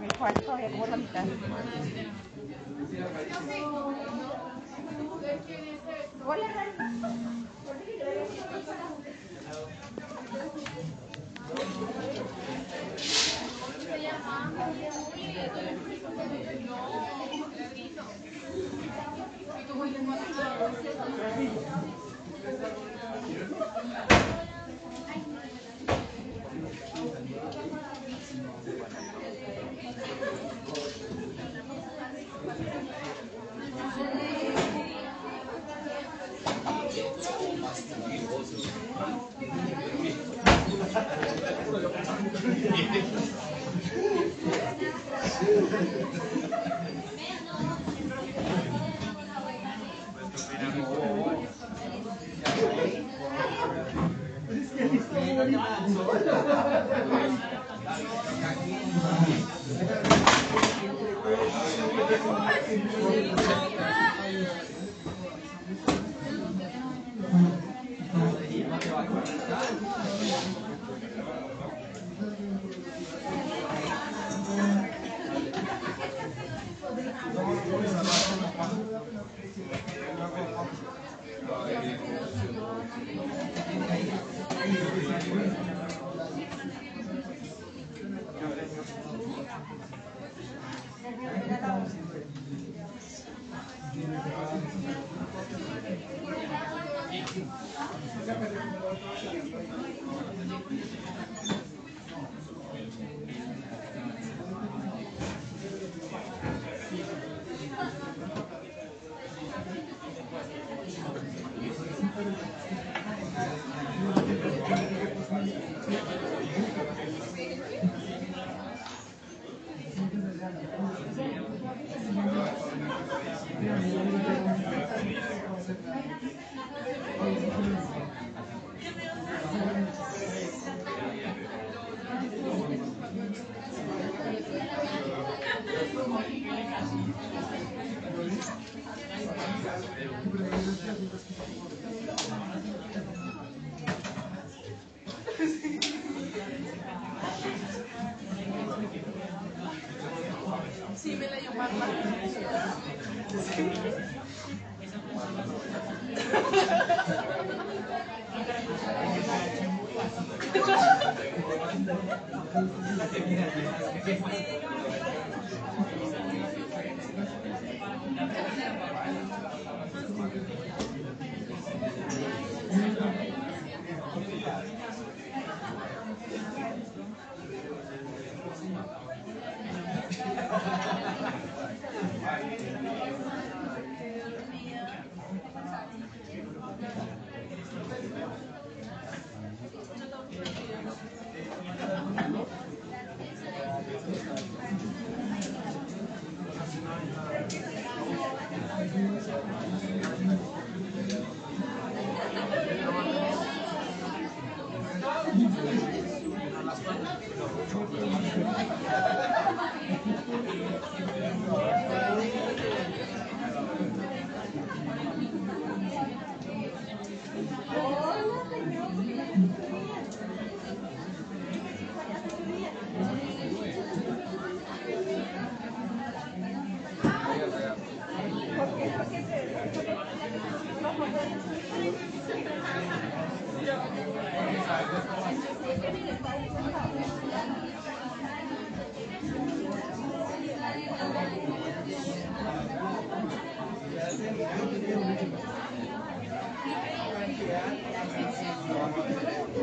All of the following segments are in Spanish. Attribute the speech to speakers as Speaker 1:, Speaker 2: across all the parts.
Speaker 1: Mi cuarto todavía como la mitad. Hola,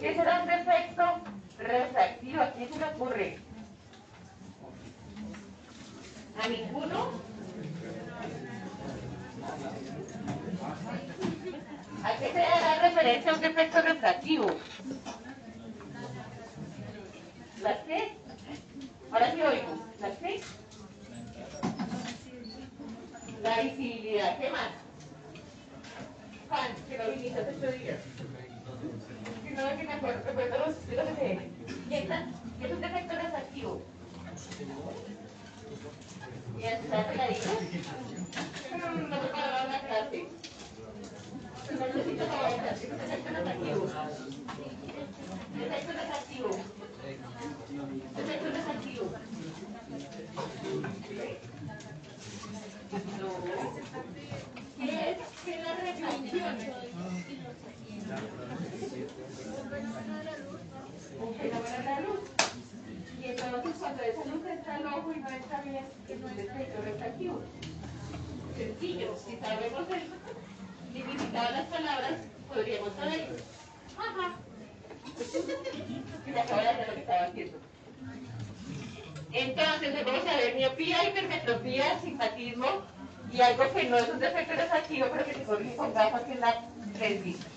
Speaker 1: ¿Qué será un defecto refractivo? ¿A quién se le ocurre? ¿A ninguno? ¿A qué se da referencia a un defecto refractivo? ¿Las qué? Ahora sí oigo. ¿Las qué? La visibilidad. ¿Qué más? Pan, que no viniste hace ocho días. No, que me acuerdo, los estilos de CM. ¿Qué está? ¿Qué es? ¿Y. Es un defecto refractivo. Defecto refractivo. Defecto refractivo. No. ¿Qué es? Un fenómeno de la luz. Y entonces cuando esa luz entra al ojo y no está bien, es un defecto refractivo. Sencillo, si sabemos el significado de las palabras, podríamos saber. Ajá. Y me acabo de hacer lo que estaba haciendo. Entonces, vamos a ver miopía, hipermetropía, astigmatismo y algo que no es un defecto refractivo, pero que se corrige con gafas, que es la presbicia.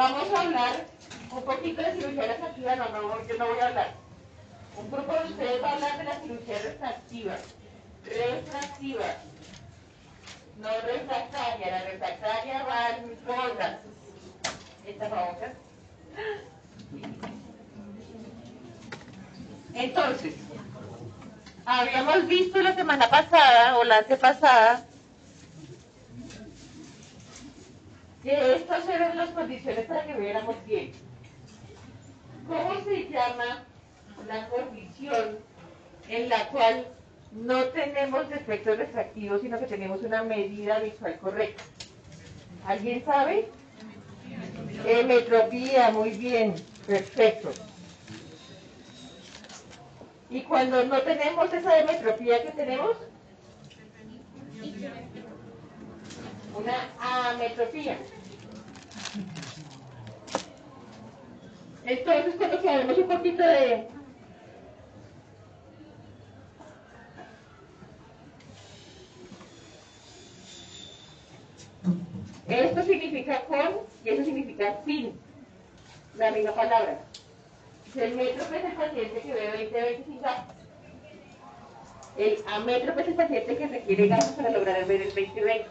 Speaker 1: Vamos a hablar un poquito de cirugía refractiva, no, no, yo no voy a hablar. Un grupo de ustedes va a hablar de la cirugía refractiva. Refractiva. No refractaria, la refractaria va en todas. Esta famosa. Entonces, habíamos visto la semana pasada o la antepasada que estas eran las condiciones para que viéramos bien. ¿Cómo se llama la condición en la cual no tenemos defectos refractivos, sino que tenemos una medida visual correcta? ¿Alguien sabe? Emetropía, muy bien, perfecto. Y cuando no tenemos esa emetropía que tenemos, una ametropía. Entonces, cuando sabemos un poquito de esto significa con y eso significa sin, la misma palabra. Si el metro es el paciente que ve 20 veces sin gafas. El amétrope es el paciente que requiere gafas para lograr ver el 20-20.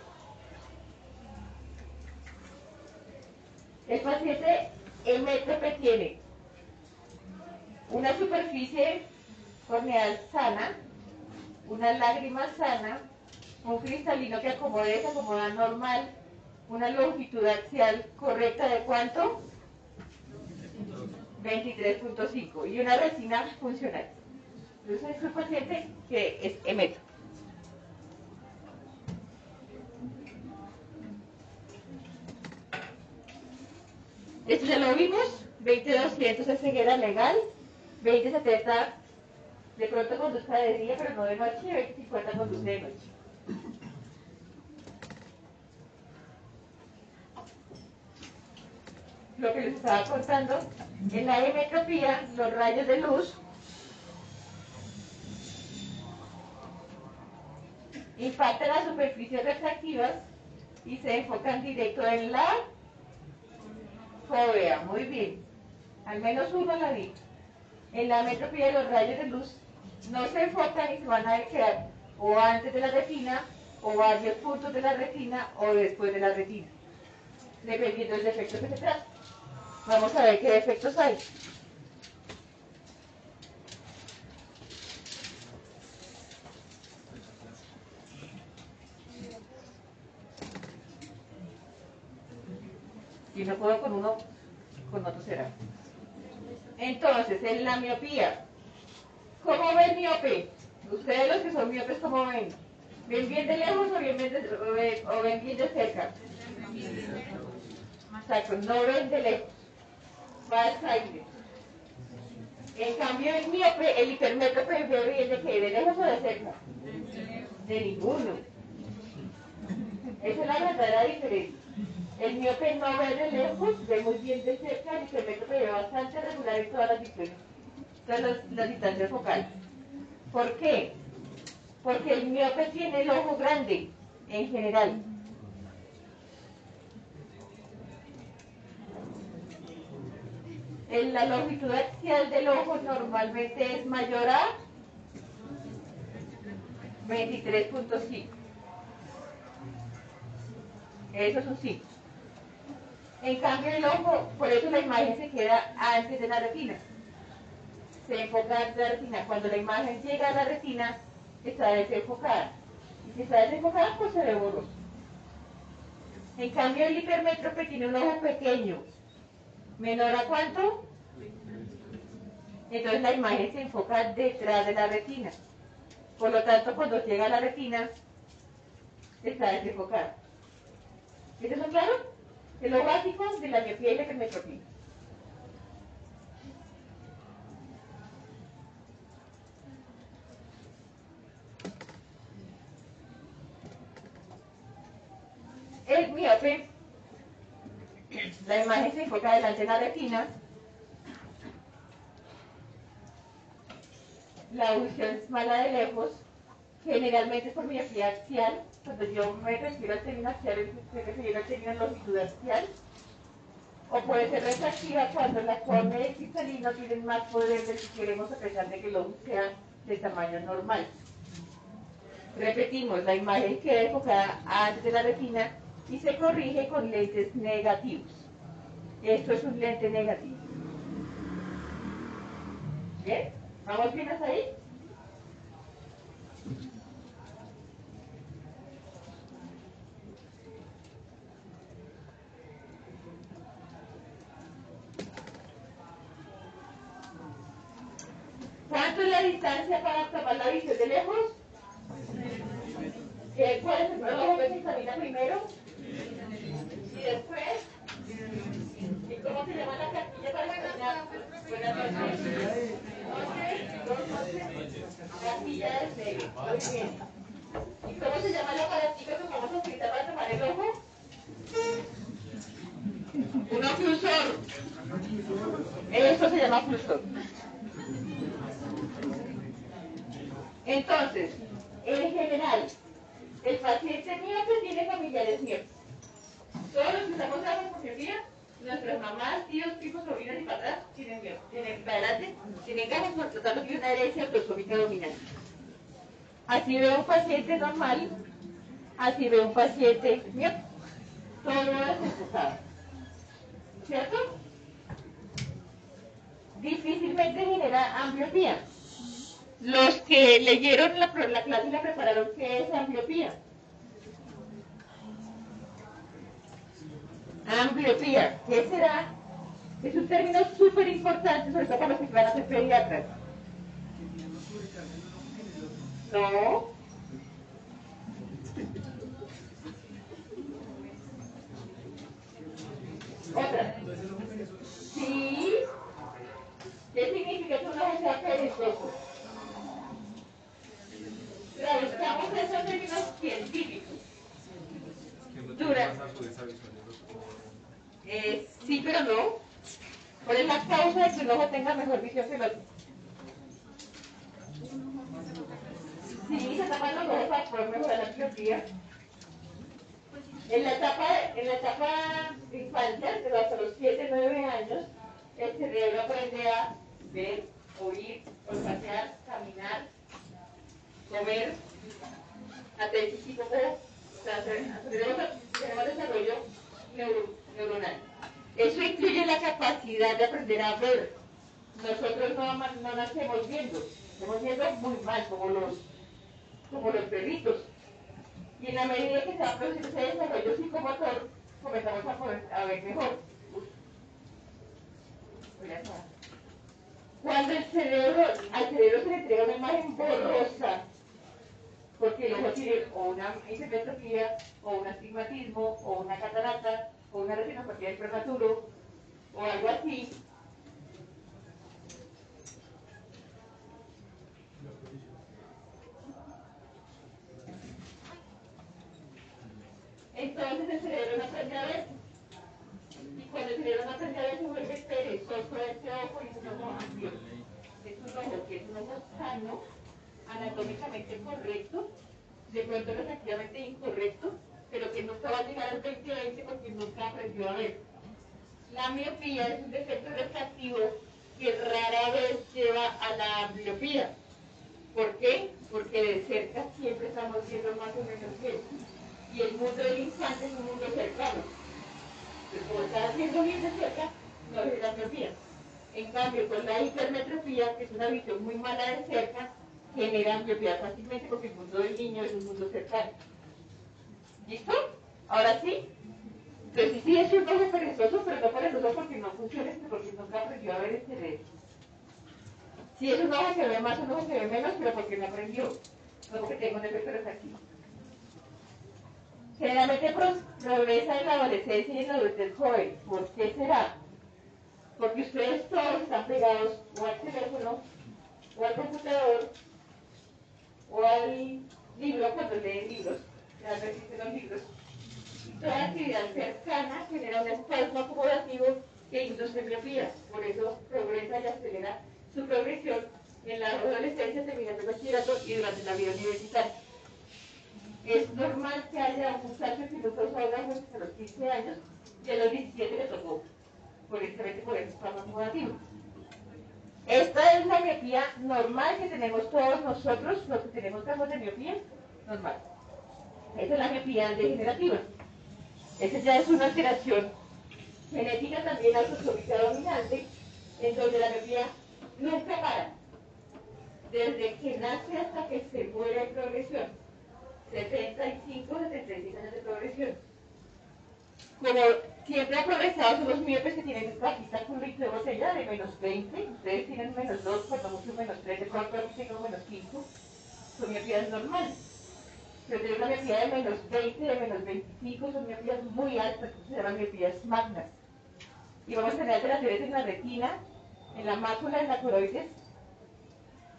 Speaker 1: El paciente, el métope tiene una superficie corneal sana, una lágrima sana, un cristalino que acomode, se acomoda normal, una longitud axial correcta de cuánto? 23.5 y una resina funcional. Entonces es un paciente que es emeto. 19.900, 20.200 de ceguera legal, 20.70 de pronto conducta de día, pero no de noche, y 20.50 conducta de noche. Lo que les estaba contando, en la hemetropía, los rayos de luz impactan las superficies refractivas y se enfocan directo en la muy bien. Al menos uno la vi. En la metropía los rayos de luz no se enfocan y se van a quedar o antes de la retina, o varios puntos de la retina, o después de la retina, dependiendo del defecto que se trate. Vamos a ver qué defectos hay. Si no puedo con uno, con otro será. Entonces, en la miopía, ¿cómo ven miope? Ustedes los que son miopes, ¿cómo ven? ¿Ven bien de lejos o, bien ven o, ven, ven bien de cerca? Exacto, no ven de lejos. Va a aire. En cambio, el miope, el hipermétrope ve bien de que de lejos o de cerca. De ninguno. Esa es la verdadera diferencia. El miope no ve de lejos, ve muy bien de cerca, el hipermétrope ve bastante regular en todas las distancias, todas las, las focales. ¿Por qué? Porque el miope tiene el ojo grande, en general. En la longitud axial del ojo normalmente es mayor a 23.5. Eso es un sí. En cambio el ojo, por eso la imagen se queda antes de la retina. Se enfoca antes de la retina. Cuando la imagen llega a la retina, está desenfocada. Y si está desenfocada, pues se ve. En cambio el hipermétrope tiene un ojo pequeño. ¿Menor a cuánto? Entonces la imagen se enfoca detrás de la retina. Por lo tanto, cuando llega a la retina, está desenfocada. ¿Eso es claro? Básico de la miopía y la hipermetropía. El miope, la imagen se enfoca delante de la retina, la audición es mala de lejos, generalmente es por miopía axial, cuando yo me refiero al término axial, me refiero al término longitud axial, o puede ser refractiva cuando la córnea y el cristalino tienen más poder del que queremos a pesar de que el ojo sea de tamaño normal. Repetimos, la imagen queda enfocada antes de la retina y se corrige con lentes negativos. Esto es un lente negativo. ¿Bien? ¿Vamos bien hasta ahí? ¿Cuánto es la distancia para tomar la visión de lejos? ¿Qué, ¿Cuál es el ojo que se examina primero? Y después, ¿y cómo se llama la cartilla para examinar? Buenas noches. Cartilla de serio. Muy bien. ¿Y cómo se llama el aparatito que vamos a utilizar para tomar el ojo? Un oclusor. Eso se llama oclusor. Entonces, en general, el paciente miope tiene familiares miopes. Todos los que estamos en la miopía, nuestras mamás, tíos, hijos, sobrinos y patas tienen miopes. Tienen para adelante, tienen ganas por tratarlo de una herencia autosómica dominante. Así ve un paciente normal, así ve un paciente miope. Todo es. ¿Cierto? Difícilmente genera ambliopía. Los que leyeron la, la clase la prepararon, ¿qué es ambliopía? Ambliopía, ¿qué será? Es un término súper importante, sobre todo para los que van a ser pediatras. No. Otra. Sí. ¿Qué significa que uno sea perezoso? Eso en términos científicos. Eh, sí, pero no. ¿Cuál es la causa de que un ojo tenga mejor visión que el otro? Sí, se tapan los ojos para poder mejorar la miopía. En la etapa, en la etapa de hasta los 7, 9 años, el cerebro aprende a ver oír, olfatear, caminar, comer, atención tipo o sea, tenemos desarrollo neuro- neuronal. Eso incluye la capacidad de aprender a ver. Nosotros no, no nacemos viendo, estamos viendo muy mal, como los, como los perritos. Y en la medida que se va produciendo ese desarrollo psicomotor, comenzamos a, ver mejor. Acabar. Cuando el cerebro, al cerebro se le entrega una imagen borrosa, porque el ojo tiene o una hipermetropía, o un astigmatismo, o una catarata, o una retinopatía del prematuro, o algo así. Entonces el cerebro no aprende a ver. Y cuando el cerebro no aprende a ver, se vuelve perezoso este ojo y es un ojo amplio. Es un ojo que es un ojo sano, anatómicamente correcto, de pronto relativamente incorrecto, pero que nunca va a llegar al 2020 porque nunca aprendió a ver. La miopía es un defecto refractivo que rara vez lleva a la ambliopía. ¿Por qué? Porque de cerca siempre estamos viendo más o menos bien. Y el mundo del infante es un mundo cercano. Entonces, como estás viendo bien de cerca, no ves la miopía. En cambio, con la hipermetropía, que es una visión muy mala de cerca, genera miopía fácilmente porque el mundo del niño es un mundo cercano. ¿Listo? Ahora sí. Entonces sí es un ojo perezoso, pero no perezoso porque no funciona, porque nunca aprendió a ver el cerebro. Sí es un ojo que ve más, un ojo que ve menos, pero porque no aprendió. No porque tenga un efecto refractivo. Generalmente pro- progresa en la adolescencia y en la adultez joven. ¿Por qué será? Porque ustedes todos están pegados o al teléfono, o al computador, o al libro cuando leen libros, no existen los libros. Toda actividad cercana genera un espasmo acomodativo que induce miopía. Por eso progresa y acelera su progresión en la adolescencia, terminando el bachillerato y durante la vida universitaria. Es normal que haya un muchacho que no gafas hasta los 15 años y a los 17 le tocó, precisamente por ese espasmo acomodativo. Esta es la miopía normal que tenemos todos nosotros, los que tenemos gafas de miopía, normal. Esa es la miopía degenerativa. Esa ya es una alteración genética también autosómica dominante, en donde la miopía nunca para. Desde que nace hasta que se muere en progresión. 75, 76 años de progresión. Como siempre ha progresado, son los miopes que tienen esta bajita curvita de botella de menos 20, ustedes tienen menos 2, cuando mucho menos 3, de aquí tengo menos 5, su miopía es normal. Pero tener una miopía de menos 20, de menos 25, son miopías muy altas, que se llaman miopías magnas. Y vamos a tener alteraciones en la retina, en la mácula, en la coroides,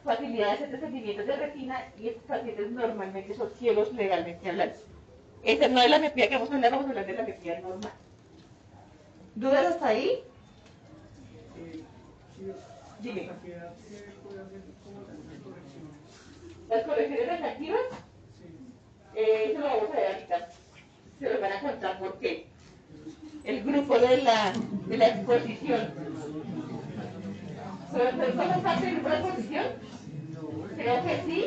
Speaker 1: facilidades en descendimientos de retina y estos pacientes normalmente son ciegos legalmente hablando. Esa no es la miopía que vamos a hablar, vamos a hablar de la miopía normal. ¿Dudas hasta ahí? Dime. Las correcciones refractivas, eh, eso lo vamos a ver ahorita. Se los van a contar por qué. El grupo de la, de la exposición. ¿Pero pero ¿Somos parte del grupo de exposición? Creo que sí.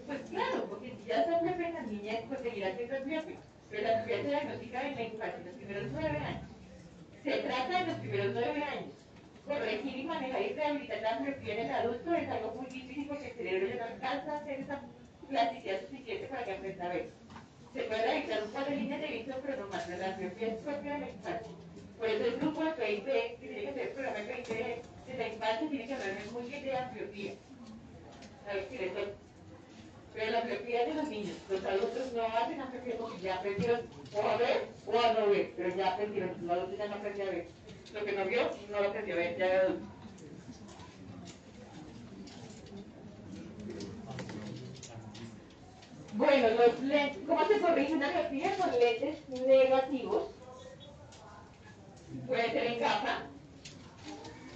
Speaker 1: Claro, porque si ya está ambliope en la niña, pues seguirá siendo ambliope. Pero la ambliopía se diagnostica en la infancia, en los primeros nueve años. Se trata en los primeros nueve años. Corregir y manejar y rehabilitar la ambliopía en el adulto es algo muy difícil porque el cerebro ya no alcanza a hacer esa plasticidad suficiente para que aprenda a ver. Se puede rehabilitar un par de líneas de visión, pero no más. La ambliopía es propia de la infancia. Por eso el grupo de PIB, que tiene que hacer el programa de PIB de la infancia, tiene que hablarme muy bien de ambliopía. A ver si les doy pero la prioridad de los niños. Los adultos no hacen hasta que ya aprendieron o a ver o a no ver, pero ya aprendieron. Los adultos ya no aprendieron a ver. Lo que no vio, no lo aprendió a ver, ya. Bueno, los lentes, ¿cómo se corrige una biografía con lentes negativos? Puede ser en capa.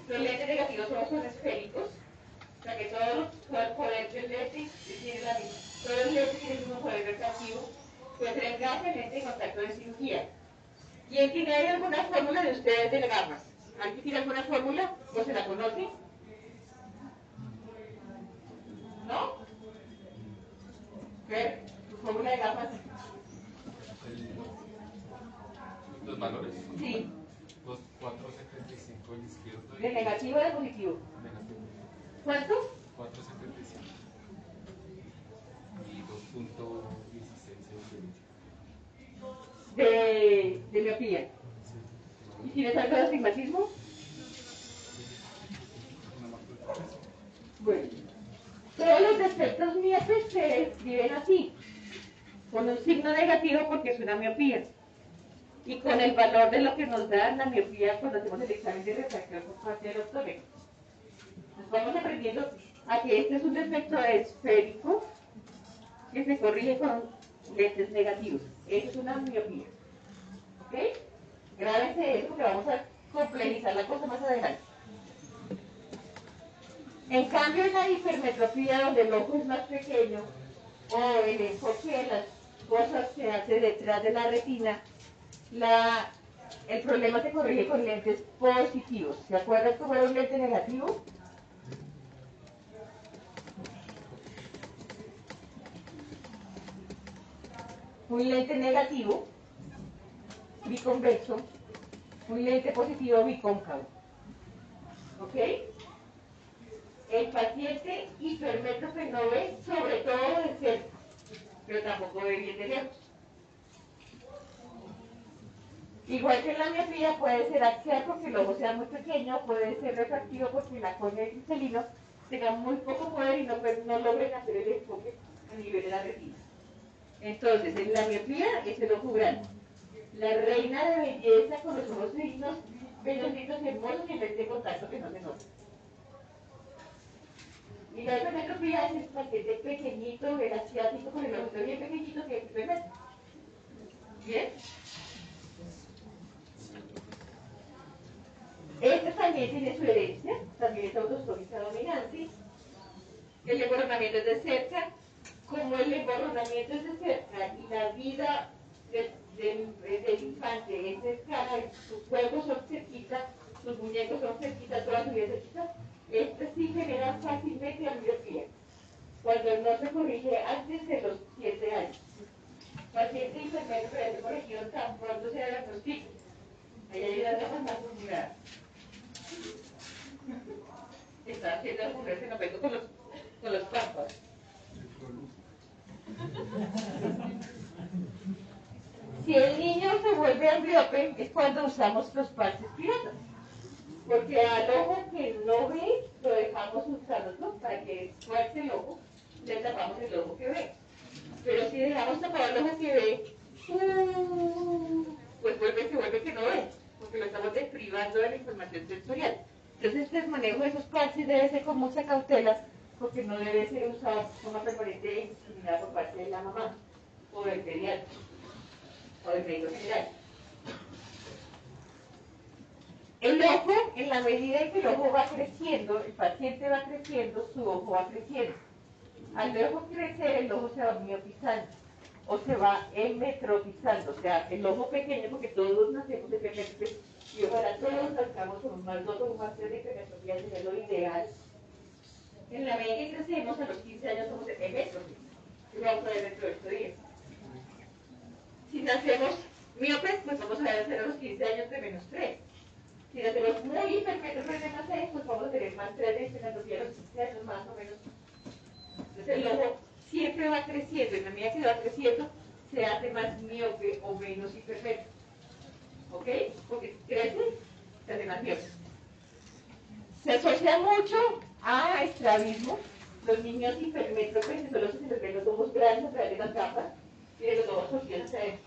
Speaker 1: Los lentes negativos son los esféricos. O sea que todo, todo el poder del lente tiene la misma. Todo el lente tiene el mismo poder refractivo. Puede ser en gafa, en lente de contacto de cirugía. ¿Quién tiene alguna fórmula de ustedes de gafas? ¿Alguien tiene alguna fórmula? ¿O se la conoce? ¿No? Ver, tu fórmula de gafas.
Speaker 2: Los valores.
Speaker 1: Sí,
Speaker 2: Los 475 el izquierdo
Speaker 1: de negativo o de positivo. ¿Cuánto?
Speaker 2: 475. Y 2.16 el derecho.
Speaker 1: De, de miopía. ¿Y tienes algo de astigmatismo? Bueno, todos los defectos miopes se describen así, con un signo negativo porque es una miopía, y con el valor de lo que nos da la miopía cuando hacemos el examen de refracción por parte del optómetro. Vamos aprendiendo a que este es un defecto esférico que se corrige con lentes negativos. Eso es una miopía. ¿Ok? Grábense eso que vamos a complementar la cosa más adelante. En cambio, en la hipermetropía, donde el ojo es más pequeño, o el enfoque de las cosas se hace detrás de la retina, la, el problema se corrige con lentes positivos. ¿Se acuerdan cómo era un lente negativo? Un lente negativo, biconvexo, un lente positivo bicóncavo. ¿Ok? El paciente hipermétrope no ve sobre todo de cerca, pero tampoco ve bien de lejos. Igual que la miopía puede ser axial porque el ojo sea muy pequeño, puede ser refractivo porque la córnea del cristalino tenga muy poco poder y no, pues, no logren hacer el enfoque a nivel de la retina. Entonces, en la miopía es el ojo grande. La reina de belleza con los ojos dignos, bellositos y hermosos y el lente de contacto que no se nota. Y la hipermetropía es el paciente pequeñito, el asiático con el ojito bien pequeñito que es hipermetro. ¿Bien? Este también tiene su herencia, también es autostómica dominante. El emborronamiento es de cerca. Como el emborronamiento es cerca y la vida del, del- del infante es cercana, sus juegos son cerquita, sus muñecos son cerquita, toda su vida es cerquita, este sí genera fácilmente miopía, cuando no se corrige antes de los 7 años. Paciente hipermetro que se corrigió tan pronto se diagnostica. Ahí hay unas gafas más vulneradas. Está haciendo algún fenómeno con los, con los párpados. Si el niño se vuelve ambliope es cuando usamos los parches piratas. Porque al ojo que no ve, lo dejamos usarlo para que fuerte el ojo, le tapamos el ojo que ve. Pero si dejamos tapado el ojo que ve, uh, pues vuelve que vuelve que no ve, porque lo estamos deprivando de la información sensorial. Entonces el manejo de esos parches debe ser con mucha cautela, porque no debe ser usado de forma permanente e indiscriminada por parte de la mamá o del pediatra o del médico general. El ojo, en la medida en que el ojo va creciendo, el paciente va creciendo, su ojo va creciendo. Al ojo crecer, el ojo se va miopizando o se va emetropizando, o sea, el ojo pequeño, porque todos nacemos de hipermetropía y ojalá todos salgamos con un más dos o más tres de lo ideal. En la medida que crecemos, a los 15 años somos y vamos a ver dentro de estos días. Si nacemos miopes, pues vamos a ver a los 15 años de menos 3. Si nacemos muy hipermetropes de más 6, pues vamos a tener más 3 de a los 15 años más o menos. Entonces el ojo siempre va creciendo, en la medida que va creciendo, se hace más miope o menos hipermetro. ¿Ok? Porque crece, se hace más miope. Se asocia mucho a estrabismo. Los niños hipermétropes son los que se los ojos grandes a través de las gafas y de los ojos torcidos hacia adentro.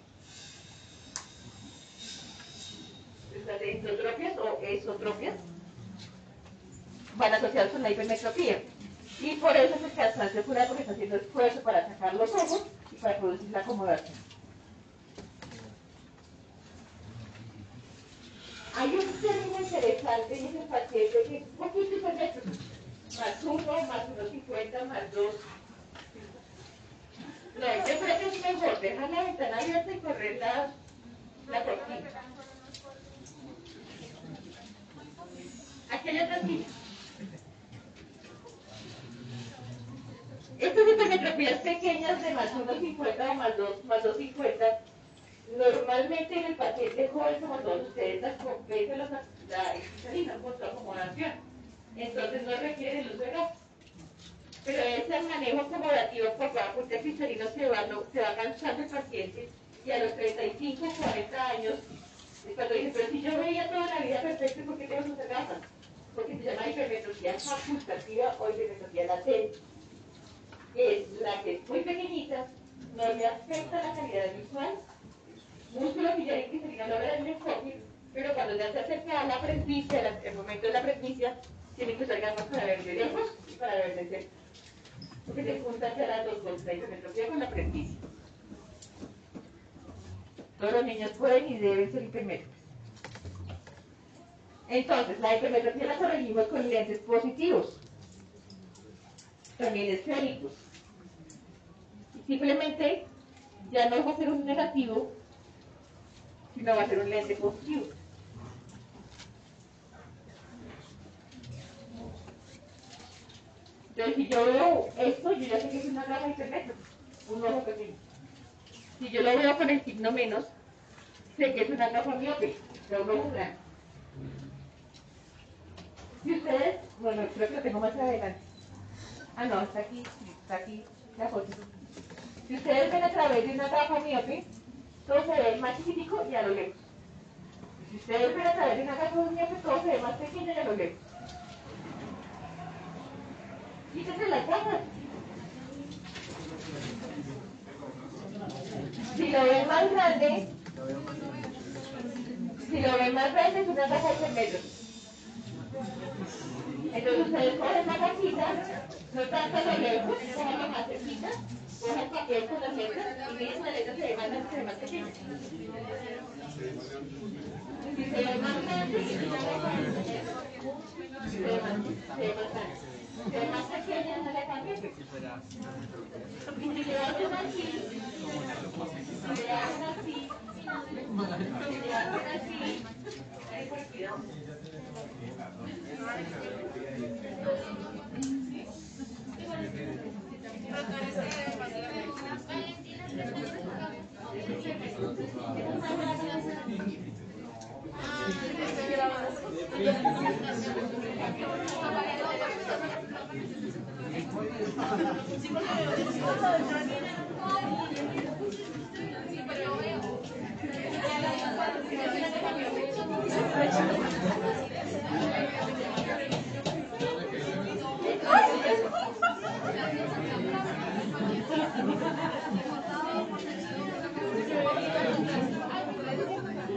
Speaker 1: Estas endotropias o esotropias van asociados con la hipermetropía. Y por eso es el cansancio ocular porque está haciendo esfuerzo para sacar los ojos y para producir la acomodación. Hay un término interesante y es el paciente que es poquito hipermetro, más uno, más uno cincuenta, más dos. No, yo creo que es mejor dejar la ventana abierta y correr la, la cortina. Otra silla. Estas hipermetropías pequeñas de más 1,50 o más 2, más 2,50, normalmente en el paciente joven, como todos ustedes, las compensa los, la excisalina con su acomodación. Entonces no requiere el uso de gas. Pero ese manejo acomodativo por bajo de cristalino se va, no, se va cansando el paciente y a los 35, 40 años es cuando dice, pero si yo veía toda la vida perfecta, ¿por qué tengo que usar gafas? Porque se llama hipermetropía facultativa o hipermetropía latente es la que es muy pequeñita, no le afecta la calidad visual, músculo que se diga no el enfoque, pero cuando ya se acerca a la presbicia, el momento de la presbicia, tiene que usar gafas para ver de lejos y para ver de cerca. Porque se juntan ya las dos cosas, la hipermetropía con la presbicia. Todos los niños pueden y deben ser hipermétricos. Entonces, la hipermetropía la corregimos con lentes positivos. También esféricos simplemente ya no va a ser un negativo, sino va a ser un lente positivo. Entonces, si yo veo esto, yo ya sé que es una gama hipermetro, un ojo pequeño. Si yo lo veo con el signo menos, sé que es una gama miope, de un ojo grande. Si ustedes, bueno, creo que lo tengo más adelante. Ah, no, está aquí, está aquí la foto. Si ustedes ven a través de una gafa miope, todo se ve más chiquitico y a lo lejos. Si ustedes ven a través de una gafa miope, todo se ve más pequeño y a lo lejos. Quítense las gafas. Si lo ven más grande, si lo ven más grande es una gafa de metros. Entonces ustedes cogen la gafita, no tanto a lo lejos, cogen más cerquita, coge el papel con las letras y miren la letra se ve más, se ve más pequeña. Si se ve más grande, se ve más grande. Ve más, no le si le cuidado.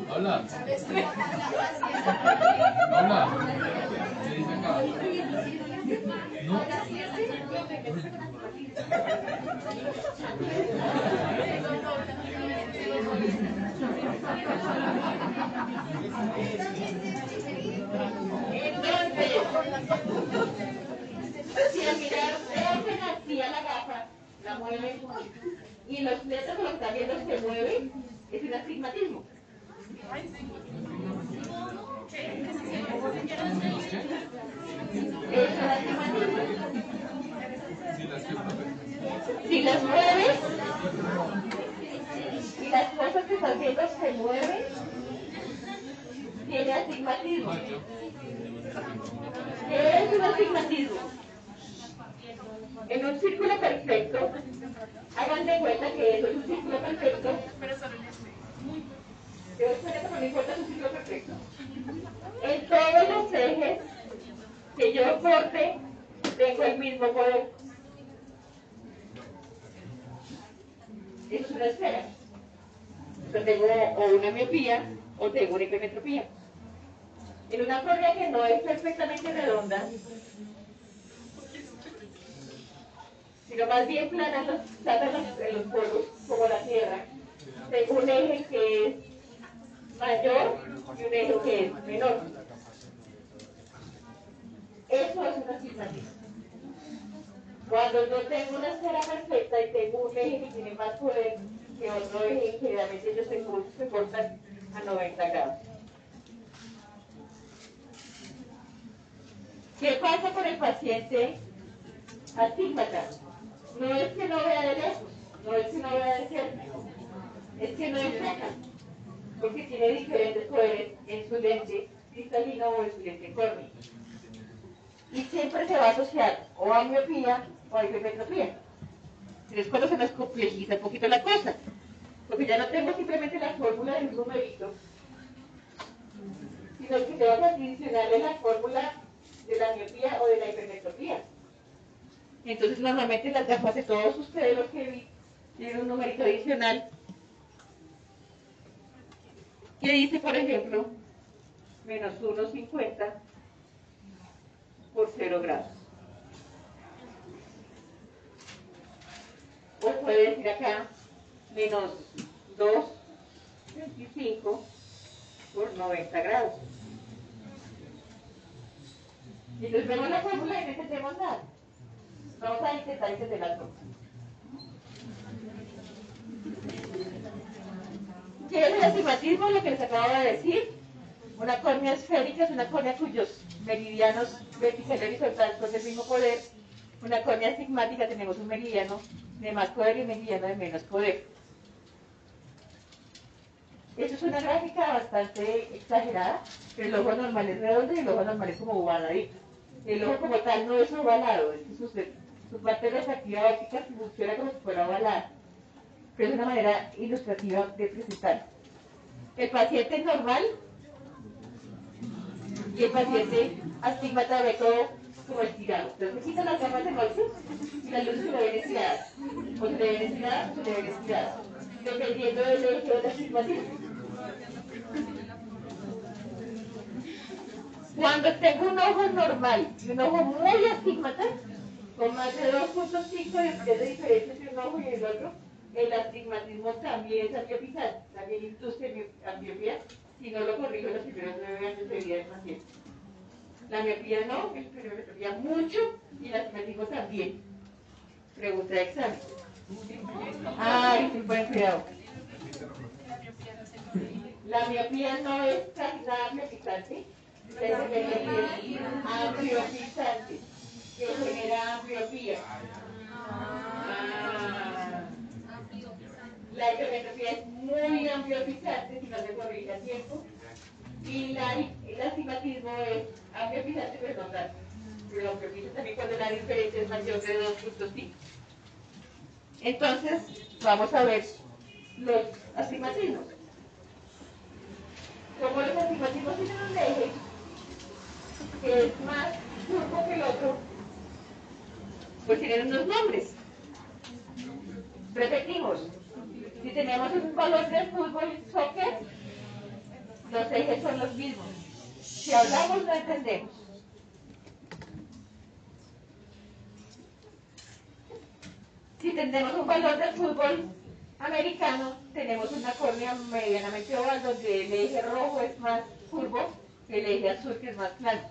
Speaker 2: Habla. Habla. ¿Qué dice acá? No.
Speaker 1: Entonces, si al mirar hacen así a la gafa, la mueven y los letras que lo están viendo se mueven, es un astigmatismo. Es un astigmatismo.
Speaker 2: Si las que
Speaker 1: mueves y las cosas que estás viendo se mueven, tiene astigmatismo. ¿Qué es un astigmatismo? En un círculo perfecto, hagan de cuenta que eso es un círculo perfecto. Pero espera, no me importa, es un círculo perfecto. En todos los ejes que yo corte, tengo el mismo poder. Eso es una esfera. Yo tengo o una miopía o tengo una hipermetropía. En una correa que no es perfectamente redonda, sino más bien planas los, planas los- los polos, como la Tierra. Tengo un eje que es mayor y un eje que es menor. Eso es una astigmatismo. Cuando yo tengo una esfera perfecta y tengo un eje que tiene más poder que otro eje, generalmente ellos se, se cortan a 90 grados. ¿Qué pasa con el paciente astígmata? No es que no vea de lejos, no es que no vea de cerca, es que no enfoca, porque tiene diferentes poderes en su lente cristalina o en su lente córnea. Y siempre se va a asociar o a miopía o a hipermetropía. Es cuando se nos complejiza un poquito la cosa, porque ya no tengo simplemente la fórmula de un numerito, sino que tengo que adicionarle la fórmula de la miopía o de la hipermetropía. Entonces, normalmente las gafas de todos ustedes, los que vi, tienen un numerito adicional que dice, por ejemplo, menos 1,50 por 0 grados. O puede decir acá, menos 2,25 por 90 grados. Entonces vemos la fórmula y no entendemos nada. Vamos a intentar entender la fórmula. ¿Qué es el astigmatismo? Lo que les acabo de decir. Una córnea esférica es una córnea cuyos meridianos vertical y horizontal son del mismo poder. Una córnea astigmática tenemos un meridiano de más poder y un meridiano de menos poder. Eso es una gráfica bastante exagerada, pero el ojo normal es redondo y el ojo normal es como ovaladito. El ojo como tal no es ovalado, es que su, su parte refractiva óptica funciona como si fuera ovalada. Pero es una manera ilustrativa de presentar. El paciente normal el paciente astigmata ve todo como estirado. Entonces se quitan las gafas de noche y las luces se le ven estiradas. O se le ven o se ven. Dependiendo del eje del astigmatismo. Cuando tengo un ojo normal y un ojo muy astigmata, con más de 2.5 de de diferencia entre un ojo y el otro, el astigmatismo también es ambiopizante, también induce ambiopía si no lo corrijo en los primeros nueve años de vida del paciente. La miopía no, el miopía mucho y el astigmatismo también. Pregunta de examen. Ay, sí, buen cuidado. La miopía no es nada ambiopizante, es ampliopizante, que genera ambliopía. Ah. La hipermetropía es muy ampliopizante si no se corrige a tiempo. Y el astigmatismo es ampliopizante, pero no tanto. Pero también cuando la diferencia es mayor de 2.5. Entonces, vamos a ver los astigmatismos. Como los astigmatismos tienen un eje que es más curvo que el otro, pues tienen unos nombres. Repetimos, si tenemos un balón de fútbol soccer, los ejes son los mismos. Si hablamos no entendemos. Si tenemos un balón de fútbol americano, tenemos una córnea medianamente oval donde el eje rojo es más curvo que el eje azul que es más plano.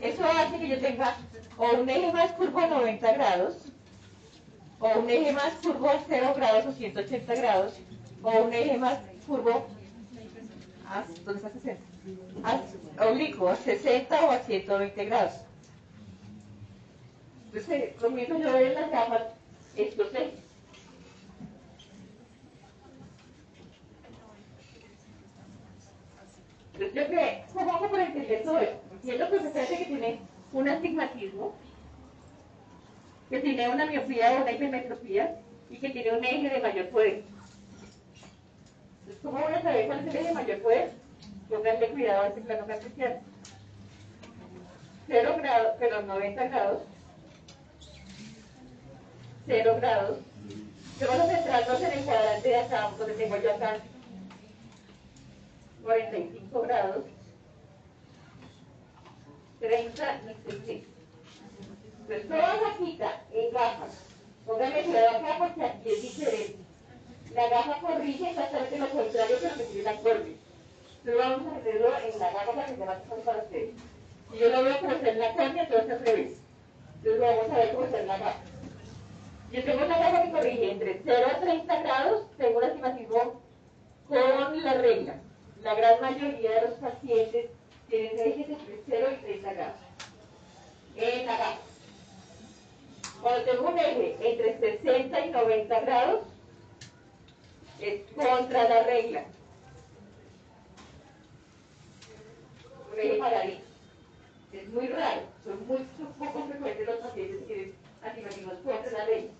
Speaker 1: Eso hace que yo tenga o un eje más curvo a 90 grados, o un eje más curvo a 0 grados o 180 grados, o un eje más curvo a, ¿dónde está 60? A, oblicuo, a 60 o a 120 grados. Entonces, comienzo yo en las gafas estos ejes. Entonces, yo creo, ¿cómo hago para entender todo esto? Entiendo perfectamente que tiene un astigmatismo, que tiene una miopía o una hipermetropía y que tiene un eje de mayor poder. Entonces, ¿cómo voy a saber cuál es el eje de mayor poder? Pónganle cuidado a este plano cartesiano. 0 grados, pero 90 grados. 0 grados. Yo a centrarnos en el cuadrante de acá, donde tengo yo acá 45 grados. 30 y 60. Entonces, toda gafita en gafas. Póngame cuidado acá porque aquí es diferente. La gafa corrige exactamente lo contrario que lo que tiene la corte. Entonces vamos a hacerlo en la gafa para que se más fácil para ustedes. Si yo lo veo como está en la córnea, entonces al revés. Entonces vamos a ver cómo está en la gafa. Yo tengo una gafa que corrige entre 0 a 30 grados, tengo un astigmatismo con la regla. La gran mayoría de los pacientes tienen ejes entre 0 y 30 grados. En la gafa. Cuando tengo un eje entre 60 y 90 grados, es contra la regla. Un eje paradito. Es muy raro, son muy son poco frecuentes los pacientes que tienen astigmatismos contra la regla.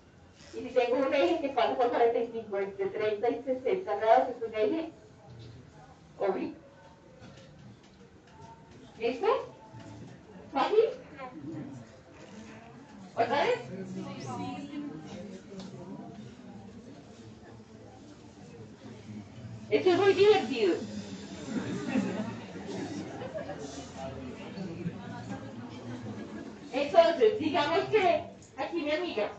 Speaker 1: Y si tengo un eje que pasa por 45, entre 30 y 60 grados, es un eje oblicuo. ¿Listo? ¿Fácil? ¿Otra vez? Esto es muy divertido. Entonces, digamos que aquí mi amiga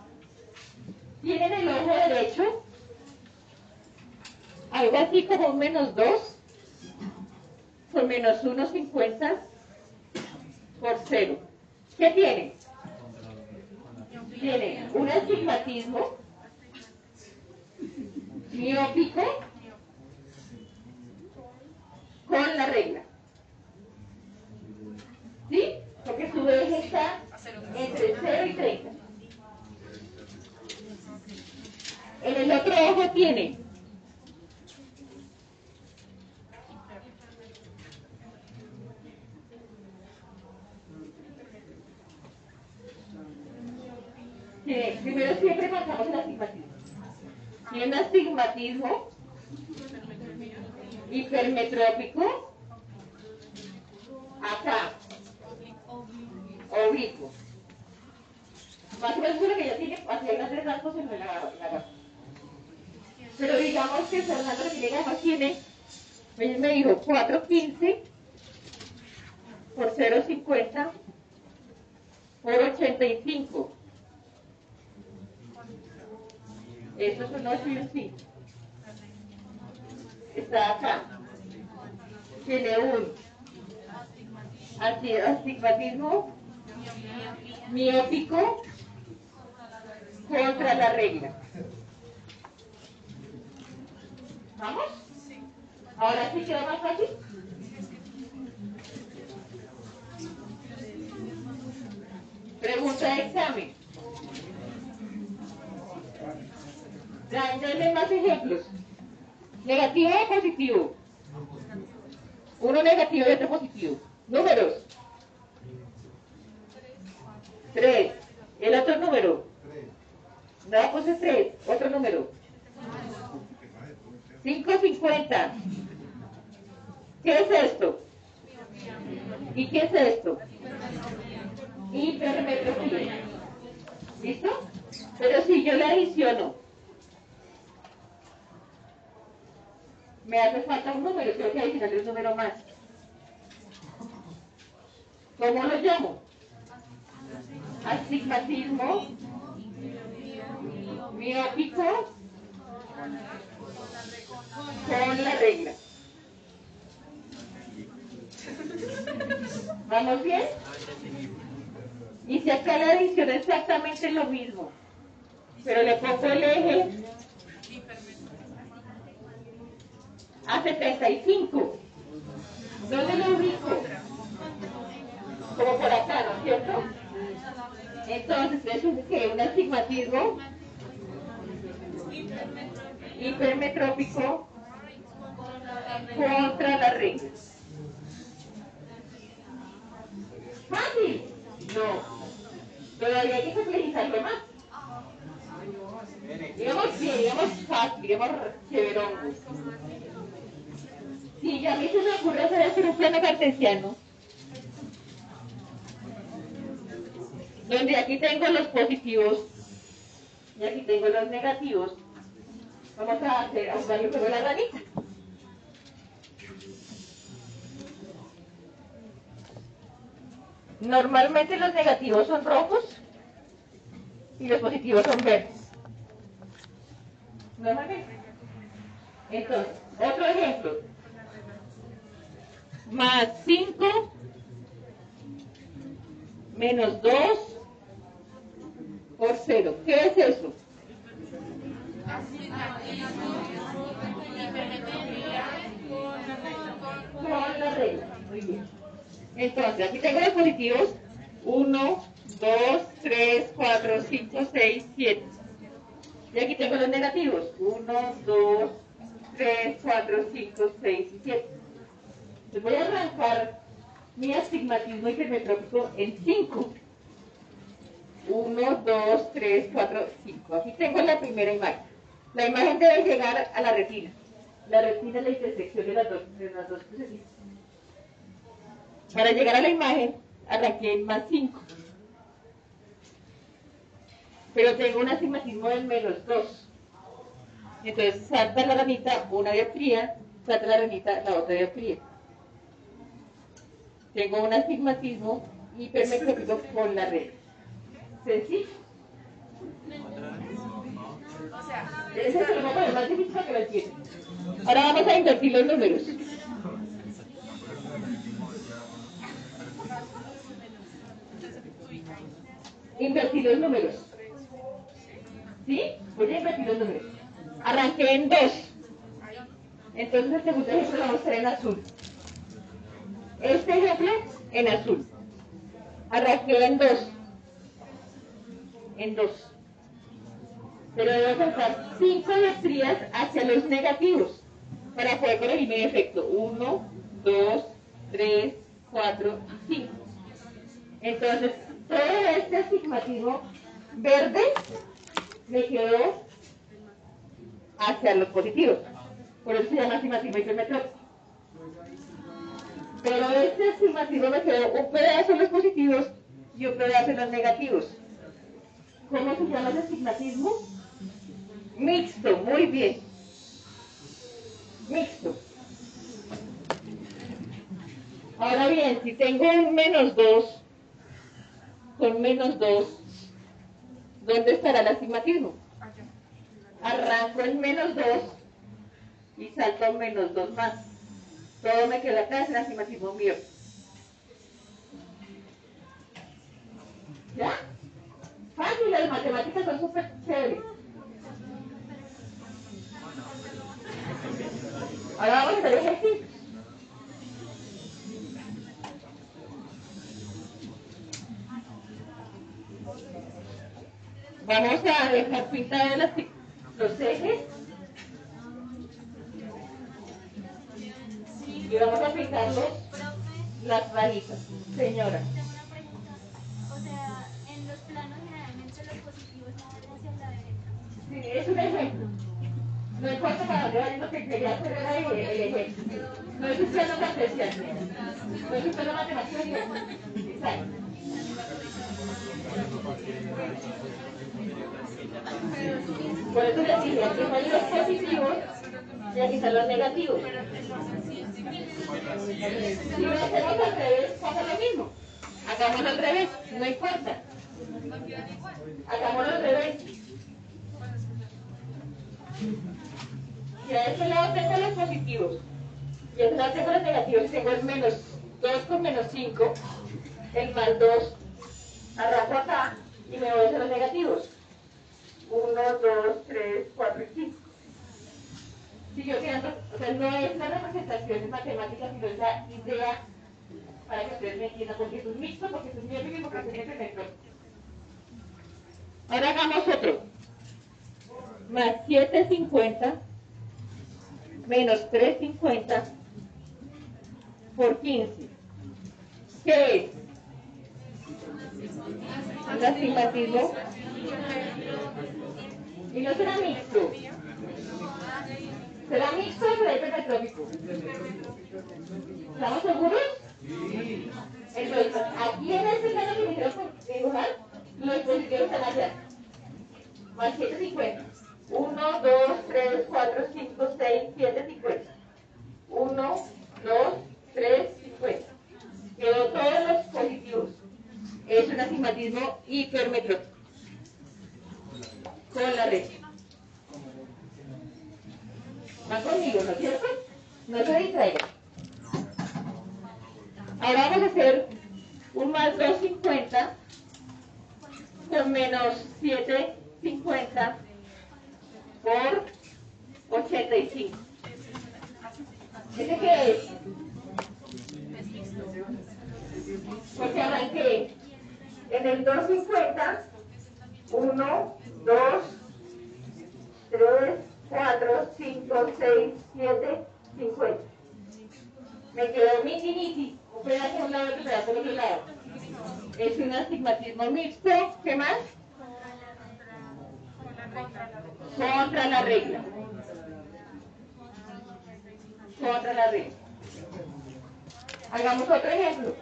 Speaker 1: tiene en el ojo derecho algo así como menos 2 por menos 1,50 por 0. ¿Qué tiene? Tiene un astigmatismo miópico con la regla. ¿Sí? Porque su eje está entre 0 y 30. En el otro ojo tiene tiene- primero siempre marcamos el astigmatismo. Tiene un astigmatismo hipermetrópico acá, oblicuo. Más o menos que ya tiene hacia grandes rasgos en la. Pero digamos que Fernando tiene gafas tiene, él me dijo 415 por 050 por 85. Esto es un 8 y un 5. Está acá. Tiene un asti- astigmatismo miópico contra la regla. ¿Vamos? Ahora sí queda más fácil. Pregunta de examen. Ya, más ejemplos. Negativo o positivo. Uno negativo y otro positivo. Números. Tres. El otro número. No, puse tres. Otro número. 550. ¿Qué es esto? ¿Y qué es esto? Hipermetropía. ¿Listo? Pero si yo le adiciono, me hace falta un número, tengo que adicionarle un número más. ¿Cómo lo llamo? Astigmatismo miópico con la regla. ¿Vamos bien? Y si acá la adición es exactamente lo mismo, pero le pongo el eje a 75. ¿Dónde lo ubico? Como por acá, ¿no es cierto? Entonces es un, ¿qué? un astigmatismo hipermetrópico contra la regla. ¿Fácil? No. Todavía hay que complejizarlo más. Digamos bien, digamos fácil, digamos. Sí, a mí se me ocurre hacer un plano cartesiano. Donde aquí tengo los positivos y aquí tengo los negativos. Vamos a hacer, a de la ranita. Normalmente los negativos son rojos y los positivos son verdes. Normalmente. Entonces, otro ejemplo. Más 5 menos 2 por 0. ¿Qué es eso? Con la regla. Muy bien. Entonces, aquí tengo los positivos. 1, 2, 3, 4, 5, 6, 7. Y aquí tengo los negativos. 1, 2, 3, 4, 5, 6 y 7. Les voy a arrancar mi astigmatismo hipermetrópico en 5. 1, 2, 3, 4, 5. Aquí tengo la primera imagen. La imagen debe llegar a la retina. La retina es la intersección de las dos, de. Para llegar a la imagen, arranqué en más 5. Pero tengo un astigmatismo del menos 2. Entonces salta la ranita una dioptría, salta la ranita la otra dioptría. Tengo un astigmatismo hipermetrópico con la red. ¿Sencillo? Ese es el más difícil que lo entiendan. Ahora vamos a invertir los números. Invertir los números. ¿Sí? Voy a invertir los números. Arranqué en 2. Entonces el segundo ejemplo lo hacer en azul. Este ejemplo en azul. Arranqué en 2. En 2. Pero debo pasar 5 dioptrías hacia los negativos para poder corregir mi efecto. 1, 2, 3, 4 y 5. Entonces, todo este astigmatismo verde me quedó hacia los positivos. Por eso se llama astigmatismo hipermetrópico. Pero este astigmatismo me quedó un pedazo en los positivos y un pedazo en los negativos. ¿Cómo se llama ese astigmatismo? Mixto, muy bien. Mixto. Ahora bien, si tengo un menos 2 con menos 2, ¿dónde estará el astigmatismo? Arranco el menos 2 y salto menos 2 más. Todo me queda acá, es el astigmatismo mío. ¿Ya? Fácil, las matemáticas son súper chéveres. Ahora vamos a hacer ejercicio. Vamos a dejar pintados las- los ejes. Y vamos a pintarlos las rayitas. Señora.
Speaker 3: O sea, en los planos generalmente los positivos no van hacia la derecha.
Speaker 1: Sí, es un ejemplo. No importa para dónde vayan, lo que quería hacer era el, el ejemplo. No es un plano cartesiano. No es un plano matemático. Exacto. Por eso dije, aquí están los positivos y aquí están los negativos. Si lo hacemos al revés, pasa lo mismo. Hagámoslo al revés, no importa. Hagámoslo al revés. Y a este lado tengo los positivos. Y a este lado tengo los negativos. Tengo el menos 2 con menos 5. El más 2. Arranco acá y me voy a los negativos. 1, 2, 3, 4 y 5. Sigo quedando, o sea, no es la representación matemática, sino es la idea para que ustedes me entiendan, porque es un mixto, porque es un miembro y porque es un. Ahora hagamos otro. Más 750 menos 350 por 15. ¿Qué es? Un astigmatismo. Y no será mixto. ¿Se la mixta o se la hiperca ¿Estamos seguros? Sí. Entonces, aquí en este plano que me quiero dibujar, los positivos están allá. Más 750. 1, 2, 3, 4, 5, 6, 7, 50. 1, 2, 3, 50. Quedó todos los positivos. Es un astigmatismo hipermetrópico. Con la red conmigo, ¿no es cierto? No se distraigan. Ahora vamos a hacer un más 250 con menos 750 por 85. ¿Ese qué es? Porque arranqué en el 250, 1, 2, 3, 4, 5, 6, 7, 50. Me quedó miti miti, un pedazo de un lado y pedazo del otro lado. Es un astigmatismo mixto. ¿Qué más? Contra la regla. Contra la regla. Hagamos otro ejemplo.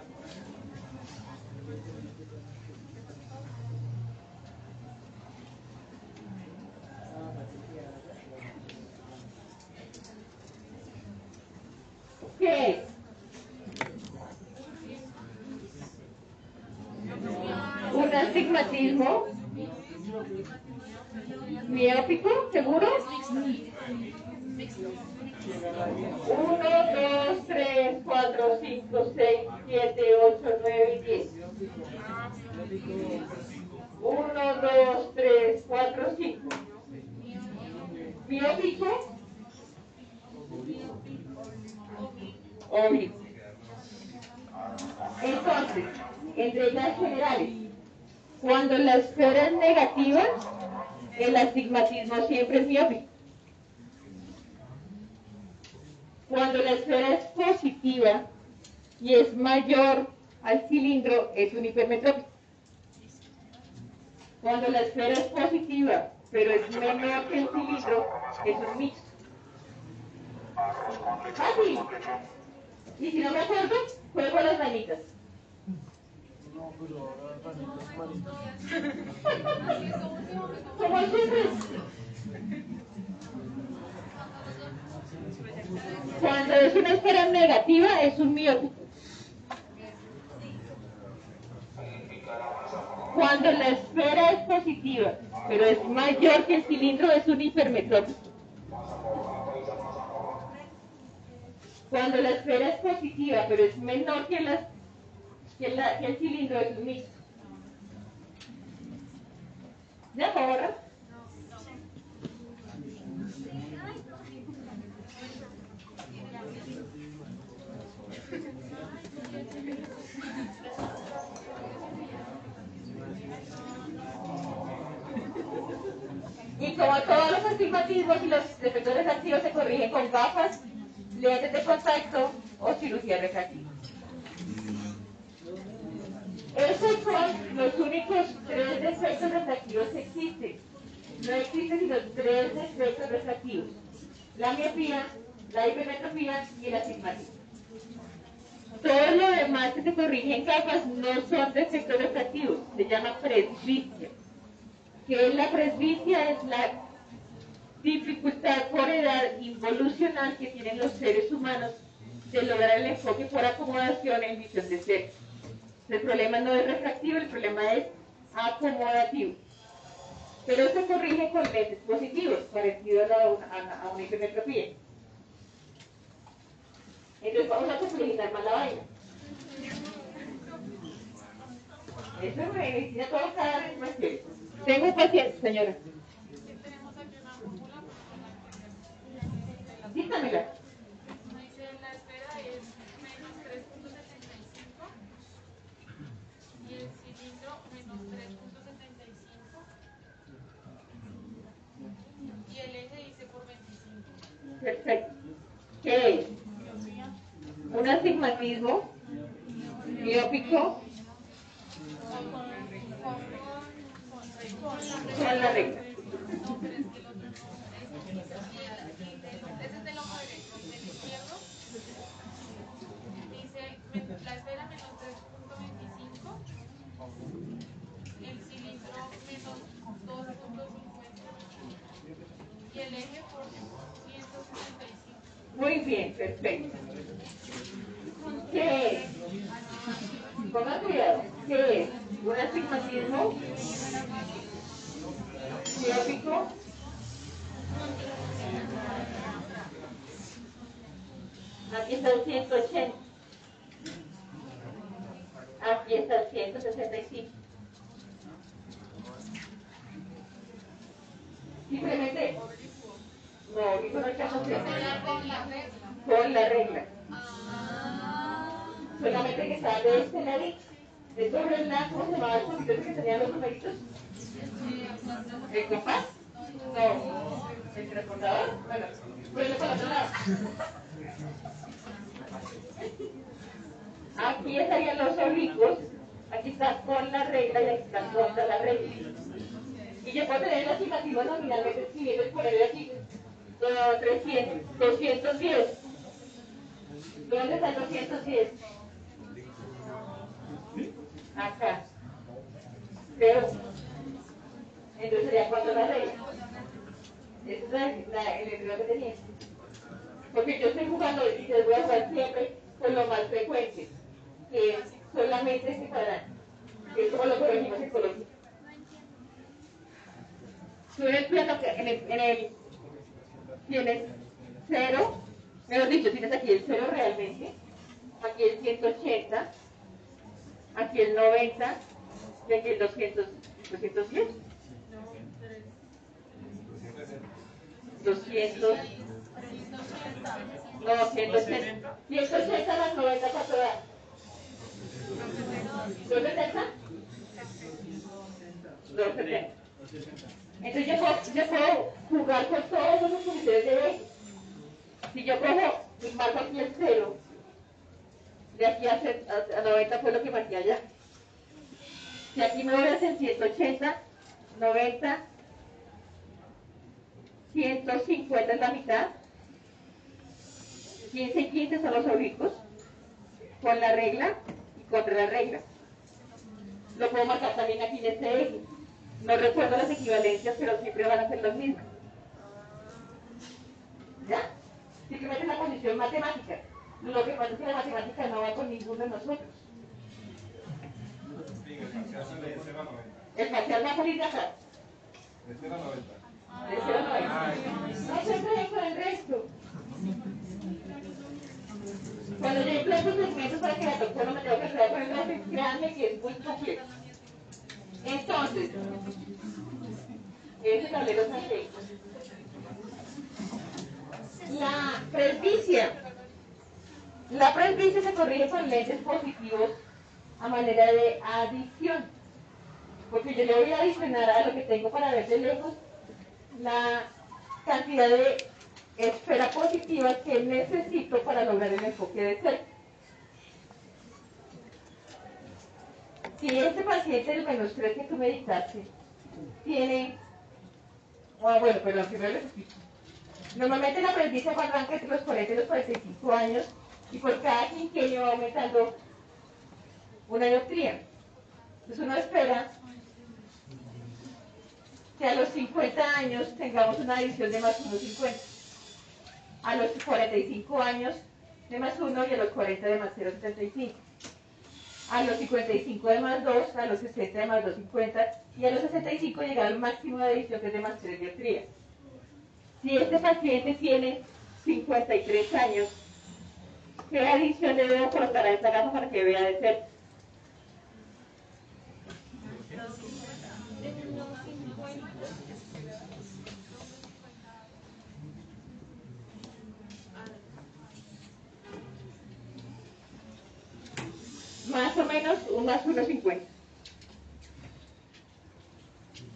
Speaker 1: ¿Qué? Un astigmatismo miópico, ¿seguro? Uno, dos, tres, cuatro, cinco, seis, siete, ocho, nueve y diez. Uno, dos, tres, cuatro, cinco. Miópico. Oblicuo. Entonces, en reglas generales, cuando la esfera es negativa, el astigmatismo siempre es miópico. Cuando la esfera es positiva y es mayor al cilindro, es un hipermetrópico. Cuando la esfera es positiva, pero es menor que el cilindro, es un mixto. Fácil. Y si no me acuerdo, juego las manitas. Cuando es una esfera negativa, es un miópico. Cuando la esfera es positiva, pero es mayor que el cilindro, es un hipermetrópico. Cuando la esfera es positiva, pero es menor que, la, que, la, que el cilindro, es un mixto. ¿Ya ahora? Y como todos los astigmatismos y los defectos refractivos se corrigen con gafas, lentes de contacto o cirugía refractiva. Esos son los únicos tres defectos refractivos que existen. No existen sino tres defectos refractivos. La miopía, la hipermetropía y el astigmatismo. Todo lo demás que se corrige en gafas no son defectos refractivos, se llama presbicia. ¿Qué es la presbicia? Es la dificultad por edad involucional que tienen los seres humanos de lograr el enfoque por acomodación en visión de cerca. El problema no es refractivo, el problema es acomodativo. Pero se corrige con lentes positivos, parecido a, a, a una hipermetropía. Entonces vamos a complejizar más la vaina. Eso es medicina todo cada cierto. Tengo un paciente, señora.
Speaker 4: Dice la esfera es menos 3.75 y el cilindro menos 3.75 y el eje dice por 25.
Speaker 1: Perfecto. ¿Qué? Un astigmatismo miópico con la regla. Muy bien, perfecto. ¿Qué es? Ponga cuidado. ¿Qué es? Un astigmatismo miópico aquí está el 180. Aquí está el 165. Simplemente, no, no hay que hacer
Speaker 4: Con la regla.
Speaker 1: Solamente que está de este ladito, de sobre el lado, ¿cómo se llamaba el poquito que tenían los numeritos? ¿El compás? No. ¿El transportador? Bueno, ponlo para otro lado. Aquí estarían los oblicuos, aquí está con la regla y aquí está contra la regla. Y yo puedo tener la estimativa nominalmente escribiendo por ahí aquí. Eh, 300, 210. ¿Dónde está el 210? Acá. Pero, entonces sería cuando la regla. Esa es la, el empleo que tenía. Porque yo estoy jugando y les voy a jugar siempre con lo más frecuente, que es solamente este cuadrado, que es como lo corregimos en Colombia. Tú en el plano, que- en el, en el, tienes cero, mejor dicho, tienes aquí el cero realmente, aquí el 180, aquí el 90 y aquí el 200, 210. 200, no, 180, 180 más 90, ¿cuánto da? ¿270? 270. Entonces yo puedo, yo puedo jugar con todos los comités de B. Si yo cojo y marco aquí el cero, de aquí a, a- a 90 fue lo que marqué allá. Si aquí me voy a hacer 180, 90, 150 es la mitad, 15 y 15 son los oblicuos, con la regla y contra la regla. Lo puedo marcar también aquí en este eje. No recuerdo las equivalencias, pero siempre van a ser las mismas. ¿Ya? Simplemente la posición matemática. Lo que pasa es que la matemática no va con ninguno de nosotros. El parcial va a salir de acá. De 0 a 90. No se creen con el resto. Cuando yo implemento segmentos para que la doctora me tenga que ayudar con el resto, créanme que es muy complejo. Entonces, ese tablero está aquí. La presbicia. La presbicia se corrige con lentes positivos a manera de adición. Porque yo le voy a adicionar a lo que tengo para ver de lejos la cantidad de esfera positiva que necesito para lograr el enfoque de cerca. Si este paciente del menos 3 que tú me dictaste tiene, ah, bueno, pero primero les explico. Normalmente la presbicia arranca entre los 40 y los 45 años y por cada quinquenio va aumentando una dioptría. Entonces uno espera que a los 50 años tengamos una adición de más 1,50. A los 45 años de más 1 y a los 40 de más 0,75. A los 55 de más 2, a los 60 de más 2,50 y a los 65 llegar al máximo de adición que es de más 3 dioptrías. Si este paciente tiene 53 años, ¿qué adición debo colocar a esta gafa para que vea de cerca? Más o menos un más 1,50.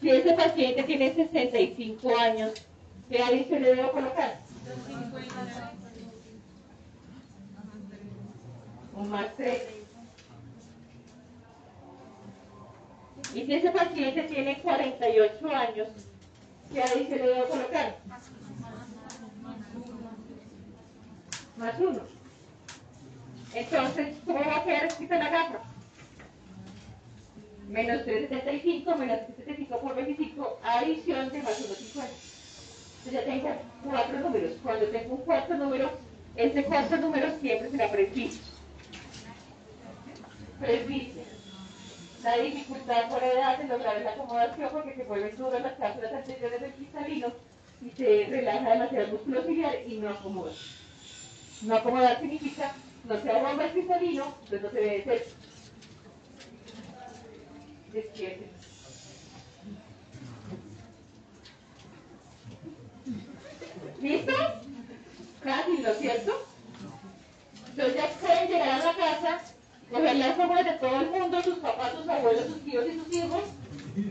Speaker 1: Si ese paciente tiene 65 años, ¿qué adición le debo colocar? Un más 3. Y si ese paciente tiene 48 años, ¿qué adición le debo colocar? Más 1. Entonces, ¿cómo va a quedar escrita la gafa? Menos 375 menos 375 por 25, adición de más 1,50. Entonces ya tengo cuatro números. Cuando tengo un cuarto número, ese cuarto número siempre será presbicia. Presbicia. La dificultad por edad de lograr la acomodación porque se vuelven duras las cápsulas anteriores del cristalino y se relaja demasiado el músculo ciliar y no acomoda. No acomodar significa no sea un hombre cristalino, entonces no se debe ser. Despierten. ¿Listo? Casi, ¿no es cierto? Entonces ya pueden llegar a la casa, coger las fórmulas de todo el mundo, sus papás, sus abuelos, sus tíos y sus hijos,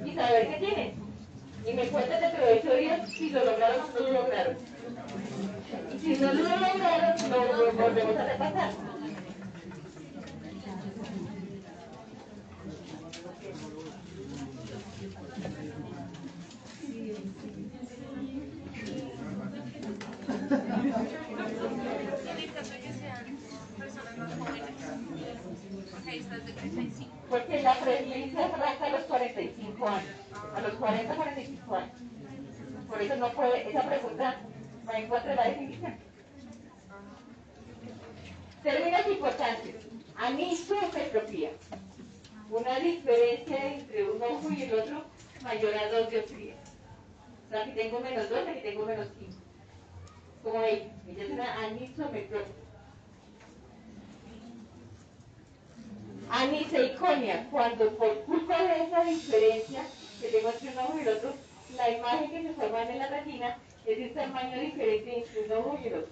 Speaker 1: y saber qué tienen. Y me cuentan dentro de ocho días si lo lograron o no lo lograron. Si no lo lo, volvemos a repasar.
Speaker 4: Porque ahí estás de 35.
Speaker 1: Porque la presidencia arranca a los 45 años, a los 40, 45 años. Por eso no puede, esa pregunta la definición. Términos importantes. Anisometropía. Una diferencia entre un ojo y el otro mayor a 2 dioptrías. O sea, aquí tengo menos 2, aquí tengo menos 5. Como ella, ella es una anisometropía. Aniseiconia, cuando por culpa de esa diferencia que tengo entre un ojo y el otro, la imagen que se forma en la retina es de tamaño diferente el otro.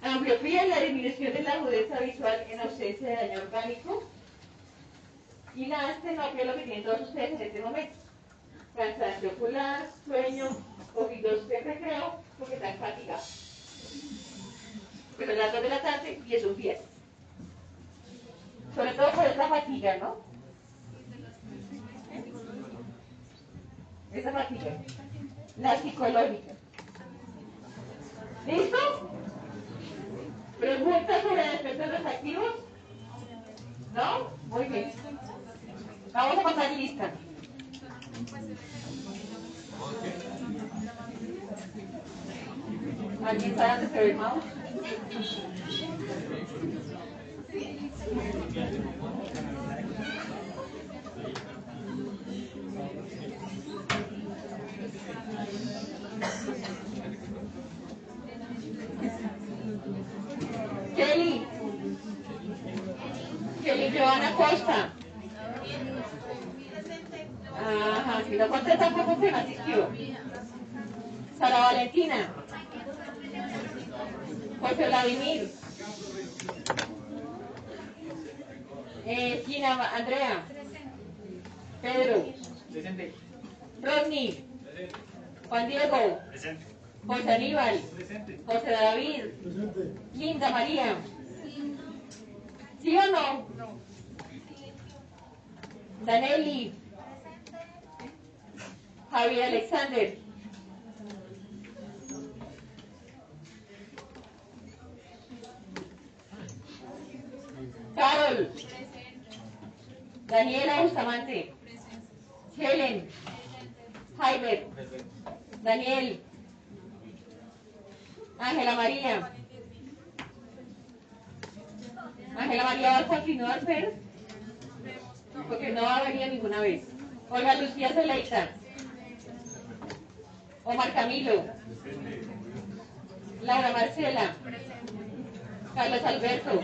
Speaker 1: Ambliopía es la disminución de la agudeza visual en ausencia de daño orgánico. Y la astenopia es lo que tienen todos ustedes en este momento. Cansancio ocular, sueño, ojitos de recreo, porque están fatigados. Pero las dos de la tarde y es un viernes. Sobre todo por esa fatiga, ¿no? Esa fatiga. La psicológica. ¿Listo? ¿Preguntas sobre defectos refractivos? ¿No? Muy bien. Vamos a pasar lista. ¿Alguien sabe dónde se ve el mouse? Kelly. Kelly Joana Costa. Ajá, si no contesta tampoco se me asistió. Sara Valentina. José Vladimir. Eh, Gina Andrea. Pedro. Rodney. Juan Diego. José Aníbal. José David. Linda María. ¿Sí o no? Danelli. Javier Alexander. Carol. Daniela Bustamante. Helen. Jaime. Daniel. Ángela María. Ángela María va a continuar, pero porque no ha venido ninguna vez. Olga Lucía Zeleita. Omar Camilo. Laura Marcela. Carlos Alberto.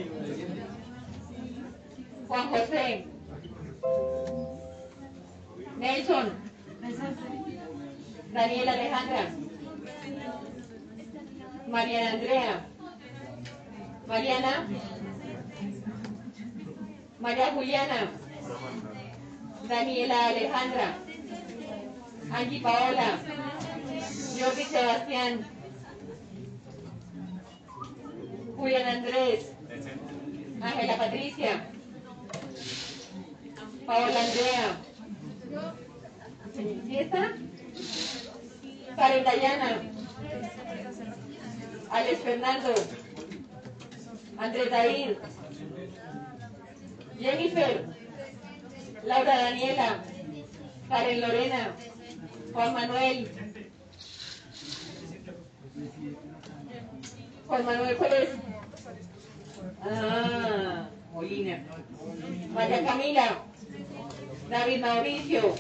Speaker 1: Juan José. Nelson. Daniela Alejandra. Mariana Andrea. Mariana. María Juliana. Daniela Alejandra. Angie Paola. Jordi Sebastián. Julián Andrés. Ángela Patricia. Paola Andrea. ¿Sí está? Karen Dayana. Alex Fernando. Andrés David. Jennifer. Laura Daniela. Karen Lorena. Juan Manuel. Juan Manuel, ¿cuál es? Ah, Molina. María Camila. David Mauricio.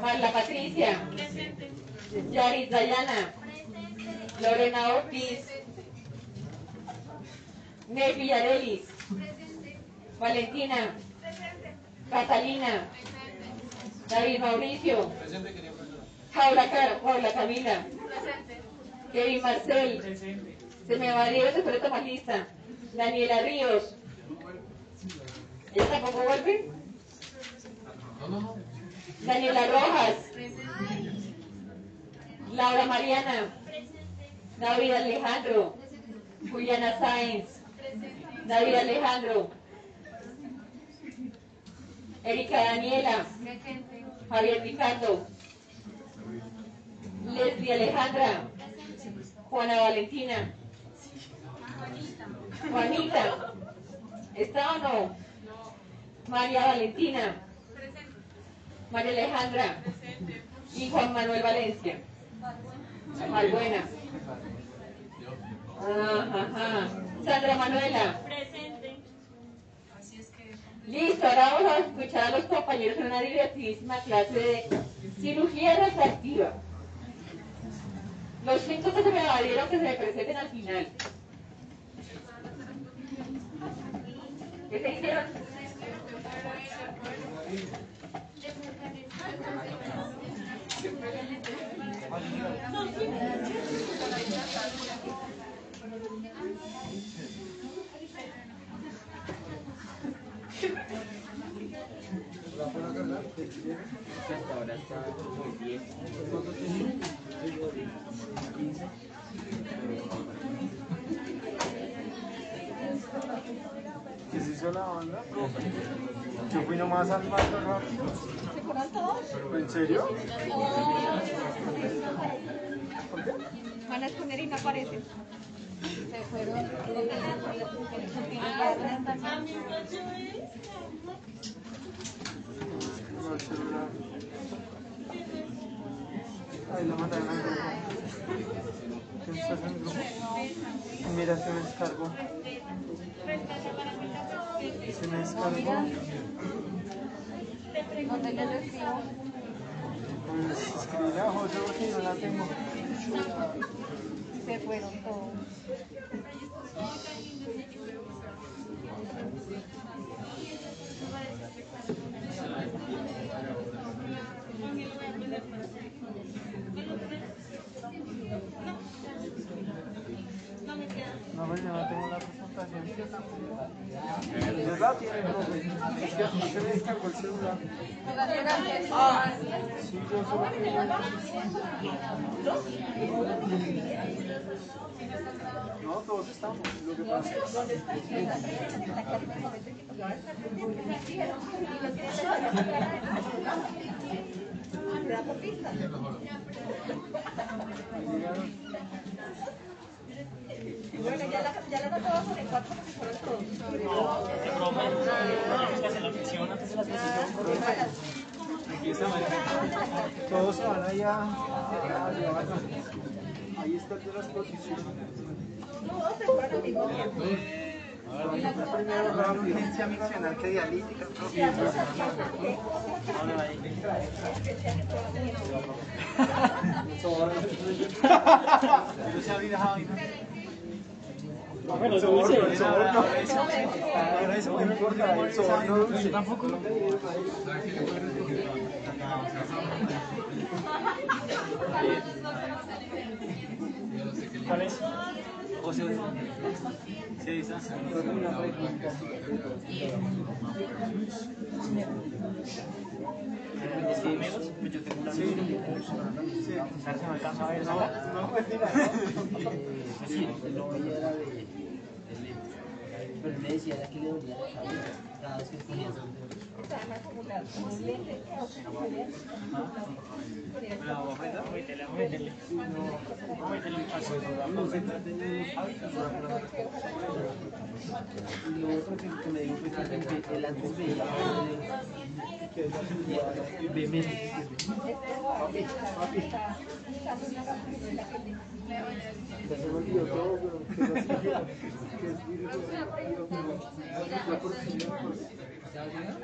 Speaker 1: Marla Patricia. Yaris Dayana. Lorena Ortiz. Ney Villarelis. Valentina,
Speaker 5: Presente.
Speaker 1: Catalina, David Mauricio,
Speaker 2: Presente, profesor.
Speaker 1: Paula, Camila,
Speaker 5: Presente.
Speaker 1: Kevin Marcel, se me va Diego, tomar lista, Daniela Ríos.
Speaker 2: No, no, no.
Speaker 1: Daniela Rojas, Laura Mariana, David Alejandro, Juliana Sáenz, David Alejandro, Erika Daniela. Javier Ricardo, Leslie Alejandra, Juana Valentina, Juanita, ¿está o no? María Valentina, María Alejandra y Juan Manuel Valencia. Valbuena. Ajá, ajá. Sandra Manuela.
Speaker 5: Presente.
Speaker 1: Listo, ahora vamos a escuchar a los compañeros en una divertidísima clase de cirugía refractiva. Los cinco que se me valieron que se me presenten al final. ¿Qué se hicieron?
Speaker 6: ¿Qué se hizo la banda, profe? Yo fui nomás al más rápido.
Speaker 1: ¿Se fueron todos?
Speaker 6: ¿En serio?
Speaker 1: Van a exponer y no aparecen. Se fueron.
Speaker 6: Ahí lo mandaron al grupo. ¿Quién está en el grupo? Mira, se me descargó. Se me descargó.
Speaker 1: ¿Dónde les escribo?
Speaker 6: Pues escribí a José porque no la tengo.
Speaker 1: Se fueron todos.
Speaker 6: No, pues yo no tengo la presentación. Yo la tiene, profe. Es que a mí se me descargó el celular. Sí, yo solo. No, todos estamos. Lo que pasa es.
Speaker 1: Bueno, ya la, ya la cuatro porque fueron todos.
Speaker 6: Todos se van allá a llevar. Ahí está de las posiciones.
Speaker 1: No.
Speaker 6: Tampoco.
Speaker 7: ¿Cuál es? José. Sí. Pues yo tengo una
Speaker 6: Sí, sí.
Speaker 7: ¿Sabes si me alcanza a ver?
Speaker 6: No, no, mentira.
Speaker 8: Sí, no ella era de, de lente. Pero él me decía que le dolía la cabeza cada vez que ponía esos
Speaker 7: No,
Speaker 8: que él
Speaker 7: días.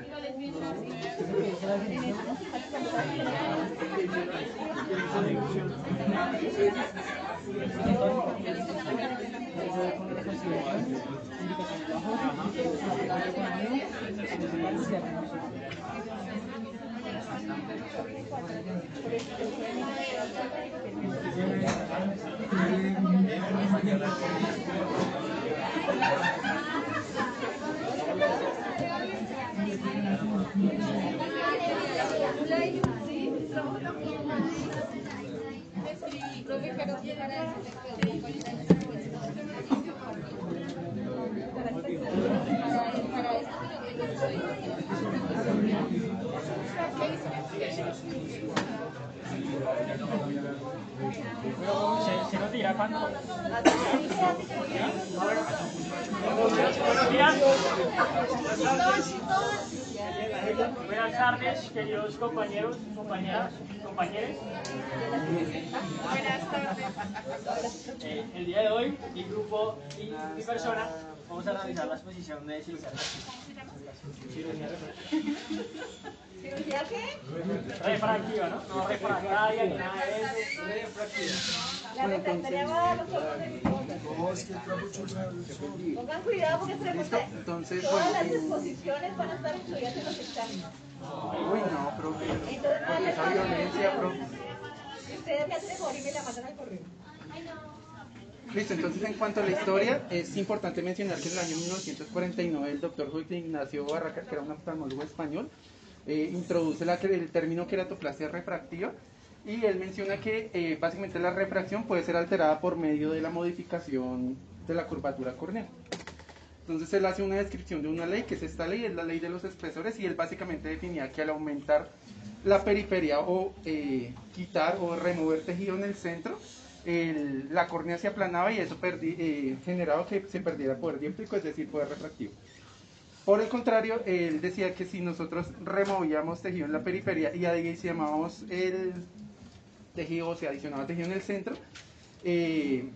Speaker 7: Buenas tardes, queridos compañeros, compañeras, compañeros.
Speaker 4: Buenas tardes.
Speaker 7: Eh, el día de hoy, mi grupo y mi persona vamos a analizar la exposición de cirugía. Cirugía
Speaker 8: ¿Cirugía qué?
Speaker 7: refractiva, ¿no? No de eso.
Speaker 8: La refractaria va a los ojos de mis cosas. Pongan cuidado porque se
Speaker 9: Entonces,
Speaker 8: Todas las exposiciones van a estar incluidas en los exámenes.
Speaker 9: uy, no, profe.
Speaker 8: Entonces, no
Speaker 9: violencia, profe.
Speaker 8: Ustedes me hacen el favor y me la mandan al correo.
Speaker 9: Listo, entonces en cuanto a la historia, es importante mencionar que en el año 1949 el doctor Luis Ignacio Barraca, que era un oftalmólogo español, eh, introduce el término queratoplastia refractiva y él menciona que eh, básicamente la refracción puede ser alterada por medio de la modificación de la curvatura corneal. Entonces él hace una descripción de una ley, que es esta ley, es la ley de los espesores, y él básicamente definía que al aumentar la periferia o eh, quitar o remover tejido en el centro, la córnea se aplanaba y eso generaba que se perdiera poder dióptrico, es decir, poder refractivo. Por el contrario, él decía que si nosotros removíamos tejido en la periferia y adicionábamos el tejido, o sea, adicionaba tejido en el centro, eh,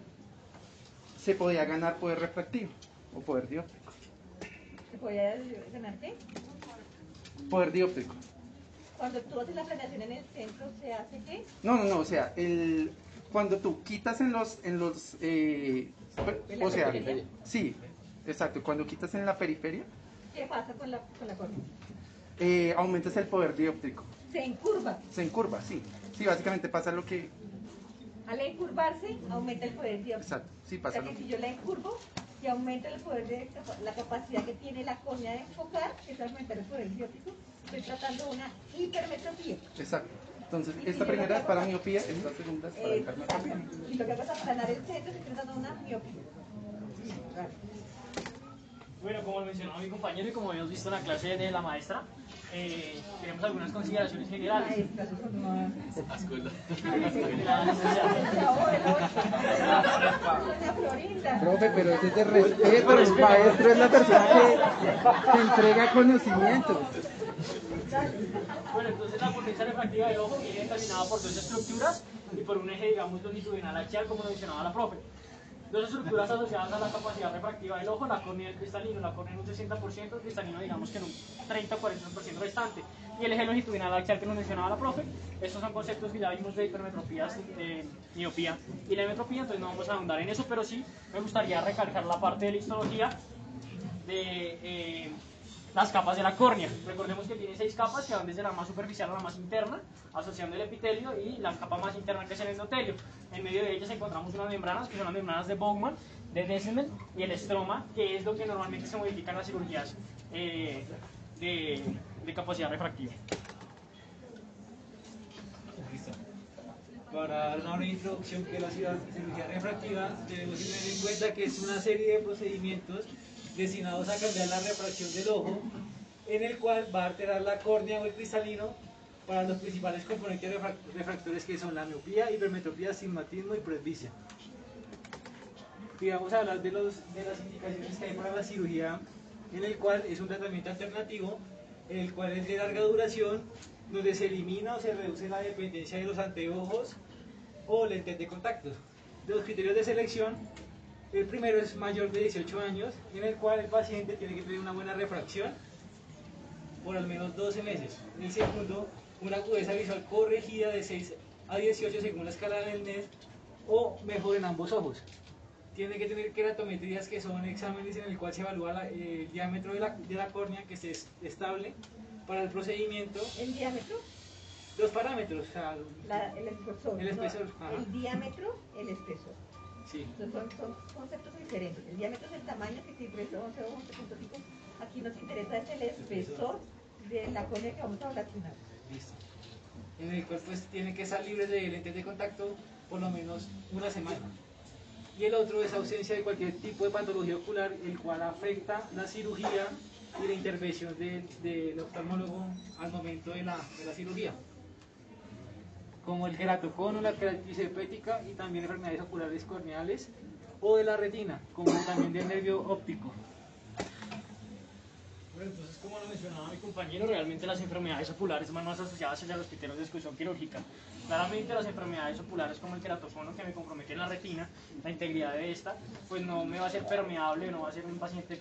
Speaker 9: se podía ganar poder refractivo o poder dióptrico.
Speaker 8: ¿Se podía ganar qué?
Speaker 9: Poder dióptrico.
Speaker 8: Cuando tú haces la planeación en el centro, ¿se hace qué?
Speaker 9: No, no, no, o sea, el, cuando tú quitas en los, en los, eh,
Speaker 8: ¿En la
Speaker 9: o sea,
Speaker 8: periferia?
Speaker 9: sí, exacto, cuando quitas en la periferia,
Speaker 8: ¿Qué pasa con la, con la córnea?
Speaker 9: eh, aumentas el poder dióptrico.
Speaker 8: Se encurva.
Speaker 9: Se encurva, sí. Sí, básicamente pasa lo que,
Speaker 8: Al encurvarse, aumenta el poder dióptrico.
Speaker 9: exacto, sí
Speaker 8: O
Speaker 9: pasa
Speaker 8: sea
Speaker 9: lo
Speaker 8: que si
Speaker 9: que,
Speaker 8: yo la encurvo y aumenta el poder de la capacidad que tiene la córnea de enfocar, es aumentar el poder dióptrico, estoy tratando una hipermetropía.
Speaker 9: exacto. Entonces,
Speaker 8: si
Speaker 9: esta primera es para miopía, esta segunda es para
Speaker 8: Eh,
Speaker 9: hipermetropía.
Speaker 8: exactamente. Y lo que hago es aplanar el centro, estoy tratando una miopía. Claro.
Speaker 7: Bueno, como lo mencionaba mi compañero y como habíamos visto en la clase de la maestra, eh, tenemos algunas consideraciones generales.
Speaker 9: Profe, pero ese es de respeto, el maestro es la persona que, que entrega conocimientos.
Speaker 7: Bueno, entonces la potencia refractiva del ojo viene determinada por dos estructuras y por un eje, digamos, longitudinal axial, como lo mencionaba la profe. Dos estructuras asociadas a la capacidad refractiva del ojo, la córnea y el cristalino. La córnea en un 60%, el cristalino digamos que en un 30-40% restante. Y el eje longitudinal axial que nos mencionaba la profe. Estos son conceptos que ya vimos de hipermetropías, de miopía y la metropía, entonces no vamos a ahondar en eso, pero sí me gustaría recalcar la parte de la histología de eh, las capas de la córnea. Recordemos que tiene seis capas que van desde la más superficial a la más interna, asociando el epitelio y la capa más interna que es el endotelio. En medio de ellas encontramos unas membranas que son las membranas de Bowman, de Descemet y el estroma, que es lo que normalmente se modifica en las cirugías eh, de, de capacidad refractiva.
Speaker 10: Para dar una introducción que la cirugía refractiva, debemos tener en cuenta que es una serie de procedimientos destinados a cambiar la refracción del ojo, en el cual va a alterar la córnea o el cristalino para los principales componentes refrac- refractores que son la miopía, hipermetropía, astigmatismo y presbicia. Y vamos a hablar de, los, de las indicaciones que hay para la cirugía, en el cual es un tratamiento alternativo, en el cual es de larga duración, donde se elimina o se reduce la dependencia de los anteojos o lentes de contacto. Los criterios de selección, el primero es mayor de 18 años, en el cual el paciente tiene que tener una buena refracción por al menos 12 meses. El segundo, una agudeza visual corregida de 6 a 18 según la escala del NES o mejor en ambos ojos. tiene que tener queratometrías que son exámenes en el cual se evalúa la- eh, el diámetro de la, de la córnea que esté es- estable para el procedimiento.
Speaker 8: ¿El diámetro?
Speaker 10: Los parámetros, o sea,
Speaker 8: La- el espesor.
Speaker 10: El espesor,
Speaker 8: el diámetro, el espesor.
Speaker 10: Sí.
Speaker 8: Entonces son, son conceptos diferentes. El diámetro es el tamaño que si por eso 11 o 11.5. Aquí nos interesa es el espesor de la córnea que vamos a ablacionar.
Speaker 10: Listo. En el cual pues tiene que estar libre de lentes de contacto por lo menos una semana. Y el otro es ausencia de cualquier tipo de patología ocular, el cual afecta la cirugía y la intervención de- del oftalmólogo al momento de la, de la cirugía. Como el queratocono, la queratitis hepática y también enfermedades oculares corneales o de la retina, como también del nervio óptico.
Speaker 7: Bueno, entonces, como lo mencionaba mi compañero, realmente las enfermedades oculares van más asociadas hacia los criterios de exclusión quirúrgica. Claramente las enfermedades oculares como el queratocono que me compromete en la retina, la integridad de esta, pues no me va a ser permeable, no va a ser un paciente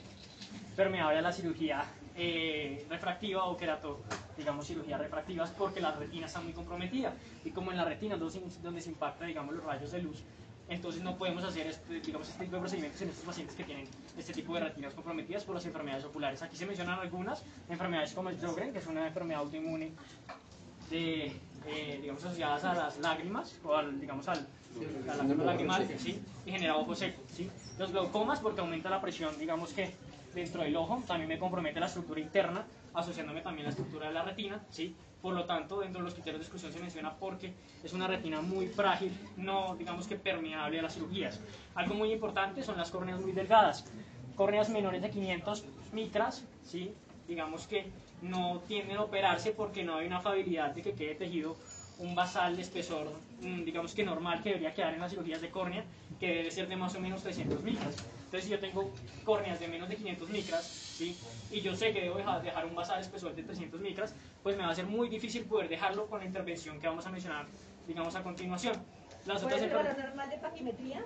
Speaker 7: permeable a la cirugía eh, refractiva o querato, digamos, cirugías refractivas porque la retina está muy comprometida. Y como en la retina es donde, se- impacta, digamos, los rayos de luz, entonces no podemos hacer este, digamos, este tipo de procedimientos en estos pacientes que tienen este tipo de retinas comprometidas por las enfermedades oculares. Aquí se mencionan algunas enfermedades como el Sjögren, que es una enfermedad autoinmune de, eh, digamos, asociadas a las lágrimas o al, digamos, al, a la lagrimal, ¿sí? y genera ojo seco. ¿sí? Los glaucomas porque aumenta la presión, digamos que dentro del ojo, también me compromete la estructura interna, asociándome también a la estructura de la retina, ¿sí? Por lo tanto, dentro de los criterios de exclusión se menciona porque es una retina muy frágil, no digamos que permeable a las cirugías. Algo muy importante son las córneas muy delgadas. Córneas menores de 500 micras, ¿sí? digamos que no tienden a operarse porque no hay una fabilidad de que quede tejido un basal de espesor, mm, digamos que normal, que debería quedar en las cirugías de córnea, que debe ser de más o menos 300 micras. Entonces, si yo tengo córneas de menos de 500 micras, ¿sí? y yo sé que debo dejar, un basal espesor de 300 micras, pues me va a ser muy difícil poder dejarlo con la intervención que vamos a mencionar, digamos, a continuación. Las
Speaker 8: ¿Cuál
Speaker 7: otras
Speaker 8: es el valor normal de paquimetría?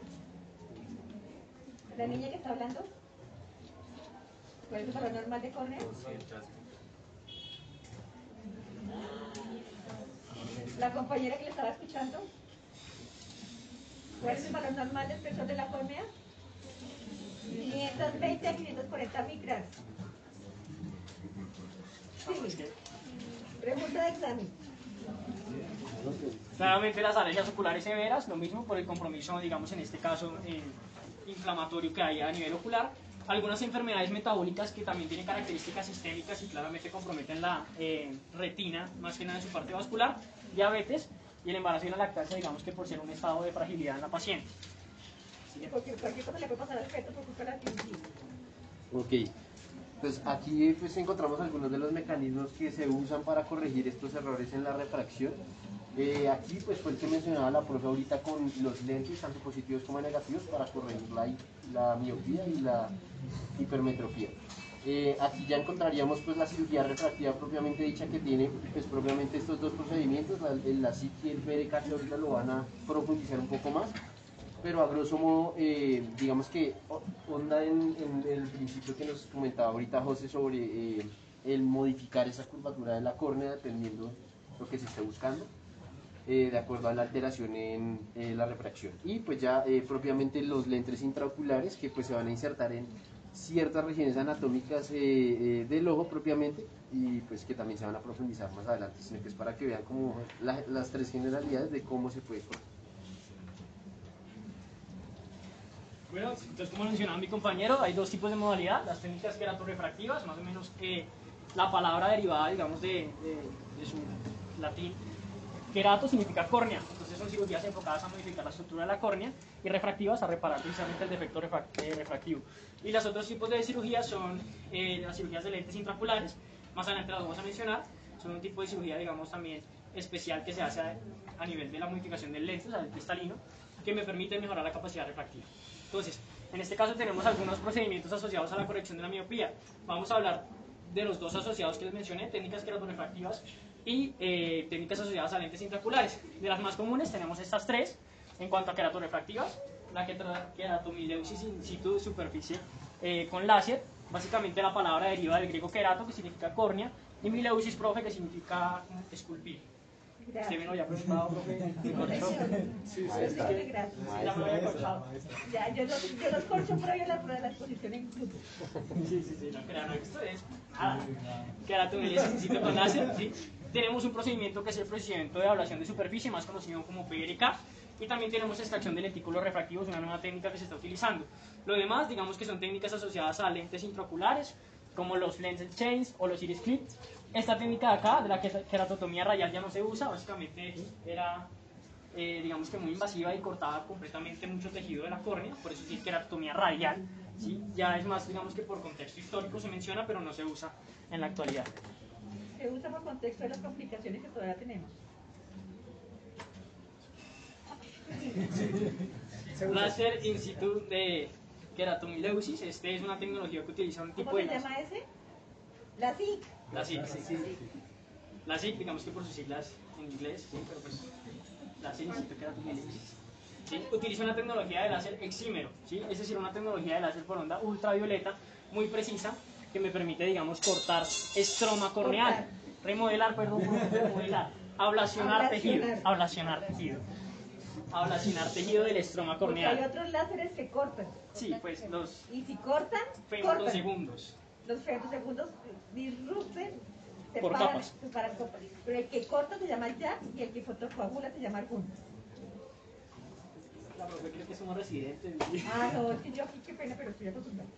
Speaker 8: ¿La niña que está hablando? ¿Cuál es el valor normal de córnea? ¿La compañera que le estaba escuchando? ¿Cuál es el valor normal de la córnea? 520 a 540 micras. Sí. Pregunta de examen.
Speaker 7: Claramente las alergias oculares severas, lo mismo por el compromiso, digamos en este caso, eh, inflamatorio que hay a nivel ocular. Algunas enfermedades metabólicas que también tienen características sistémicas y claramente comprometen la eh, retina, más que nada en su parte vascular, diabetes y el embarazo y la lactancia, digamos que por ser un estado de fragilidad en la paciente.
Speaker 8: Porque cualquier cosa le puede pasar al feto por culpa de la cirugía.
Speaker 11: Ok. Pues aquí pues encontramos algunos de los mecanismos que se usan para corregir estos errores en la refracción. Eh, aquí pues fue el que mencionaba la profe ahorita con los lentes, tanto positivos como negativos, para corregir la, la miopía y la hipermetropía. Eh, aquí ya encontraríamos pues la cirugía refractiva propiamente dicha que tiene pues propiamente estos dos procedimientos, la, el- la CIT y el PRK que ahorita lo van a profundizar un poco más pero a grosso modo, eh, digamos que onda en, en el principio que nos comentaba ahorita José sobre eh, el modificar esa curvatura de la córnea dependiendo lo que se esté buscando, eh, de acuerdo a la alteración en eh, la refracción. Y pues ya eh, propiamente los lentes intraoculares que pues se van a insertar en ciertas regiones anatómicas eh, eh, del ojo propiamente y pues que también se van a profundizar más adelante, sino que es para que vean como la- las tres generalidades de cómo se puede corregir.
Speaker 7: Bueno, entonces como mencionaba mi compañero, hay dos tipos de modalidad, las técnicas queratorefractivas, más o menos eh, la palabra derivada, digamos, de, de- de su latín. Querato significa córnea, entonces son cirugías enfocadas a modificar la estructura de la córnea y refractivas a reparar precisamente el defecto eh, refractivo. Y los otros tipos de cirugías son eh, las cirugías de lentes intraoculares, más adelante las vamos a mencionar, son un tipo de cirugía, digamos, también especial que se hace a, a nivel de la modificación del lente, o sea, del cristalino, que me permite mejorar la capacidad refractiva. Entonces, en este caso tenemos algunos procedimientos asociados a la corrección de la miopía. Vamos a hablar de los dos asociados que les mencioné, técnicas queratorefractivas y eh, técnicas asociadas a lentes intraoculares. De las más comunes tenemos estas tres. En cuanto a queratorefractivas, la queratomileusis in situ de superficie eh, con láser. Básicamente la palabra deriva del griego querato, que significa córnea, y mileusis, profe, que significa esculpir. Usted me lo había preguntado, profe.
Speaker 8: Sí, gracias.
Speaker 7: Ya me lo había corchado.
Speaker 8: Ya, yo los, yo los corcho previo a la prueba de la exposición en grupo.
Speaker 7: Sí, sí, sí, no crean, no, esto es nada. Queratomilia exquisito con láser, ¿sí? Tenemos un procedimiento que es el procedimiento de ablación de superficie, más conocido como PRK, y también tenemos extracción de lentículos refractivos, una nueva técnica que se está utilizando. Lo demás, digamos que son técnicas asociadas a lentes intraoculares, como los lens chains o los iris clips. Esta técnica de acá, de la que- keratotomía radial ya no se usa, básicamente era, eh, digamos que muy invasiva y cortaba completamente mucho tejido de la córnea, por eso sí es keratotomía radial. ¿sí? Ya es más, digamos que por contexto histórico se menciona, pero no se usa en la actualidad.
Speaker 8: Se usa por contexto de las complicaciones que todavía tenemos.
Speaker 7: Láser in situ de queratomileusis, este es una tecnología que utiliza un tipo
Speaker 8: ¿Cómo
Speaker 7: de
Speaker 8: se
Speaker 7: láser.
Speaker 8: llama ese? La SIC.
Speaker 7: La SIC, sí. La SIC, digamos que por sus siglas en inglés, sí, pero pues láser in situ queratomileusis. ¿sí? Utiliza una tecnología de láser exímero, ¿sí? es decir, una tecnología de láser por onda ultravioleta muy precisa que me permite, digamos, cortar estroma corneal,
Speaker 8: Cortar.
Speaker 7: remodelar, perdón, remodelar, ablacionar
Speaker 8: Ablacionar.
Speaker 7: tejido, ablacionar tejido, ablacionar tejido del estroma
Speaker 8: Porque hay
Speaker 7: corneal.
Speaker 8: otros láseres que cortan.
Speaker 7: Sí, pues los
Speaker 8: Y si cortan,
Speaker 7: femtosegundos.
Speaker 8: Los femtosegundos disrupten,
Speaker 7: Por
Speaker 8: separan,
Speaker 7: capas.
Speaker 8: separan capas. Pero el que corta se llama jack y el que fotocoagula se llama argun.
Speaker 7: La profe cree que somos residentes.
Speaker 8: Ah, no, yo aquí qué pena, pero estoy acostumbrada.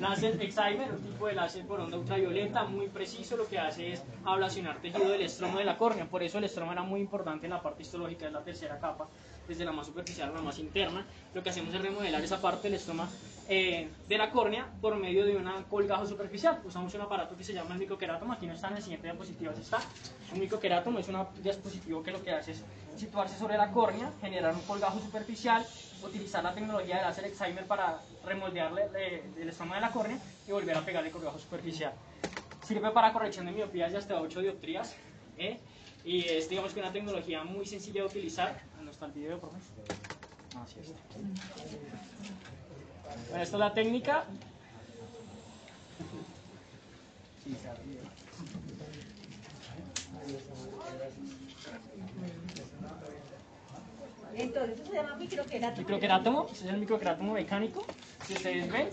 Speaker 7: Láser Excimer, un tipo de láser por onda ultravioleta, muy preciso, lo que hace es ablacionar tejido del estroma de la córnea. Por eso el estroma era muy importante en la parte histológica, es la tercera capa, desde la más superficial a la más interna. Lo que hacemos es remodelar esa parte del estroma eh, de la córnea por medio de un colgajo superficial. Usamos un aparato que se llama el microquerátomo, aquí no está en el siguiente diapositiva, está. Un microquerátomo es un dispositivo que lo que hace es situarse sobre la córnea, generar un colgajo superficial, utilizar la tecnología de láser Excimer para remoldearle eh, el estroma de la córnea y volver a pegarle el colgajo superficial. Sirve para corrección de miopías de hasta 8 dioptrías ¿eh? y es digamos que una tecnología muy sencilla de utilizar. ¿Dónde está el video, profe? Ah, sí está. Bueno, esta es la técnica. Sí, se abre.
Speaker 8: Entonces, eso se llama microquerátomo.
Speaker 7: Microquerátomo, ese es el microquerátomo mecánico. Si ustedes ven,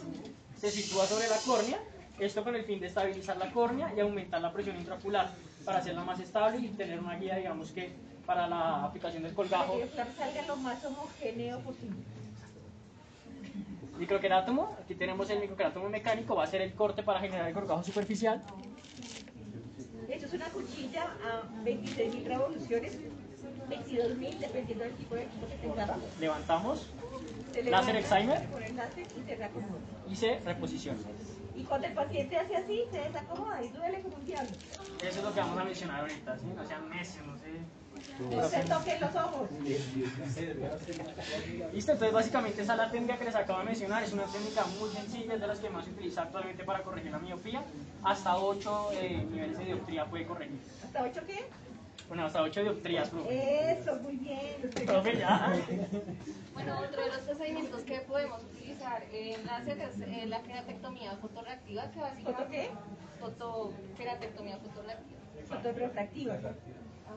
Speaker 7: se sitúa sobre la córnea. Esto con el fin de estabilizar la córnea y aumentar la presión intraocular para hacerla más estable y tener una guía, digamos que, para la aplicación del colgajo.
Speaker 8: Que salga lo más homogéneo posible.
Speaker 7: Microquerátomo, aquí tenemos el microquerátomo mecánico, va a ser el corte para generar el colgajo superficial.
Speaker 8: Esto es una cuchilla a 26.000 revoluciones, 22.000, dependiendo del tipo de equipo que tengamos.
Speaker 7: Levantamos
Speaker 8: Se
Speaker 7: Láser Excimer.
Speaker 8: y se reacomoda.
Speaker 7: y se reposiciona.
Speaker 8: Y cuando el paciente hace así, se desacomoda y duele como un diablo.
Speaker 7: Eso es lo que vamos a mencionar ahorita, ¿sí? No sean necios, no sé.
Speaker 8: No se toquen los ojos.
Speaker 7: Listo, entonces básicamente esa es la técnica que les acabo de mencionar, es una técnica muy sencilla, es de las que más se utiliza actualmente para corregir la miopía, hasta 8 niveles de dioptría puede corregir.
Speaker 8: ¿Hasta ocho qué?
Speaker 7: Bueno, hasta 8 dioptrías, profe.
Speaker 8: Eso, muy bien.
Speaker 7: Profe, ya.
Speaker 4: Bueno, otro de los procedimientos que podemos utilizar en láser es eh, la queratectomía fotorreactiva, que
Speaker 8: ¿Foto
Speaker 4: básicamente...
Speaker 8: qué?
Speaker 4: Fotoqueratectomía fotorreactiva.
Speaker 8: Fotorefractiva.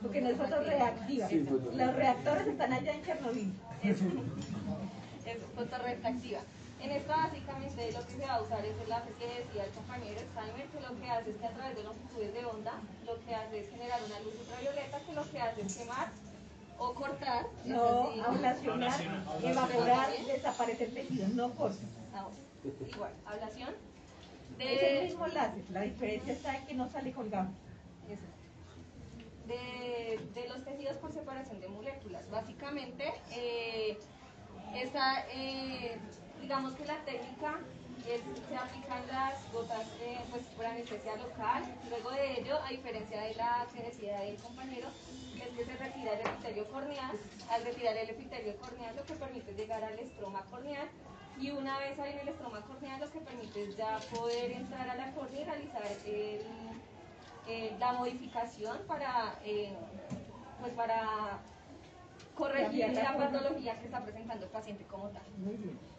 Speaker 8: Porque no es fotorreactiva. Los reactores están allá en Chernobyl.
Speaker 4: Es, es fotorrefractiva. En esta básicamente lo que se va a usar es el láser que decía el compañero Steimer, que lo que hace es que a través de longitudes de onda, lo que hace es generar una luz ultravioleta que lo que hace es quemar o cortar.
Speaker 8: No, ablacionar, evaporar, desaparecer tejido, no corta.
Speaker 4: Ah, igual, ablación.
Speaker 8: Es el mismo láser, la diferencia está en que no sale colgado.
Speaker 4: de, de los tejidos por separación de moléculas. Básicamente, eh, esta, eh, digamos que la técnica es, se aplican las gotas eh, pues, por anestesia local. Luego de ello, a diferencia de la que decía el compañero, es que se retira el epitelio corneal. Al retirar el epitelio corneal, lo que permite es llegar al estroma corneal. Y una vez ahí en el estroma corneal, lo que permite es ya poder entrar a la córnea y realizar el, eh, la modificación para, eh, pues para corregir
Speaker 8: la
Speaker 4: la patología que está presentando el paciente como tal.
Speaker 8: Muy bien.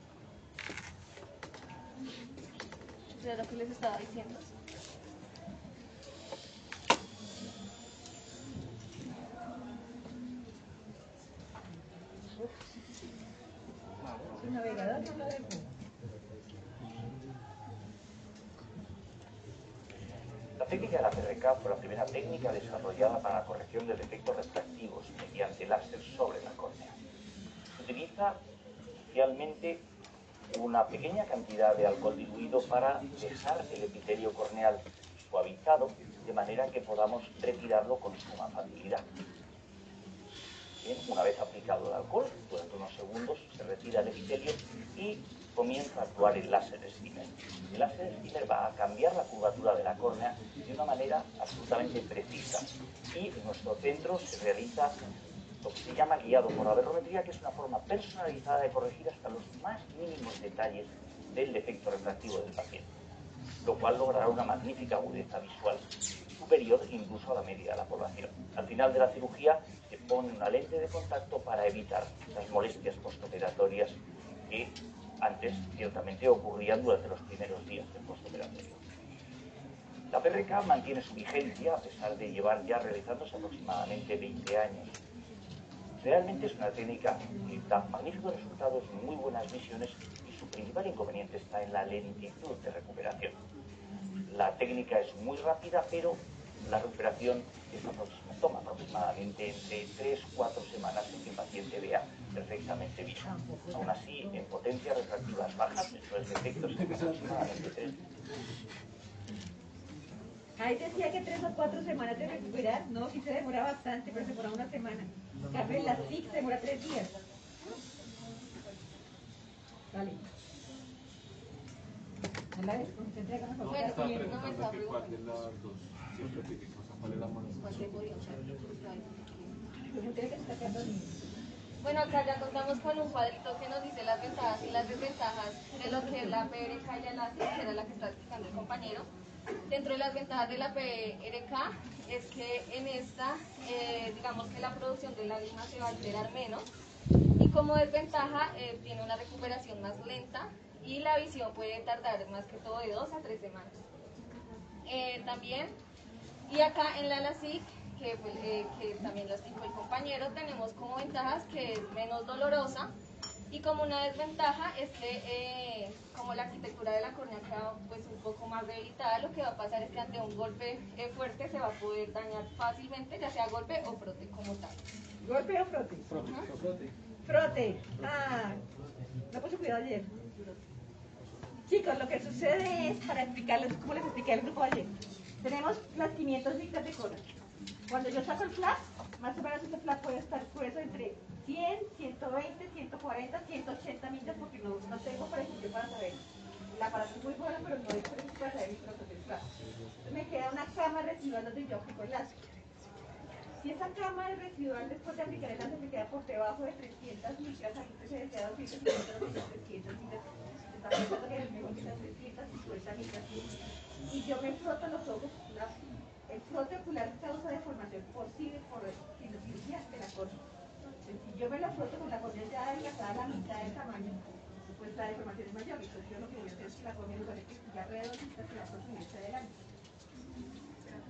Speaker 4: De les estaba diciendo.
Speaker 12: La técnica de la PRK fue la primera técnica desarrollada para la corrección de defectos refractivos mediante láser sobre la córnea. Se utiliza inicialmente una pequeña cantidad de alcohol diluido para dejar el epitelio corneal suavizado de manera que podamos retirarlo con suma facilidad. Una vez aplicado el alcohol, durante unos segundos se retira el epitelio y comienza a actuar el láser steamer. El láser steamer va a cambiar la curvatura de la córnea de una manera absolutamente precisa y en nuestro centro se realiza lo que se llama guiado por la aberrometría, que es una forma personalizada de corregir hasta los más mínimos detalles del defecto refractivo del paciente, lo cual logrará una magnífica agudeza visual, superior incluso a la media de la población. Al final de la cirugía se pone una lente de contacto para evitar las molestias postoperatorias que antes ciertamente ocurrían durante los primeros días del postoperatorio. La PRK mantiene su vigencia a pesar de llevar ya realizándose aproximadamente 20 años. Realmente es una técnica que da magníficos resultados, muy buenas visiones y su principal inconveniente está en la lentitud de recuperación. La técnica es muy rápida, pero la recuperación es aproxima- toma aproximadamente entre 3-4 semanas en que el paciente vea perfectamente bien. Aún así, en potencias refractivas bajas, esto es defectos en aproximadamente 3
Speaker 8: Ahí decía que tres o cuatro semanas de recuperar, no, sí se demora bastante, pero se demora una semana. Cambio, en la SIC se demora tres días. Vale. ¿No la
Speaker 4: no
Speaker 2: preguntando que cuál dos siempre es la.
Speaker 4: Bueno, acá ya contamos con un cuadrito que nos dice las ventajas y las desventajas de lo que es la PRK y la LASIK, que era la que está explicando el compañero. Dentro de las ventajas de la PRK es que en esta, eh, digamos que la producción de lágrimas se va a alterar menos y como desventaja eh, tiene una recuperación más lenta y la visión puede tardar más que todo de dos a tres semanas. Eh, también, y acá en la LASIK, que, eh, que también lo explicó el compañero, tenemos como ventajas que es menos dolorosa y como una desventaja es que eh, como la arquitectura de la córnea queda pues un poco más debilitada, lo que va a pasar es que ante un golpe eh, fuerte se va a poder dañar fácilmente, ya sea golpe o frote como tal.
Speaker 8: ¿Golpe o frote? Frote. Ah, no puse cuidado ayer. Chicos, lo que sucede es, para explicarles cómo les expliqué al grupo ayer, tenemos las 500 micras de cola. Cuando yo saco el flap, más o menos ese flap puede estar grueso entre 100, 120, 140, 180 millas, porque no, no tengo precisión para saber. El aparato es muy bueno, pero no hay precisión para saber el flap. Entonces me queda una cama residual donde yo aplico el láser. Si esa cama es residual después de aplicar el láser me queda por debajo de 300 micras, ahí se desea 250, 300 micras, está pensando que es mejor que sean 350 micras. Y yo me froto los ojos, el frote ocular causa deformación posible por cirugía de la córnea. Si yo me la froto con la córnea ya adelgazada a la mitad del tamaño, pues la deformación es mayor. Entonces yo lo que voy a hacer es que la de que ya redondita se va a construir hacia adelante.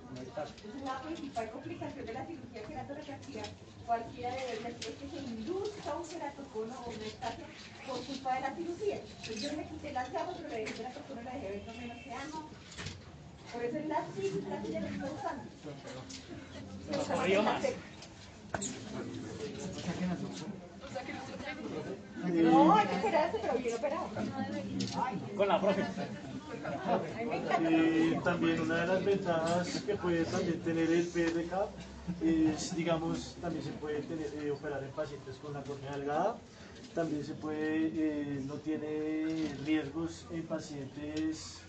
Speaker 8: Entonces la principal complicación de la cirugía queratorefractiva, cualquiera de ellas, es que se induzca un queratocono o una estasia por culpa de la cirugía. Entonces yo me quité las gafas, pero el queratocono la dejé ver no menos que ano. Por eso es la cirugía la que lo estoy usando.
Speaker 7: Nos corrió más.
Speaker 8: No, hay que operarse, pero bien operado.
Speaker 7: Con la profe.
Speaker 13: Eh, también una de las ventajas que puede también tener el PRK es, digamos, también se puede eh, operar en pacientes con la córnea delgada. También se puede, eh, no tiene riesgos en pacientes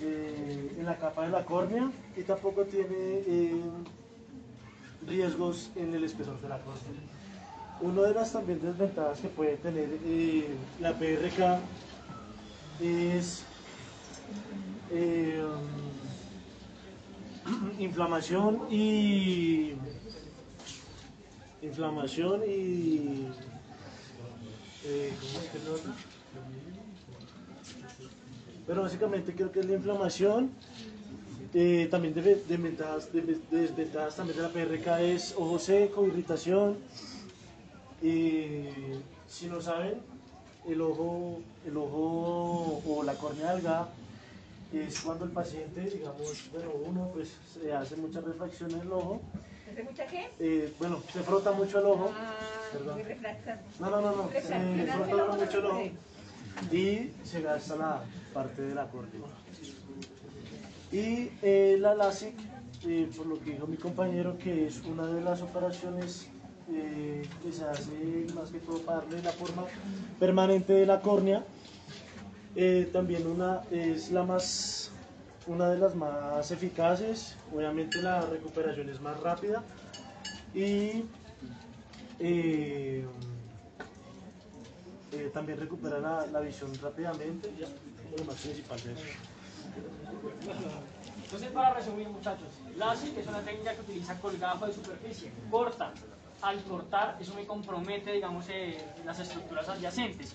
Speaker 13: eh, en la capa de la córnea y tampoco tiene riesgos en el espesor de la córnea. Una de las también desventajas que puede tener eh, la PRK es eh, inflamación y inflamación y eh, ¿cómo es que pero básicamente creo que es la inflamación eh, también de, desventajas, de- desventajas también de la PRK es ojo seco, irritación. Eh, si no saben, el ojo, el ojo o la córnea delgada es cuando el paciente, digamos, bueno, uno pues se hace mucha refracción en el ojo,
Speaker 8: ¿Hace mucha qué?
Speaker 13: eh, bueno, se frota mucho el ojo,
Speaker 8: Ah,
Speaker 13: Perdón. no, no, no, no, se frota mucho el ojo y se gasta la parte de la córnea. Y eh, la LASIK, eh, por lo que dijo mi compañero, que es una de las operaciones eh, que se hace más que todo para darle la forma permanente de la córnea. También una es la más una de las más eficaces. Obviamente la recuperación es más rápida. Y también recupera la, la visión rápidamente ya lo más principal de eso
Speaker 7: Entonces, para resumir, muchachos, LASIK es una técnica que utiliza colgajo de superficie, corta. Al cortar, eso me compromete, digamos, eh, las estructuras adyacentes.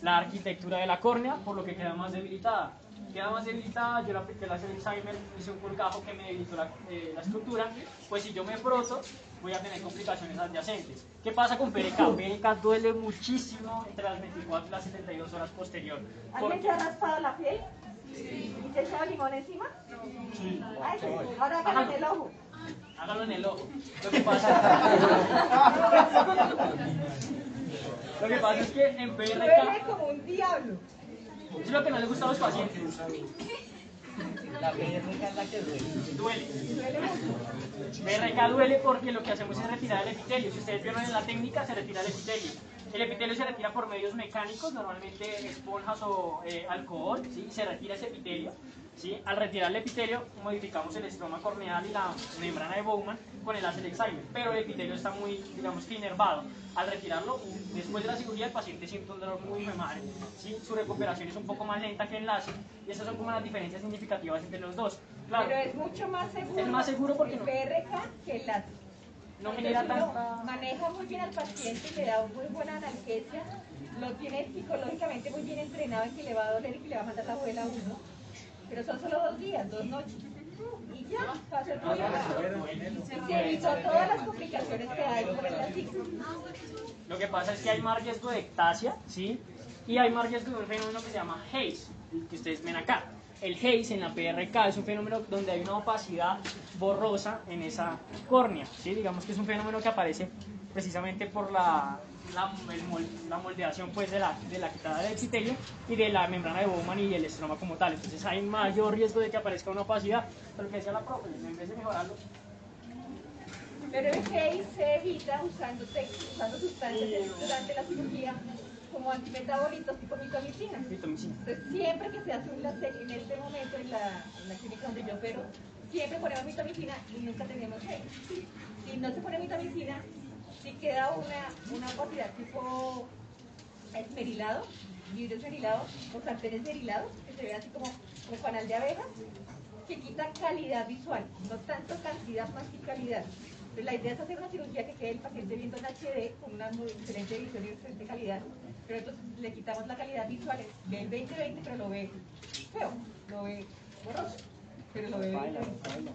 Speaker 7: La arquitectura de la córnea, por lo que queda más debilitada. Queda más debilitada, yo la apliqué la Alzheimer, hice un colgajo que me debilitó la, eh, la estructura, pues si yo me froto, voy a tener complicaciones adyacentes. ¿Qué pasa con PRK? PRK duele muchísimo entre las 24 y las 72 horas posterior.
Speaker 8: ¿Alguien se ha raspado la piel? ¿Y se echaba limón encima?
Speaker 7: Sí.
Speaker 8: Ay, sí. Ahora hágalo en el ojo.
Speaker 7: Hágalo en el ojo. Lo que pasa, lo que pasa es que en
Speaker 8: Duele
Speaker 7: PRK,
Speaker 8: como un diablo.
Speaker 7: es lo que no le gusta a los pacientes.
Speaker 14: La PRK es la que duele.
Speaker 7: Duele. PRK duele porque lo que hacemos es retirar el epitelio. Si ustedes vieron en la técnica, se retira el epitelio. El epitelio se retira por medios mecánicos, normalmente esponjas o eh, alcohol, ¿sí? se retira ese epitelio. ¿Sí? Al retirar el epitelio, modificamos el estroma corneal y la membrana de Bowman con el láser Alzheimer, pero el epitelio está muy, digamos que inervado. Al retirarlo, después de la cirugía, el paciente siente un dolor muy de madre. ¿sí? Su recuperación es un poco más lenta que el láser, y esas son como las diferencias significativas entre los dos. Claro,
Speaker 8: Pero es mucho más seguro.
Speaker 7: Es más seguro porque
Speaker 8: el
Speaker 7: no-
Speaker 8: PRK que el láser.
Speaker 7: no genera tanta...
Speaker 8: maneja muy bien al paciente, le da muy buena analgesia, lo tiene psicológicamente muy bien entrenado en que le va a doler y que le va a mandar la abuela a uno. Pero son solo dos días, dos noches. Y ya, pasa el problema. Se todas las complicaciones que hay con el.
Speaker 7: Lo que pasa es que hay más riesgo de ectasia, ¿sí? Y hay más riesgo de un fenómeno que se llama haze, el que ustedes ven acá. El haze en la PRK es un fenómeno donde hay una opacidad borrosa en esa córnea, ¿sí? Digamos que es un fenómeno que aparece precisamente por la, la, el la moldeación pues, de, la, de la quitada del epitelio y de la membrana de Bowman y el estroma como tal. Entonces hay mayor riesgo de que aparezca una opacidad. Pero que decía la profe, en vez de mejorarlo,
Speaker 8: Pero el haze se evita usando, usando sustancias durante la cirugía como antimetabolitos tipo mitomicina.
Speaker 7: mitomicina.
Speaker 8: Entonces, siempre que se hace un láser, en este momento en la, en la clínica donde yo opero, siempre ponemos mitomicina y nunca tenemos haze. Si no se pone mitomicina, si queda una, una opacidad tipo esmerilado, vidrio esmerilado o sartén esmerilado, que se ve así como, como panal de abejas, que quita calidad visual, no tanto cantidad más que calidad. Entonces, la idea es hacer una cirugía que quede el paciente viendo en HD con una muy excelente visión y excelente calidad, pero entonces le quitamos la calidad visual, ve el 20-20 pero lo ve feo, lo ve borroso, pero lo ve 20-20.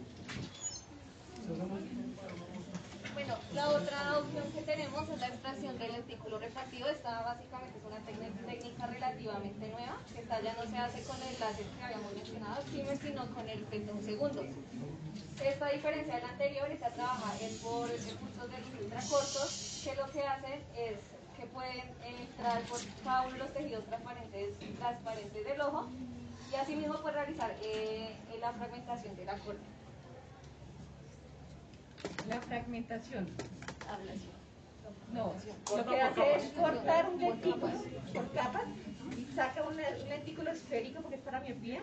Speaker 4: Bueno, la otra opción que tenemos es la extracción del lentículo refractivo. Esta básicamente es una técnica, relativamente nueva, esta ya no se hace con el láser que habíamos mencionado, sino con el PET un segundo. Esta diferencia de la anterior, esta trabaja es por recursos de luz ultracortos, que lo que hacen es que pueden entrar por cada los tejidos transparentes, transparentes del ojo y asimismo puede realizar eh, la fragmentación de la córnea.
Speaker 8: La fragmentación. No, lo que hace es cortar un lentículo por capas y saca un, lentículo esférico porque es para miopía,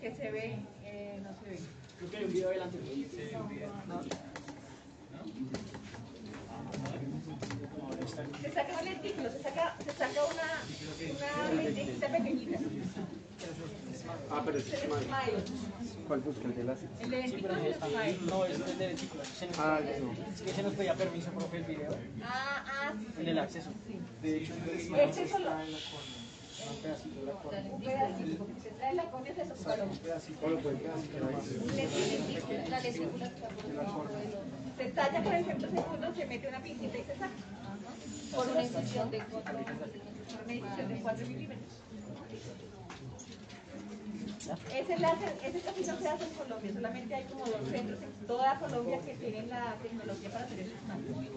Speaker 8: que se ve, eh, no se ve.
Speaker 7: creo que hay un video adelante.
Speaker 8: Se saca un lentículo, se saca, se saca una, una lenticita pequeñita.
Speaker 9: Ah, pero es
Speaker 8: El
Speaker 9: Smile.
Speaker 8: smile.
Speaker 9: ¿Cuál busca? ¿El de láser?
Speaker 8: El de.
Speaker 7: No, es el de
Speaker 9: Ah, no.
Speaker 7: es que se nos pedía permiso, profe, el video.
Speaker 8: Ah, ah, sí.
Speaker 7: El del acceso. De hecho,
Speaker 8: Este solo,
Speaker 7: un pedacito de la córnea.
Speaker 8: un pedacito, porque se trae la córnea de esos colores.
Speaker 9: Solo puede quedar así, pero más.
Speaker 8: Un lentículo, la ojo. Se talla por el centro segundo, se mete una pincita y se saca.
Speaker 4: Por una incisión de 4
Speaker 8: Por una incisión de 4 milímetros. Ese láser, ese casi no se hace en Colombia, solamente hay como dos centros en toda Colombia que tienen la tecnología para hacer esos láseres.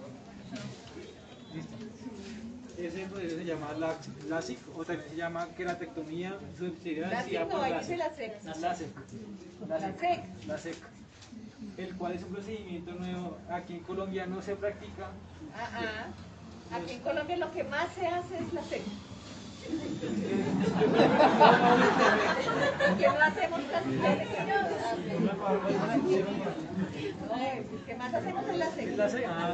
Speaker 10: Ese proceso se llama LASIK o también se llama
Speaker 8: LASIK
Speaker 10: asistida
Speaker 8: no, ahí dice LASEK.
Speaker 10: Ah, LASEK.
Speaker 8: LASEK.
Speaker 10: LASEK. El cual es un procedimiento nuevo. Aquí en Colombia no se practica.
Speaker 8: Ah, ah. Aquí en Colombia lo que más se hace es la seca. Que no hacemos Lo que más hacemos es la.
Speaker 10: LASEK. Ah,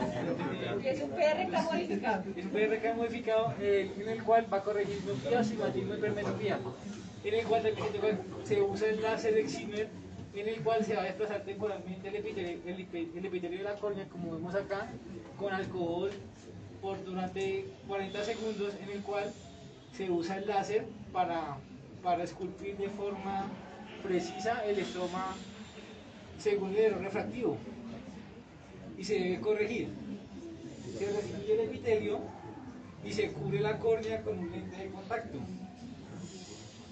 Speaker 8: Y es un PRK modificado.
Speaker 10: Es un PRK modificado eh, en el cual va a corregir miopía, astigmatismo y hipermetropía. En el cual se- usa el láser Excimer, en el cual se va a desplazar temporalmente el epitelio, el epi- el epitelio de la córnea, como vemos acá, con alcohol por durante 40 segundos, en el cual se usa el láser para, para esculpir de forma precisa el estroma según el error refractivo y se debe corregir. Se restituye el epitelio y se cubre la córnea con un lente de contacto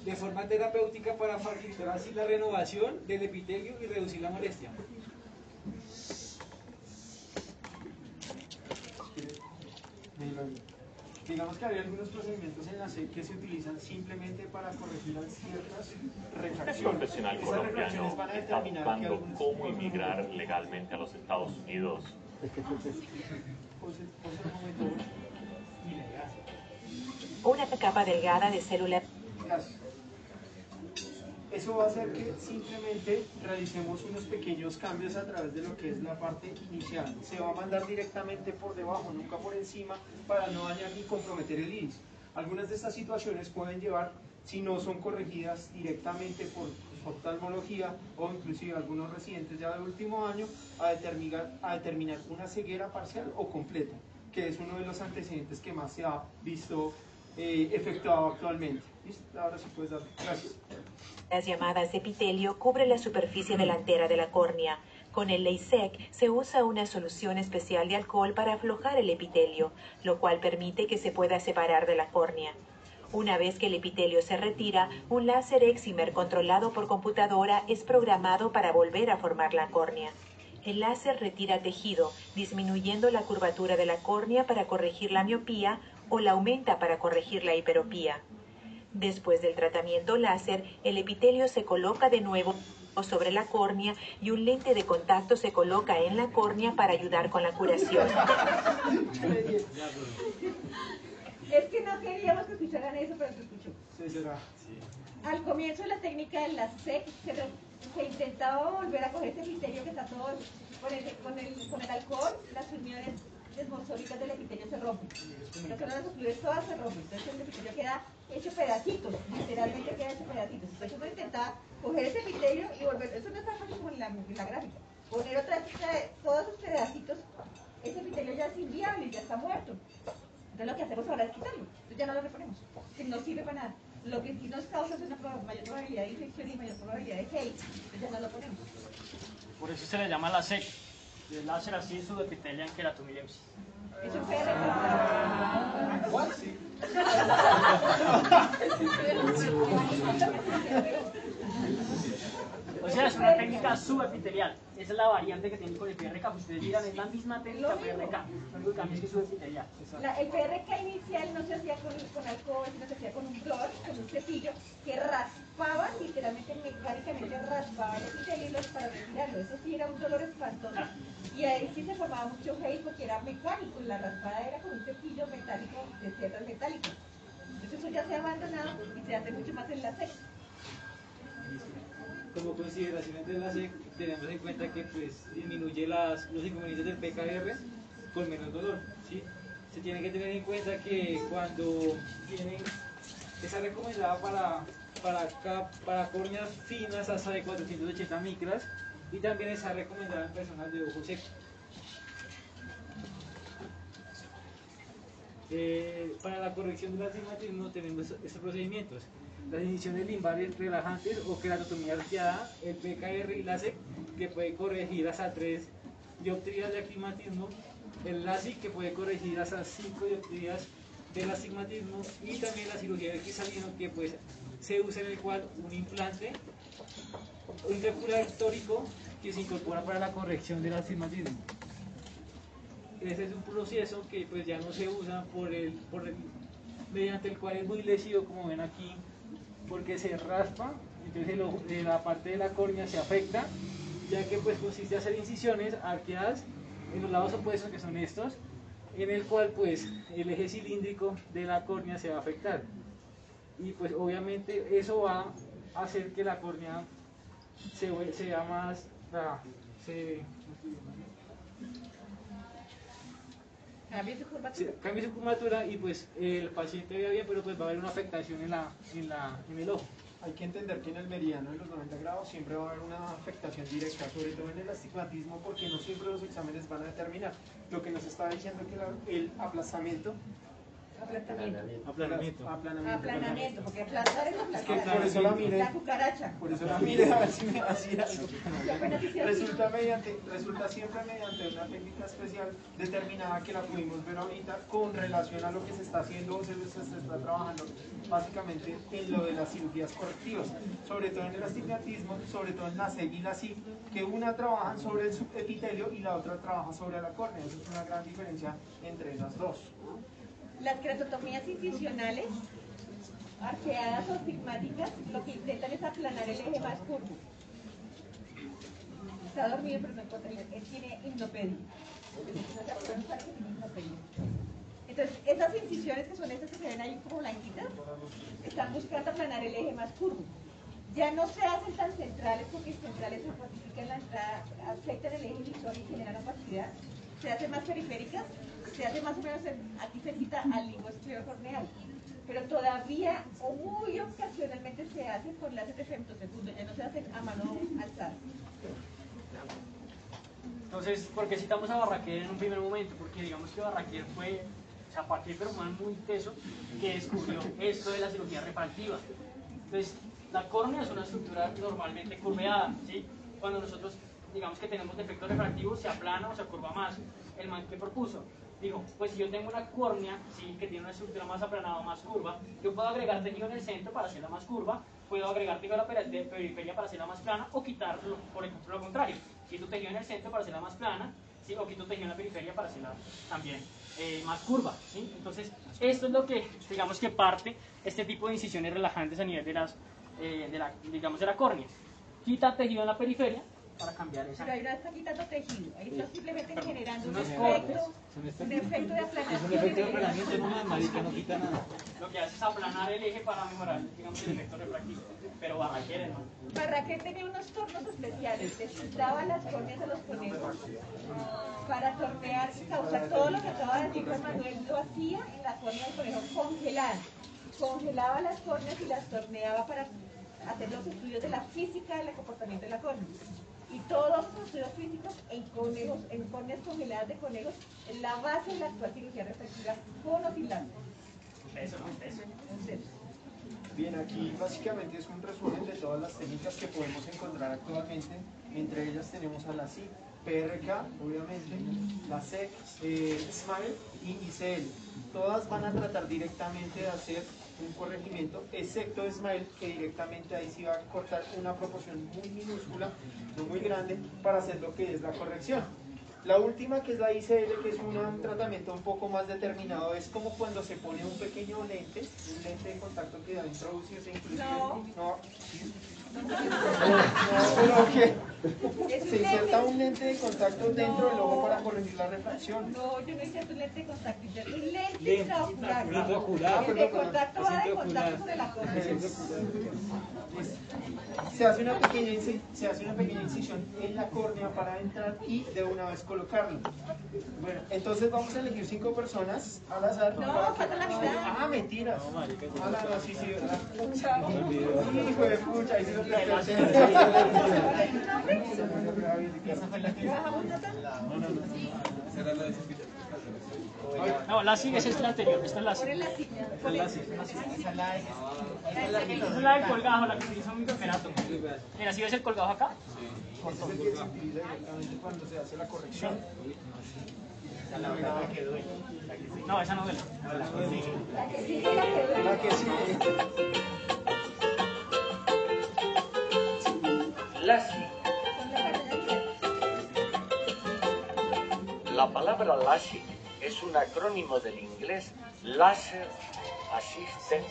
Speaker 10: de forma terapéutica para facilitar así la renovación del epitelio y reducir la molestia.
Speaker 6: Digamos que hay algunos procedimientos en la SEC que se utilizan simplemente para corregir ciertas
Speaker 15: El
Speaker 6: refracciones.
Speaker 15: profesional
Speaker 6: Esas
Speaker 15: colombiano
Speaker 6: refracciones van a
Speaker 15: está buscando cómo emigrar legalmente a los Estados Unidos.
Speaker 16: Una capa delgada de células
Speaker 6: Gracias. Eso va a hacer que simplemente realicemos unos pequeños cambios a través de lo que es la parte inicial. Se va a mandar directamente por debajo, nunca por encima, para no dañar ni comprometer el iris. Algunas de estas situaciones pueden llevar, si no son corregidas directamente por oftalmología o inclusive algunos residentes ya del último año, a determinar, a determinar una ceguera parcial o completa, que es uno de los antecedentes que más se ha visto eh, efectuado actualmente. Ahora sí puedes dar. Gracias.
Speaker 16: Las llamadas epitelio cubre la superficie delantera de la córnea. Con el LASIK se usa una solución especial de alcohol para aflojar el epitelio, lo cual permite que se pueda separar de la córnea. Una vez que el epitelio se retira, un láser Excimer controlado por computadora es programado para volver a formar la córnea. El láser retira tejido, disminuyendo la curvatura de la córnea para corregir la miopía o la aumenta para corregir la hiperopía. Después del tratamiento láser, el epitelio se coloca de nuevo sobre la córnea y un lente de contacto se coloca en la córnea para ayudar con la curación.
Speaker 8: Es que no queríamos que escucharan eso, pero se escuchó.
Speaker 6: Sí, será.
Speaker 8: Al comienzo de la técnica de la SEC se, se intentaba volver a coger ese epitelio que está todo con el, con el, con el alcohol, las uniones desmosólicas del epitelio se rompen. Lo que no las ocludes todas se rompen, entonces el epitelio queda hecho pedacitos, literalmente queda hecho pedacitos. Entonces uno intentaba coger ese epitelio y volver, eso no es tan fácil como en la, en la gráfica, poner otra vez todos esos pedacitos, ese epitelio ya es inviable, ya está muerto. Entonces lo que hacemos ahora es quitarlo, entonces ya no lo reponemos, que no sirve para nada. Lo que sí nos causa es una mayor probabilidad de infección y mayor probabilidad de hate, entonces ya no lo ponemos.
Speaker 7: Por eso se le llama la SEC. El láser así subepitelial queratomilepsis.
Speaker 8: Es un PRK.
Speaker 7: O sea, es una técnica subepitelial. Esa es la variante que tiene con el PRK. Ustedes dirán, es la misma técnica
Speaker 8: Lo.
Speaker 7: PRK. Lo único que cambia es que es subepitelial.
Speaker 8: La- el PRK inicial no se hacía con, con alcohol, sino se hacía con un flor, con un cepillo que raspaba, literalmente mecánicamente raspaba el epitelio para retirarlo. Eso sí era un dolor espantoso. Y ahí sí se formaba mucho hate porque era mecánico, la raspada era con un cepillo metálico de cerdas metálicas. Entonces eso ya se ha abandonado y se hace mucho más en la seca.
Speaker 10: Como consideraciones de la SEC, tenemos en cuenta que pues, disminuye las, los inconvenientes del PKR con menos dolor. ¿sí? Se tiene que tener en cuenta que cuando tienen, está recomendada para, para, para córneas finas hasta de 480 micras y también está recomendada en personas de ojo seco. Eh, para la corrección del astigmatismo tenemos estos procedimientos. Las inyecciones limbales relajantes o queratotomía arqueada, el PKR y la SEC, que puede corregir hasta 3 dioptrías de astigmatismo el LASIK que puede corregir hasta 5 dioptrías del astigmatismo y también la cirugía del cristalino que pues se usa en el cual un implante, histórico que se incorpora para la corrección del astigmatismo. Ese es un proceso que pues ya no se usa por el, por el- mediante el cual es muy lesivo como ven aquí porque se raspa, entonces el ojo- eh, la parte de la córnea se afecta, ya que pues consiste hacer incisiones arqueadas en los lados opuestos que son estos, en el cual pues el eje cilíndrico de la córnea se va a afectar. Y pues obviamente eso va a hacer que la córnea se sea más, ah, se,
Speaker 1: Cambie su curvatura.
Speaker 10: se- cambie su curvatura y pues el paciente vea bien, pero pues va a haber una afectación en, la, en, la, en el ojo.
Speaker 6: Hay que entender que en el meridiano de los 90 grados siempre va a haber una afectación directa, sobre todo en el astigmatismo, porque no siempre los exámenes van a determinar. Lo que nos está diciendo que la- el aplazamiento.
Speaker 1: Aplanamiento.
Speaker 10: Aplanamiento.
Speaker 6: Aplanamiento.
Speaker 1: Aplanamiento, porque aplastar es
Speaker 6: Es que
Speaker 1: aplastar.
Speaker 6: por eso la mire.
Speaker 1: La cucaracha.
Speaker 6: Por eso la mire a ver si me hacía algo. Resulta, mediante, resulta siempre mediante una técnica especial determinada que la pudimos ver ahorita con relación a lo que se está haciendo o se, está trabajando básicamente en lo de las cirugías correctivas, sobre todo en el astigmatismo, sobre todo en la CEG y la CIG, que una trabaja sobre el subepitelio y la otra trabaja sobre la córnea. Esa es una gran diferencia entre esas dos.
Speaker 1: Las queratotomías incisionales, arqueadas o astigmáticas, lo que intentan es aplanar el eje más curvo. Está dormido, pero no encuentra Él tiene hipnopedia. Entonces, esas incisiones que son estas que se ven ahí como blanquitas, están buscando aplanar el eje más curvo. Ya no se hacen tan centrales porque centrales se fortifican la entrada, afectan el eje visor y generan opacidad. Se hacen más periféricas, se hace más o menos en- aquí cerquita al limbo esclerocorneal. Pero todavía o muy ocasionalmente se hace con láser de femtosegundo, no se hace a mano alzada.
Speaker 7: Entonces, ¿por qué citamos a Barraquer en un primer momento? Porque digamos que Barraquer fue, o sea, cualquier man muy teso que descubrió esto de la cirugía refractiva. Entonces, la córnea es una estructura normalmente curveada, ¿sí? Cuando nosotros, digamos que tenemos defectos refractivos, se aplana o se curva más. El man que propuso, dijo, pues si yo tengo una córnea, sí, que tiene una estructura más aplanada o más curva, yo puedo agregar tejido en el centro para hacerla más curva, puedo agregar tejido a la periferia para hacerla más plana, o quitarlo, por ejemplo, lo contrario. Quito tejido en el centro para hacerla más plana, ¿sí? o quito tejido en la periferia para hacerla también eh, más curva. Entonces, esto es lo que, digamos que parte este tipo de incisiones relajantes a nivel de las, eh, de la, digamos, de la córnea. Quita tejido en la periferia para cambiar esa.
Speaker 1: Pero ahí no está quitando tejido, ahí está simplemente generando un efecto, un efecto de
Speaker 10: Es un
Speaker 1: aplanación.
Speaker 10: efecto de aplanamiento, no más marica, no quita nada.
Speaker 7: Lo que hace es aplanar el eje para mejorar, digamos, el efecto refractivo. Pero Barraquer, hermano.
Speaker 1: Barraquer tenía unos tornos especiales, les quitaba las córneas a los conejos para tornear causar todo lo que acaba de decir Manuel, lo hacía en la córnea del conejo congelada. Congelaba las córneas y las torneaba para hacer los estudios de la física del comportamiento de la córnea. Y todos los estudios físicos en conejos, en córneas congeladas de conejos, es la base de la actual cirugía refractiva con o sin.
Speaker 7: Eso, eso.
Speaker 6: Bien, aquí básicamente es un resumen de todas las técnicas que podemos encontrar actualmente. Entre ellas tenemos a la CIC, PRK, obviamente, la SEC, eh, SMILE y ICL. Todas van a tratar directamente de hacer un corregimiento, excepto SMILE, que directamente ahí sí va a cortar una proporción muy minúscula, no muy grande, para hacer lo que es la corrección. La última, que es la ICL, que es un tratamiento un poco más determinado, es como cuando se pone un pequeño lente, un lente de contacto que va a introducirse inclusive...
Speaker 1: No,
Speaker 6: pero que se inserta un lente de contacto dentro del ojo para corregir la refracción.
Speaker 1: No, yo no hice un lente de contacto, un lente
Speaker 10: Lente,
Speaker 1: intraocular. El de contacto va de contacto sobre la córnea.
Speaker 6: Se hace, una pequeña, inci- se hace una pequeña incisión en la córnea para entrar y de una vez colocarlo. Bueno, entonces vamos a elegir cinco personas al azar.
Speaker 1: No, falta la mitad.
Speaker 6: Ah, mentiras.
Speaker 10: No, marica,
Speaker 6: Ah, no, sí, sí. Hijo de pucha, ahí sí
Speaker 7: No, la sigue es esta anterior, esta es la
Speaker 1: silla.
Speaker 7: Esta es la sigue, esta es la del colgajo, la que utiliza un microferato. Mira, si ves el colgajo acá,
Speaker 6: directamente cuando se hace la corrección.
Speaker 7: No, esa no duele. La que sigue.
Speaker 1: La que sigue, la que duele.
Speaker 6: La que sigue.
Speaker 17: La palabra LASIK es un acrónimo del inglés Laser Assisted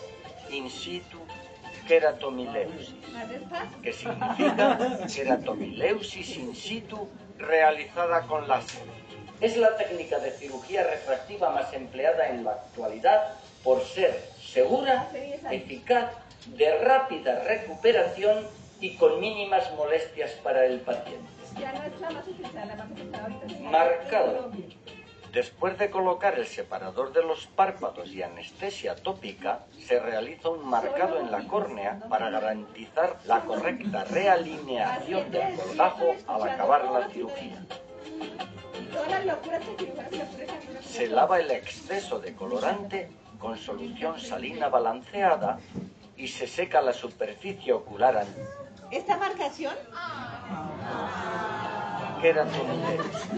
Speaker 17: In Situ Keratomileusis, que significa keratomileusis in situ realizada con láser. Es la técnica de cirugía refractiva más empleada en la actualidad por ser segura, eficaz, de rápida recuperación y con mínimas molestias para el paciente. Marcado. Después de colocar el separador de los párpados y anestesia tópica, se realiza un marcado en la córnea para garantizar la correcta realineación del colgajo al acabar la cirugía.
Speaker 1: Se
Speaker 17: lava el exceso de colorante con solución salina balanceada y se seca la superficie ocular
Speaker 1: Esta marcación
Speaker 17: queratomileusis.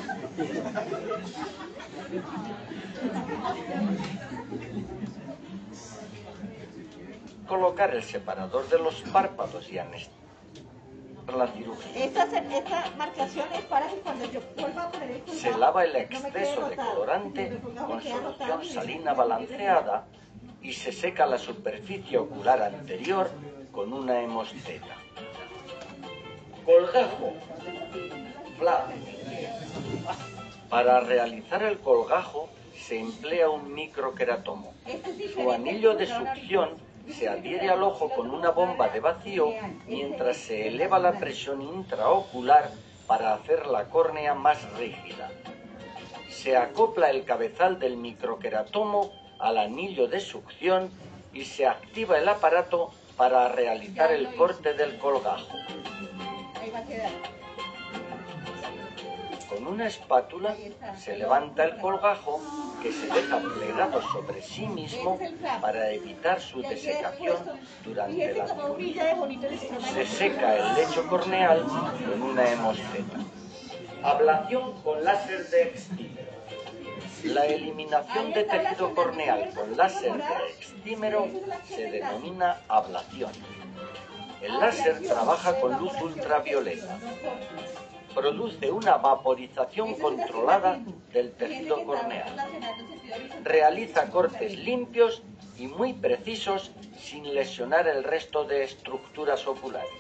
Speaker 17: Colocar el separador de los párpados y anestesia la cirugía.
Speaker 1: Esta, esta marcación es para que cuando yo vuelva a poner el
Speaker 17: Se lava el
Speaker 1: no
Speaker 17: exceso de colorante con
Speaker 1: queda
Speaker 17: solución salina balanceada y se seca la superficie ocular anterior con una hemosteta. Colgajo. Para realizar el colgajo se emplea un microqueratomo.
Speaker 1: Este es
Speaker 17: Su anillo de succión se adhiere al ojo con una bomba de vacío mientras se eleva la presión intraocular para hacer la córnea más rígida. Se acopla el cabezal del microqueratomo al anillo de succión y se activa el aparato para realizar el corte del colgajo.
Speaker 1: Ahí va a quedar.
Speaker 17: Con una espátula se levanta el colgajo que se deja plegado sobre sí mismo para evitar su desecación durante
Speaker 1: Fíjese
Speaker 17: la cirugía. Se seca el lecho corneal con una hemosteta. Ablación con láser de extímero. La eliminación de tejido corneal con láser de extímero se denomina ablación. El láser trabaja con luz ultravioleta. Produce una vaporización controlada del tejido corneal. Realiza cortes limpios y muy precisos sin lesionar el resto de estructuras oculares.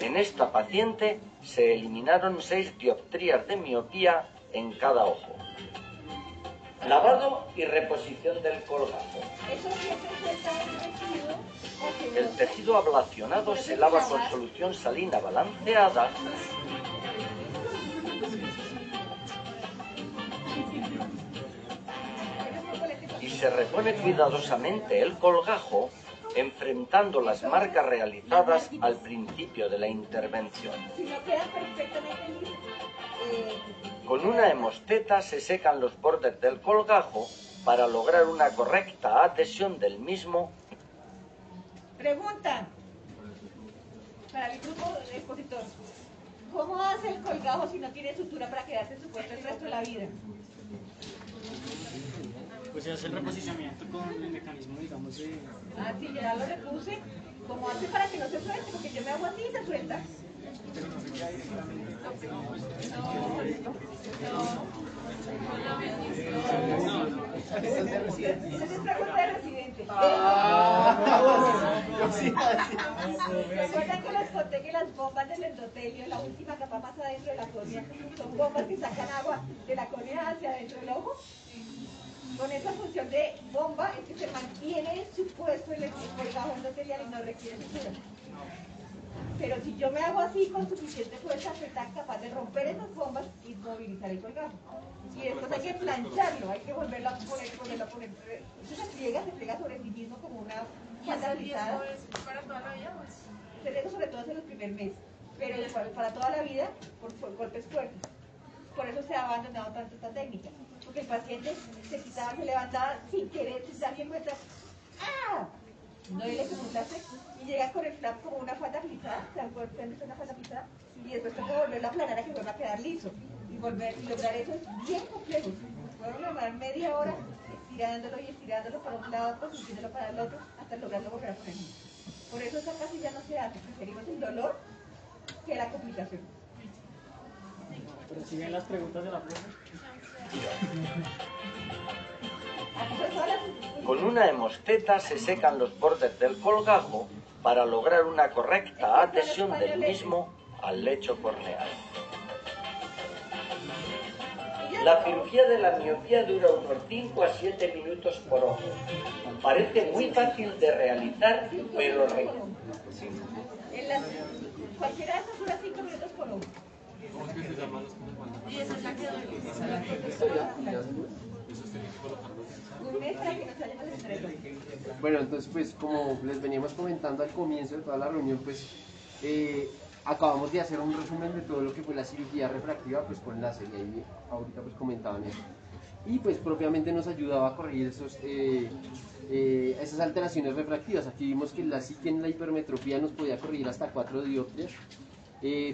Speaker 17: En esta paciente se eliminaron seis dioptrías de miopía en cada ojo. Lavado y reposición del colgajo.
Speaker 1: El tejido.
Speaker 17: ablacionado se lava con solución salina balanceada y se repone cuidadosamente el colgajo enfrentando las marcas realizadas al principio de la intervención.
Speaker 1: Si no queda perfectamente
Speaker 17: Con una hemosteta se secan los bordes del colgajo para lograr una correcta adhesión del mismo
Speaker 1: Pregunta para el grupo de expositor. ¿Cómo hace el colgajo si no tiene sutura para quedarse en su puesto el resto de la vida?
Speaker 7: Pues se hace el reposicionamiento con el mecanismo, digamos, de...
Speaker 1: Ah, sí, ya lo repuse. ¿Cómo hace para que no se suelte? Porque yo me hago así y se suelta. Esa es pregunta de residente. ¿Recuerdan que les conté que las bombas del endotelio, la última capa más adentro de la córnea, son bombas que sacan agua de la córnea hacia adentro del ojo? Con esa función de bomba es que se mantiene en su puesto el colgajo endotelial y no requiere sutura. Pero si yo me hago así con suficiente fuerza, soy tan capaz de romper esas bombas y movilizar el colgajo. Y después hay que plancharlo, hay que volverlo a poner, volverlo a poner. Eso se pliega, se pliega sobre sí mismo como una falda alisada.
Speaker 18: para toda la vida?
Speaker 1: Se deja sobre todo en el primer mes, pero para toda la vida por, por golpes fuertes. Por eso se ha abandonado tanto esta técnica. Porque el paciente se quitaba, se levantaba sin querer, sin darse cuenta. ¡Ah! No le láser y llega con el flap como una falda frisada. ¿Se han visto una falda frisada? y después toca volverlo a aplanar a que vuelva a quedar liso. Y, volver, y lograr eso es bien complejo. Puedo lograr media hora estirándolo y estirándolo para un lado, posicionándolo para el otro, hasta lograrlo volver a poner. Por eso esa casi ya no se hace, preferimos el dolor que la complicación.
Speaker 7: Pero si ven las preguntas de la profe.
Speaker 17: Con una hemosteta se secan los bordes del colgajo para lograr una correcta adhesión del mismo al lecho corneal. La cirugía de la miopía dura unos 5 a 7 minutos por ojo. Parece muy fácil de realizar, pero
Speaker 1: las, cualquiera dura 5 minutos por ojo.
Speaker 2: Y esa es la que
Speaker 1: Un mes para que no se haya desestresado.
Speaker 11: Bueno, entonces pues como les veníamos comentando al comienzo de toda la reunión, pues eh, acabamos de hacer un resumen de todo lo que fue la cirugía refractiva pues con láser y ahí ahorita pues comentaban eso. Y pues propiamente nos ayudaba a corregir esos, eh, eh, esas alteraciones refractivas. Aquí vimos que la psique en la hipermetropía nos podía corregir hasta 4 dioptrias,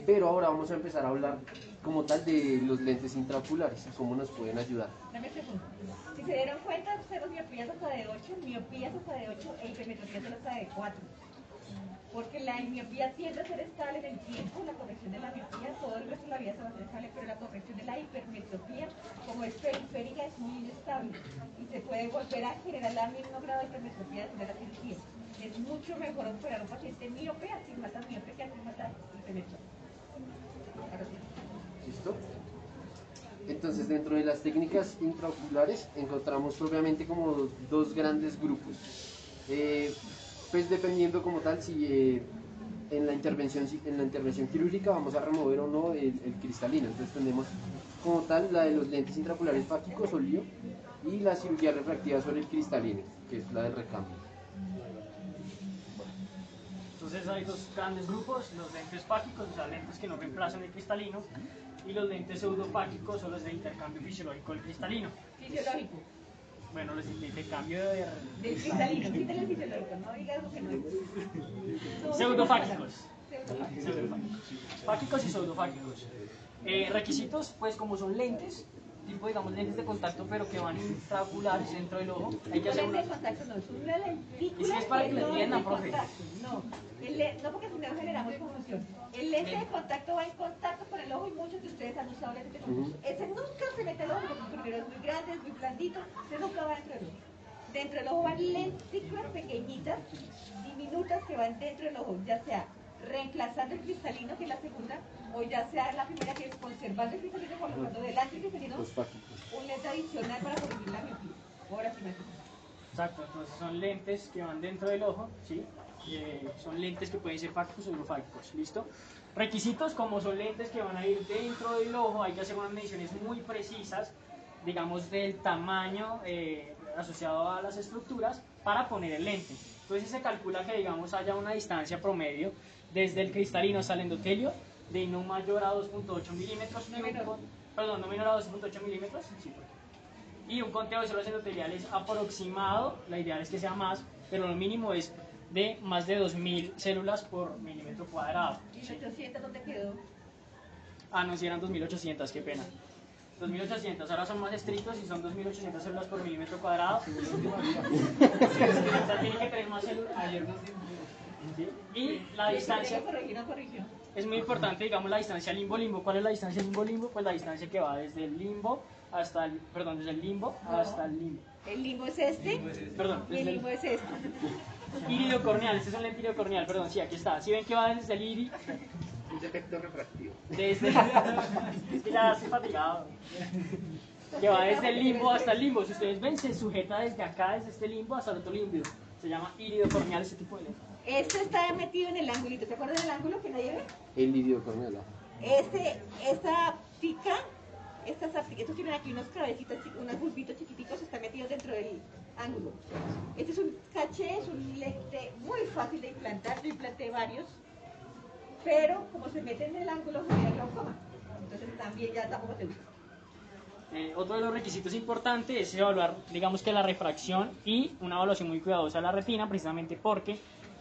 Speaker 11: pero ahora vamos a empezar a hablar como tal de los lentes intraoculares y cómo nos pueden ayudar.
Speaker 1: Se dieron cuenta, cero miopías hasta de 8, miopías hasta de 8 e hipermetropías hasta de 4. Porque la miopía tiende a ser estable en el tiempo, la corrección de la miopía, todo el resto de la vida se va a hacer estable, pero la corrección de la hipermetropía, como es periférica, es muy inestable y se puede volver a generar el mismo grado de hipermetropía después de la cirugía. Es mucho mejor operar a un paciente miope, astigmatas miope, que astigmatas hipermetropía.
Speaker 11: ¿Listo? Entonces, dentro de las técnicas intraoculares encontramos propiamente como dos, grandes grupos. Eh, pues dependiendo como tal si eh, en, la intervención, en la intervención quirúrgica vamos a remover o no el, cristalino. Entonces tenemos como tal la de los lentes intraoculares fácicos o lío y la cirugía refractiva sobre el cristalino, que es la del recambio.
Speaker 7: Entonces hay dos grandes grupos, los lentes fágicos, o sea, lentes que no reemplazan el cristalino, y los lentes pseudofágicos son los de intercambio fisiológico del cristalino.
Speaker 1: Fisiológico.
Speaker 7: Bueno, los de intercambio de
Speaker 1: Del cristalino, quítale el fisiológico, no digas lo que no es.
Speaker 7: Pseudofágicos. Fágicos y pseudofágicos. Eh, requisitos, pues como son lentes, tipo digamos lentes de contacto, pero que van intraoculares dentro del ojo, hay que hacer
Speaker 1: lente
Speaker 7: una...
Speaker 1: de contacto no, es una lentícula.
Speaker 7: Y si es para que lo
Speaker 1: no
Speaker 7: entiendan, profe.
Speaker 1: No, el le- no porque si no generamos confusión. El lente de contacto va en contacto con el ojo y muchos de ustedes han usado lentes de contacto. Ese nunca se mete al ojo porque primero es muy grande, es muy blandito, ese nunca va dentro del ojo. Dentro del ojo van lentículas pequeñitas, diminutas que van dentro del ojo, ya sea reemplazando el cristalino, que es la segunda, o ya sea la primera que es conservando el cristalino, colocando delante el cristalino, un lente adicional para corregir la miopía. Ahora sí me
Speaker 7: Exacto, entonces son lentes que van dentro del ojo, ¿sí? Eh, son lentes que pueden ser fágicos o eurofágicos, ¿listo? Requisitos como son lentes que van a ir dentro del ojo, hay que hacer unas mediciones muy precisas, digamos del tamaño eh, asociado a las estructuras para poner el lente. Entonces se calcula que digamos haya una distancia promedio desde el cristalino hasta el endotelio de no mayor a 2.8 milímetros, con- perdón, no menor a 2.8 milímetros, sí, y un conteo de células endoteliales aproximado, la ideal es que sea más, pero lo mínimo es de más de 2.000 células por milímetro cuadrado.
Speaker 1: ¿Y 800 dónde quedó?
Speaker 7: Ah, no, si eran 2.800, qué pena. 2.800, ahora son más estrictos y son 2.800 células por milímetro cuadrado. Sí, o sea, tiene que tener más células. Sí. Y la distancia
Speaker 1: corrigió.
Speaker 7: es muy importante, digamos, la distancia limbo-limbo. ¿Cuál es la distancia limbo-limbo? Pues la distancia que va desde el limbo hasta el, perdón, desde el limbo hasta el limbo.
Speaker 1: El limbo es este
Speaker 7: Perdón,
Speaker 1: y el
Speaker 7: el
Speaker 1: limbo es este.
Speaker 7: iridio corneal, este es un lente iridio corneal, perdón, sí, aquí está. ¿Sí ven que va desde el iridio?
Speaker 14: Un defecto refractivo.
Speaker 7: Desde... es que ya estoy fatigado. Que va desde el limbo hasta el limbo. Si ustedes ven, se sujeta desde acá, desde este limbo hasta el otro limbo. Se llama iridio corneal ese tipo de lente.
Speaker 1: Este está metido en el angulito. ¿Te acuerdas del ángulo que nadie ve?
Speaker 11: El lidio corneal. ajá.
Speaker 1: Este, esta pica, estas, estos tienen aquí unos cabecitos, chi- unos bulbitos chiquiticos, está metido dentro del ángulo. Este es un caché, es un lente muy fácil de implantar, yo implanté varios, pero como se mete en el ángulo, genera glaucoma. Entonces también ya tampoco se usa.
Speaker 7: Eh, otro de los requisitos importantes es evaluar, digamos que la refracción y una evaluación muy cuidadosa de la retina, precisamente porque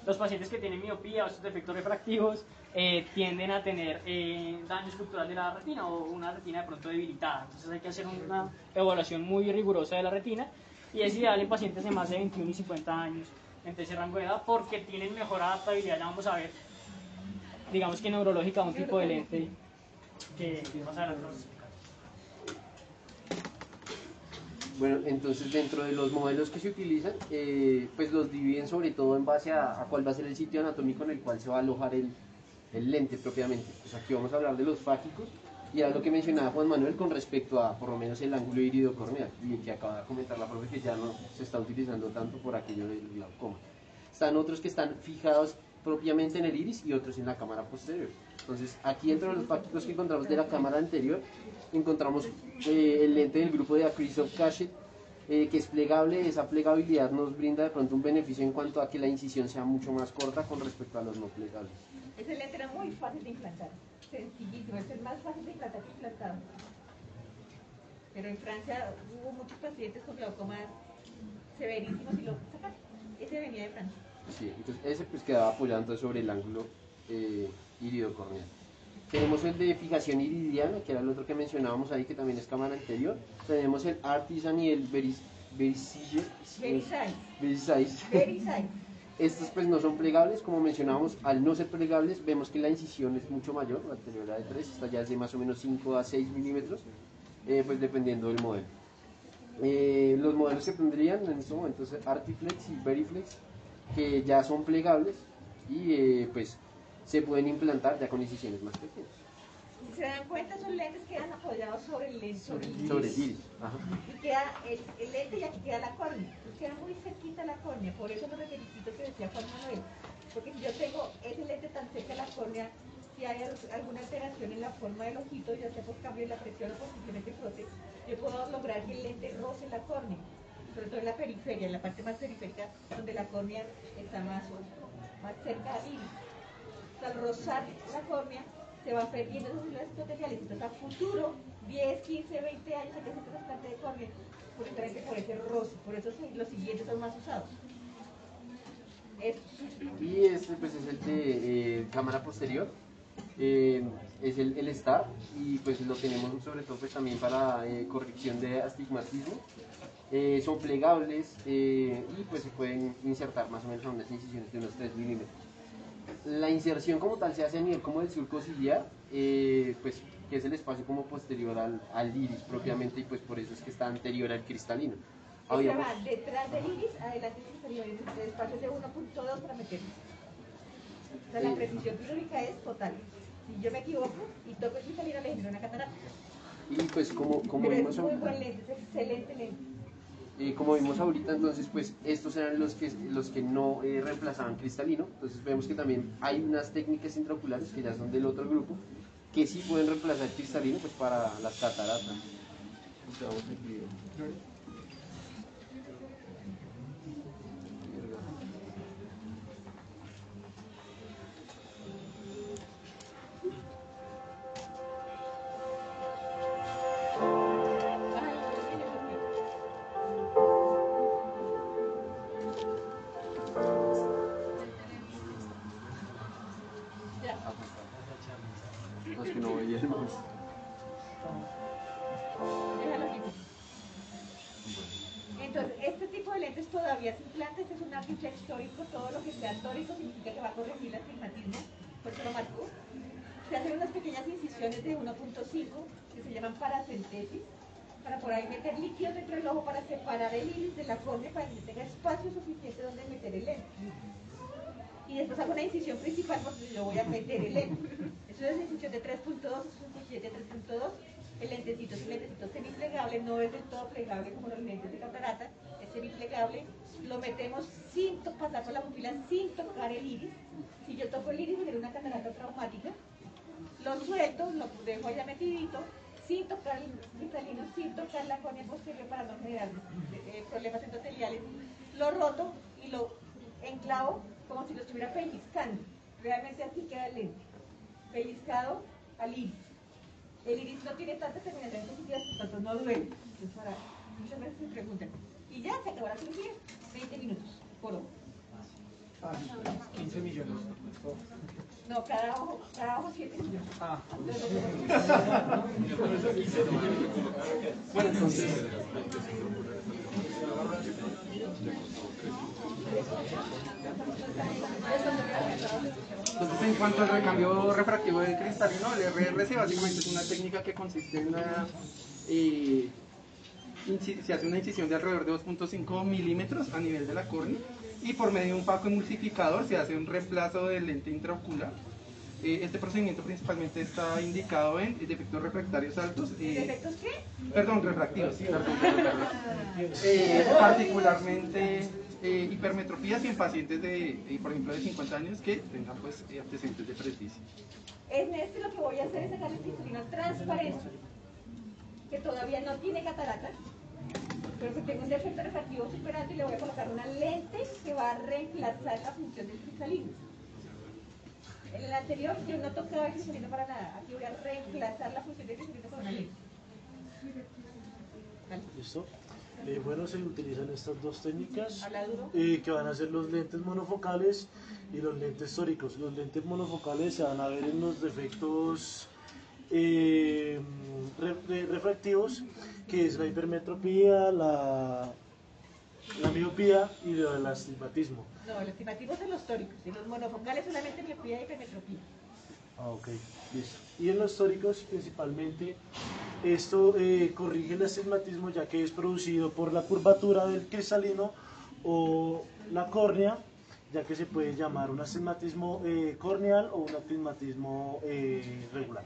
Speaker 7: los pacientes que tienen miopía o estos defectos refractivos eh, tienden a tener eh, daño estructural de la retina o una retina de pronto debilitada. Entonces hay que hacer una evaluación muy rigurosa de la retina y es ideal en pacientes de más de 21 y 50 años entre ese rango de edad porque tienen mejor adaptabilidad. Ya vamos a ver, digamos que neurológica, un tipo de lente que más adelante vamos a explicar.
Speaker 11: Bueno, entonces dentro de los modelos que se utilizan, eh, pues los dividen sobre todo en base a, a, cuál va a ser el sitio anatómico en el cual se va a alojar el, lente propiamente. Pues aquí vamos a hablar de los fágicos y era lo que mencionaba Juan Manuel con respecto a por lo menos el ángulo irido corneal y que acaba de comentar la profe que ya no se está utilizando tanto por aquello del glaucoma. Están otros que están fijados propiamente en el iris y otros en la cámara posterior. Entonces, aquí dentro de los fágicos que encontramos de la cámara anterior, encontramos eh, el lente del grupo de Acrisov Cachet, eh, que es plegable. Esa plegabilidad nos brinda de pronto un beneficio en cuanto a que la incisión sea mucho más corta con respecto a los no plegables.
Speaker 1: Ese lente era muy fácil de implantar, sencillísimo, es el más fácil de implantar que implantado. Pero en Francia hubo muchos pacientes con glaucomas severísimos y lo sacaron. Ese venía de Francia.
Speaker 11: Sí, entonces ese pues quedaba apoyado entonces sobre el ángulo eh, iridocorneal. Tenemos el de fijación iridiana, que era el otro que mencionábamos ahí, que también es cámara anterior. Tenemos el Artisan y el Veris, Verisize.
Speaker 1: Verisize.
Speaker 11: Estos pues no son plegables, como mencionábamos, al no ser plegables vemos que la incisión es mucho mayor, la anterior era de 3, esta ya es de más o menos 5 a 6 milímetros, eh, pues dependiendo del modelo. Eh, los modelos que tendrían en estos momentos Artiflex y Veriflex, que ya son plegables y eh, pues se pueden implantar ya con incisiones más pequeñas.
Speaker 1: Si se dan cuenta, esos lentes quedan apoyados sobre el lente, sobre el.
Speaker 11: Sobre el. Ajá.
Speaker 1: Y queda el, el, lente y aquí queda la córnea. Queda muy cerquita la córnea. Por eso los requisitos que decía Juan Manuel. Porque si yo tengo ese lente tan cerca de la córnea, si hay alguna alteración en la forma del ojito, ya sea por cambio de la presión o por de frote, yo puedo lograr que el lente roce la córnea. Sobre todo en la periferia, en la parte más periférica, donde la córnea está más, más cerca al. Al rozar la córnea, se van perdiendo esos células epiteliales. Entonces, a futuro, 10, 15, 20 años, hay que hacer trasplante de córnea, precisamente por ese roce. Por eso los siguientes son más usados.
Speaker 11: Y este pues es el de eh, cámara posterior. Eh, es el, el, STAR y pues lo tenemos sobre todo pues también para eh, corrección de astigmatismo. Son plegables y pues se pueden insertar más o menos a unas incisiones de unos 3 milímetros la inserción como tal se hace a nivel como del surco ciliar, eh, pues que es el espacio como posterior al, al, iris propiamente y pues por eso es que está anterior al cristalino.
Speaker 1: Habíamos... detrás del iris, adelante del cristalino, el espacio de 1.2 para meter. O sea, la precisión quirúrgica es total. Si yo me equivoco y toco el cristalino, le genero una catarata.
Speaker 11: Y pues como, como
Speaker 1: Pero
Speaker 11: vimos...
Speaker 1: es muy buen lente, es excelente lente.
Speaker 11: Eh, como vimos ahorita, entonces, pues estos eran los que, los que no eh, reemplazaban cristalino. Entonces vemos que también hay unas técnicas intraoculares que ya son del otro grupo, que sí pueden reemplazar cristalino pues para las cataratas.
Speaker 1: Lentecito es un lentecito semiplegable, no es del todo plegable como los lentes de catarata, es semiplegable. Lo metemos sin pasar por la pupila, sin tocar el iris. Si yo toco el iris, genera una catarata traumática. Lo suelto, lo dejo ya metidito, sin tocar el cristalino, sin tocar la córnea posterior para no generar eh, problemas endoteliales. Lo roto y lo enclavo como si lo estuviera pellizcando. Realmente así queda el lente. Pellizcado al iris. El iris no tiene tantas terminaciones positivas, por tanto no duele. Para, muchas veces se preguntan. Y ya se acabó la cirugía. 20 minutos por ojo.
Speaker 2: 15 millones.
Speaker 1: No, cada ojo, cada ojo 7 millones.
Speaker 2: Ah.
Speaker 9: Bueno, entonces. Entonces, en cuanto al recambio refractivo del cristalino, el RRC básicamente es una técnica que consiste en una. eh, se hace una incisión de alrededor de 2.5 milímetros a nivel de la córnea y por medio de un paco emulsificador se hace un reemplazo del lente intraocular. Eh, este procedimiento principalmente está indicado en defectos refractarios altos. eh,
Speaker 1: ¿Defectos qué?
Speaker 9: Perdón, refractivos, perdón, perdón, perdón. Eh, particularmente eh, hipermetropías y en pacientes de, eh, por ejemplo, de 50 años que tengan pues eh, antecedentes de presbicia.
Speaker 1: En este lo que voy a hacer es sacar el cristalino transparente, que todavía no tiene catarata, pero que tengo un defecto refractivo super alto y le voy a colocar una lente que va a reemplazar la función del cristalino. En el anterior yo no tocaba el cristalino para nada, aquí voy a reemplazar la función del cristalino con una lente.
Speaker 13: ¿Listo? Eh, bueno, se utilizan estas dos técnicas eh, que van a ser los lentes monofocales y los lentes tóricos. Los lentes monofocales se van a ver en los defectos eh, re- re- refractivos, que es la hipermetropía, la, la miopía y el astigmatismo.
Speaker 1: No, los estimativos son los tóricos y los monofocales solamente miopía y hipermetropía.
Speaker 13: Ah, ok, listo. Y en los tóricos principalmente, esto eh, corrige el astigmatismo ya que es producido por la curvatura del cristalino o la córnea, ya que se puede llamar un astigmatismo eh, corneal o un astigmatismo eh, regular.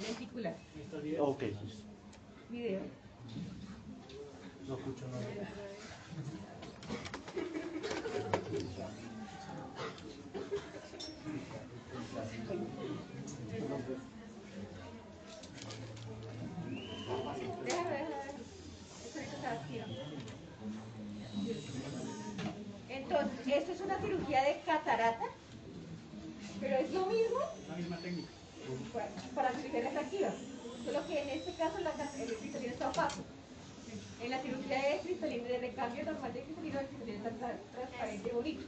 Speaker 1: Lenticular.
Speaker 13: Ok.
Speaker 1: Video.
Speaker 13: No escucho nada.
Speaker 1: Déjame ver, esto ahorita está activo. Entonces, esto es una cirugía de catarata, pero es lo mismo
Speaker 7: La misma técnica.
Speaker 1: para, para cirugía refractiva, solo que en este caso la el cristalino está opaco. En la cirugía de cristalino de recambio normal de cristalino, el cristalino está tra- transparente y bonito.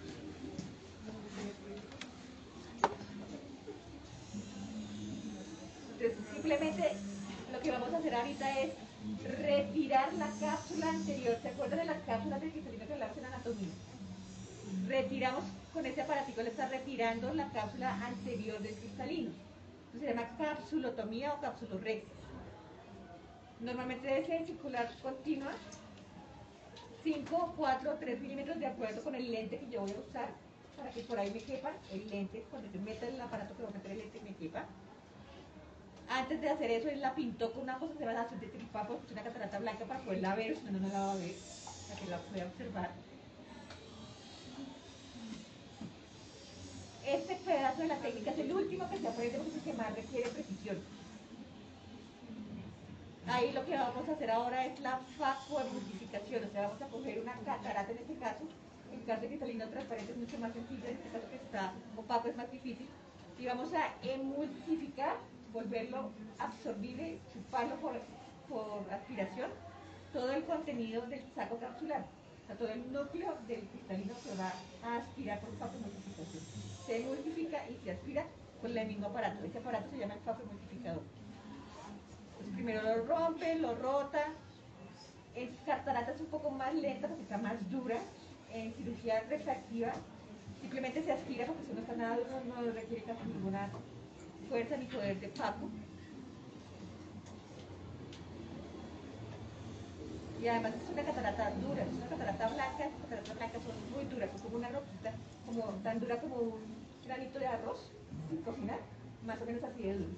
Speaker 1: Entonces, simplemente lo que vamos a hacer ahorita es retirar la cápsula anterior. ¿Se acuerdan de las cápsulas de cristalino que hablamos en anatomía? Retiramos con este aparatico, le está retirando la cápsula anterior del cristalino. Esto se llama capsulotomía o capsulorexia. Normalmente debe ser circular continua, 5, 4, 3 milímetros de acuerdo con el lente que yo voy a usar para que por ahí me quepa el lente, cuando yo meta el aparato que voy a meter el lente me quepa. Antes de hacer eso, él la pintó con una cosa que se llama azul de tripapo, una catarata blanca para poderla ver, si no, no la va a ver, para que la pueda observar. Este pedazo de la técnica es el último que se aprende porque es el que más requiere precisión. Ahí lo que vamos a hacer ahora es la facoemulsificación, o sea, vamos a coger una catarata en este caso, en caso de cristalino transparente es mucho más sencillo, en este caso que está opaco es más difícil, y vamos a emulsificar, volverlo absorbible, chuparlo por, por aspiración, todo el contenido del saco capsular, o sea, todo el núcleo del cristalino se va a aspirar por facoemulsificación. Se emulsifica y se aspira con el mismo aparato, ese aparato se llama el facoemulsificador. Entonces, primero lo rompe, lo rota. En catarata es un poco más lenta porque está más dura. En cirugía refractiva simplemente se aspira porque si no está nada duro no requiere casi ninguna fuerza ni poder de paco. Y además es una catarata dura, es una catarata blanca, las cataratas blancas son muy duras, son como una roquita, como tan dura como un granito de arroz sin cocinar, más o menos así duro.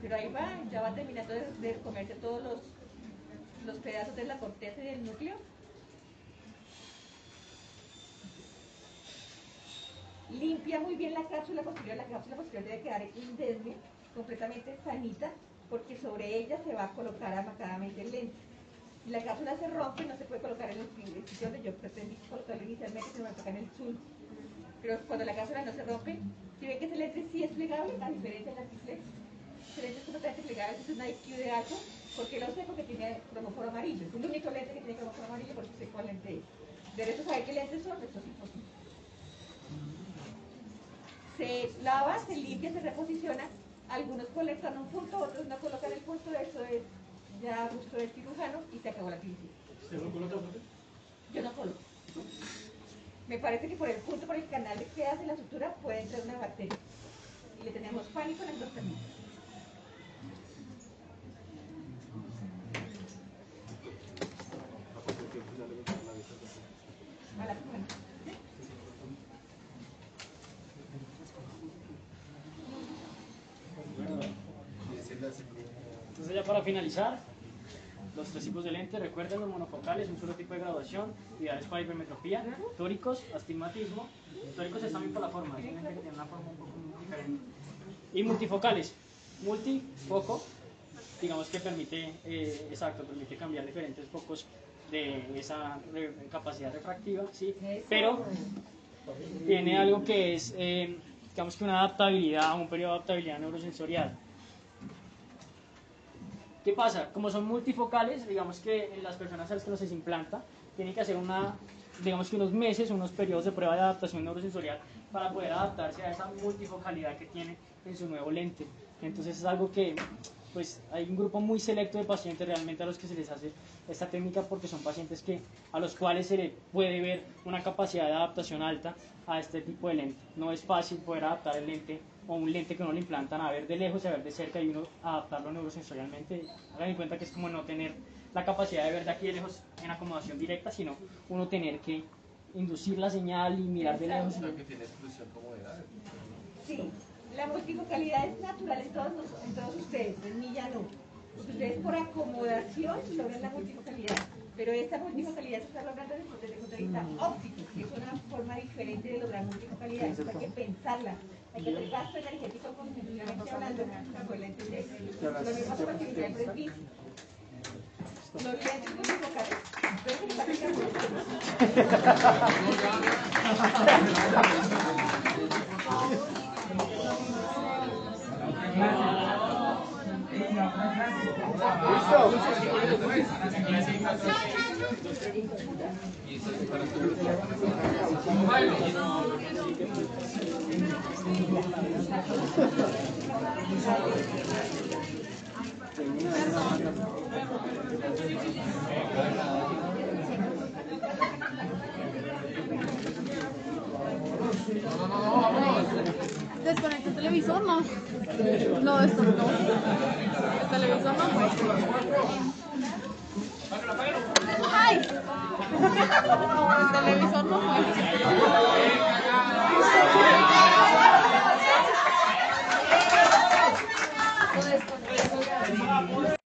Speaker 1: Pero ahí va, ya va terminando de, de comerse todos los, los pedazos de la corteza y del núcleo. Limpia muy bien la cápsula posterior, la cápsula posterior debe quedar indemne, completamente sanita, porque sobre ella se va a colocar amacadamente el lente. Si la cápsula se rompe, no se puede colocar en el sitio donde yo pretendí colocarlo inicialmente, se va a colocar en el sul. Pero cuando la cápsula no se rompe, si ven que ese lente sí es plegable, a diferencia del antiflex, ese lente es completamente plegable, es una IQ de alto, porque lo sé porque tiene cromóforo amarillo, es el único lente que tiene cromóforo amarillo, porque sé cuál lente es. Derecho saber qué lentes son, estos tipos. Se lava, se limpia, se reposiciona. Algunos colocan un punto, otros no colocan el punto. Eso es ya gusto del cirujano y se acabó la crisis.
Speaker 19: ¿Usted no coloca punto?
Speaker 1: Yo no coloco. Me parece que por el punto, por el canal de que hace la sutura, puede entrar una bacteria. Y le tenemos pánico en el tratamiento. A la semana.
Speaker 7: Entonces ya para finalizar, los tres tipos de lentes, recuerden los monofocales, un solo tipo de graduación, ideales para hipermetropía, tóricos, astigmatismo, tóricos están bien por la forma, lente que tiene una forma un poco diferente. Y multifocales, multifoco, digamos que permite, eh, exacto, permite cambiar diferentes focos de esa re- capacidad refractiva, ¿sí? pero tiene algo que es, eh, digamos que una adaptabilidad, un periodo de adaptabilidad neurosensorial. ¿Qué pasa? Como son multifocales, digamos que en las personas a las que los se implanta, tienen que hacer una, digamos que unos meses, unos periodos de prueba de adaptación neurosensorial para poder adaptarse a esa multifocalidad que tiene en su nuevo lente. Entonces es algo que, pues, hay un grupo muy selecto de pacientes realmente a los que se les hace esta técnica porque son pacientes que, a los cuales se le puede ver una capacidad de adaptación alta a este tipo de lente. No es fácil poder adaptar el lente o un lente que uno le implantan a ver de lejos y a ver de cerca y uno adaptarlo neurosensorialmente. Hagan en cuenta que es como no tener la capacidad de ver de aquí de lejos en acomodación directa, sino uno tener que inducir la señal y mirar de lejos.
Speaker 2: que tiene exclusión como de edad.
Speaker 1: Sí, la multifocalidad es natural en todos, en todos ustedes, en mí ya no. Ustedes por acomodación logran la multifocalidad, pero esta multifocalidad se está logrando desde el punto de vista óptico, que es una forma diferente de lograr multifocalidad, hay que pensarla, hay que hacer gasto energético cognitivamente hablando. Lo mismo pasa con que siempre es bici. Los lentes multifocales, entonces
Speaker 20: Desconecta el televisor, no. No, esto no. El televisor no. ¡Ay! El televisor no fue.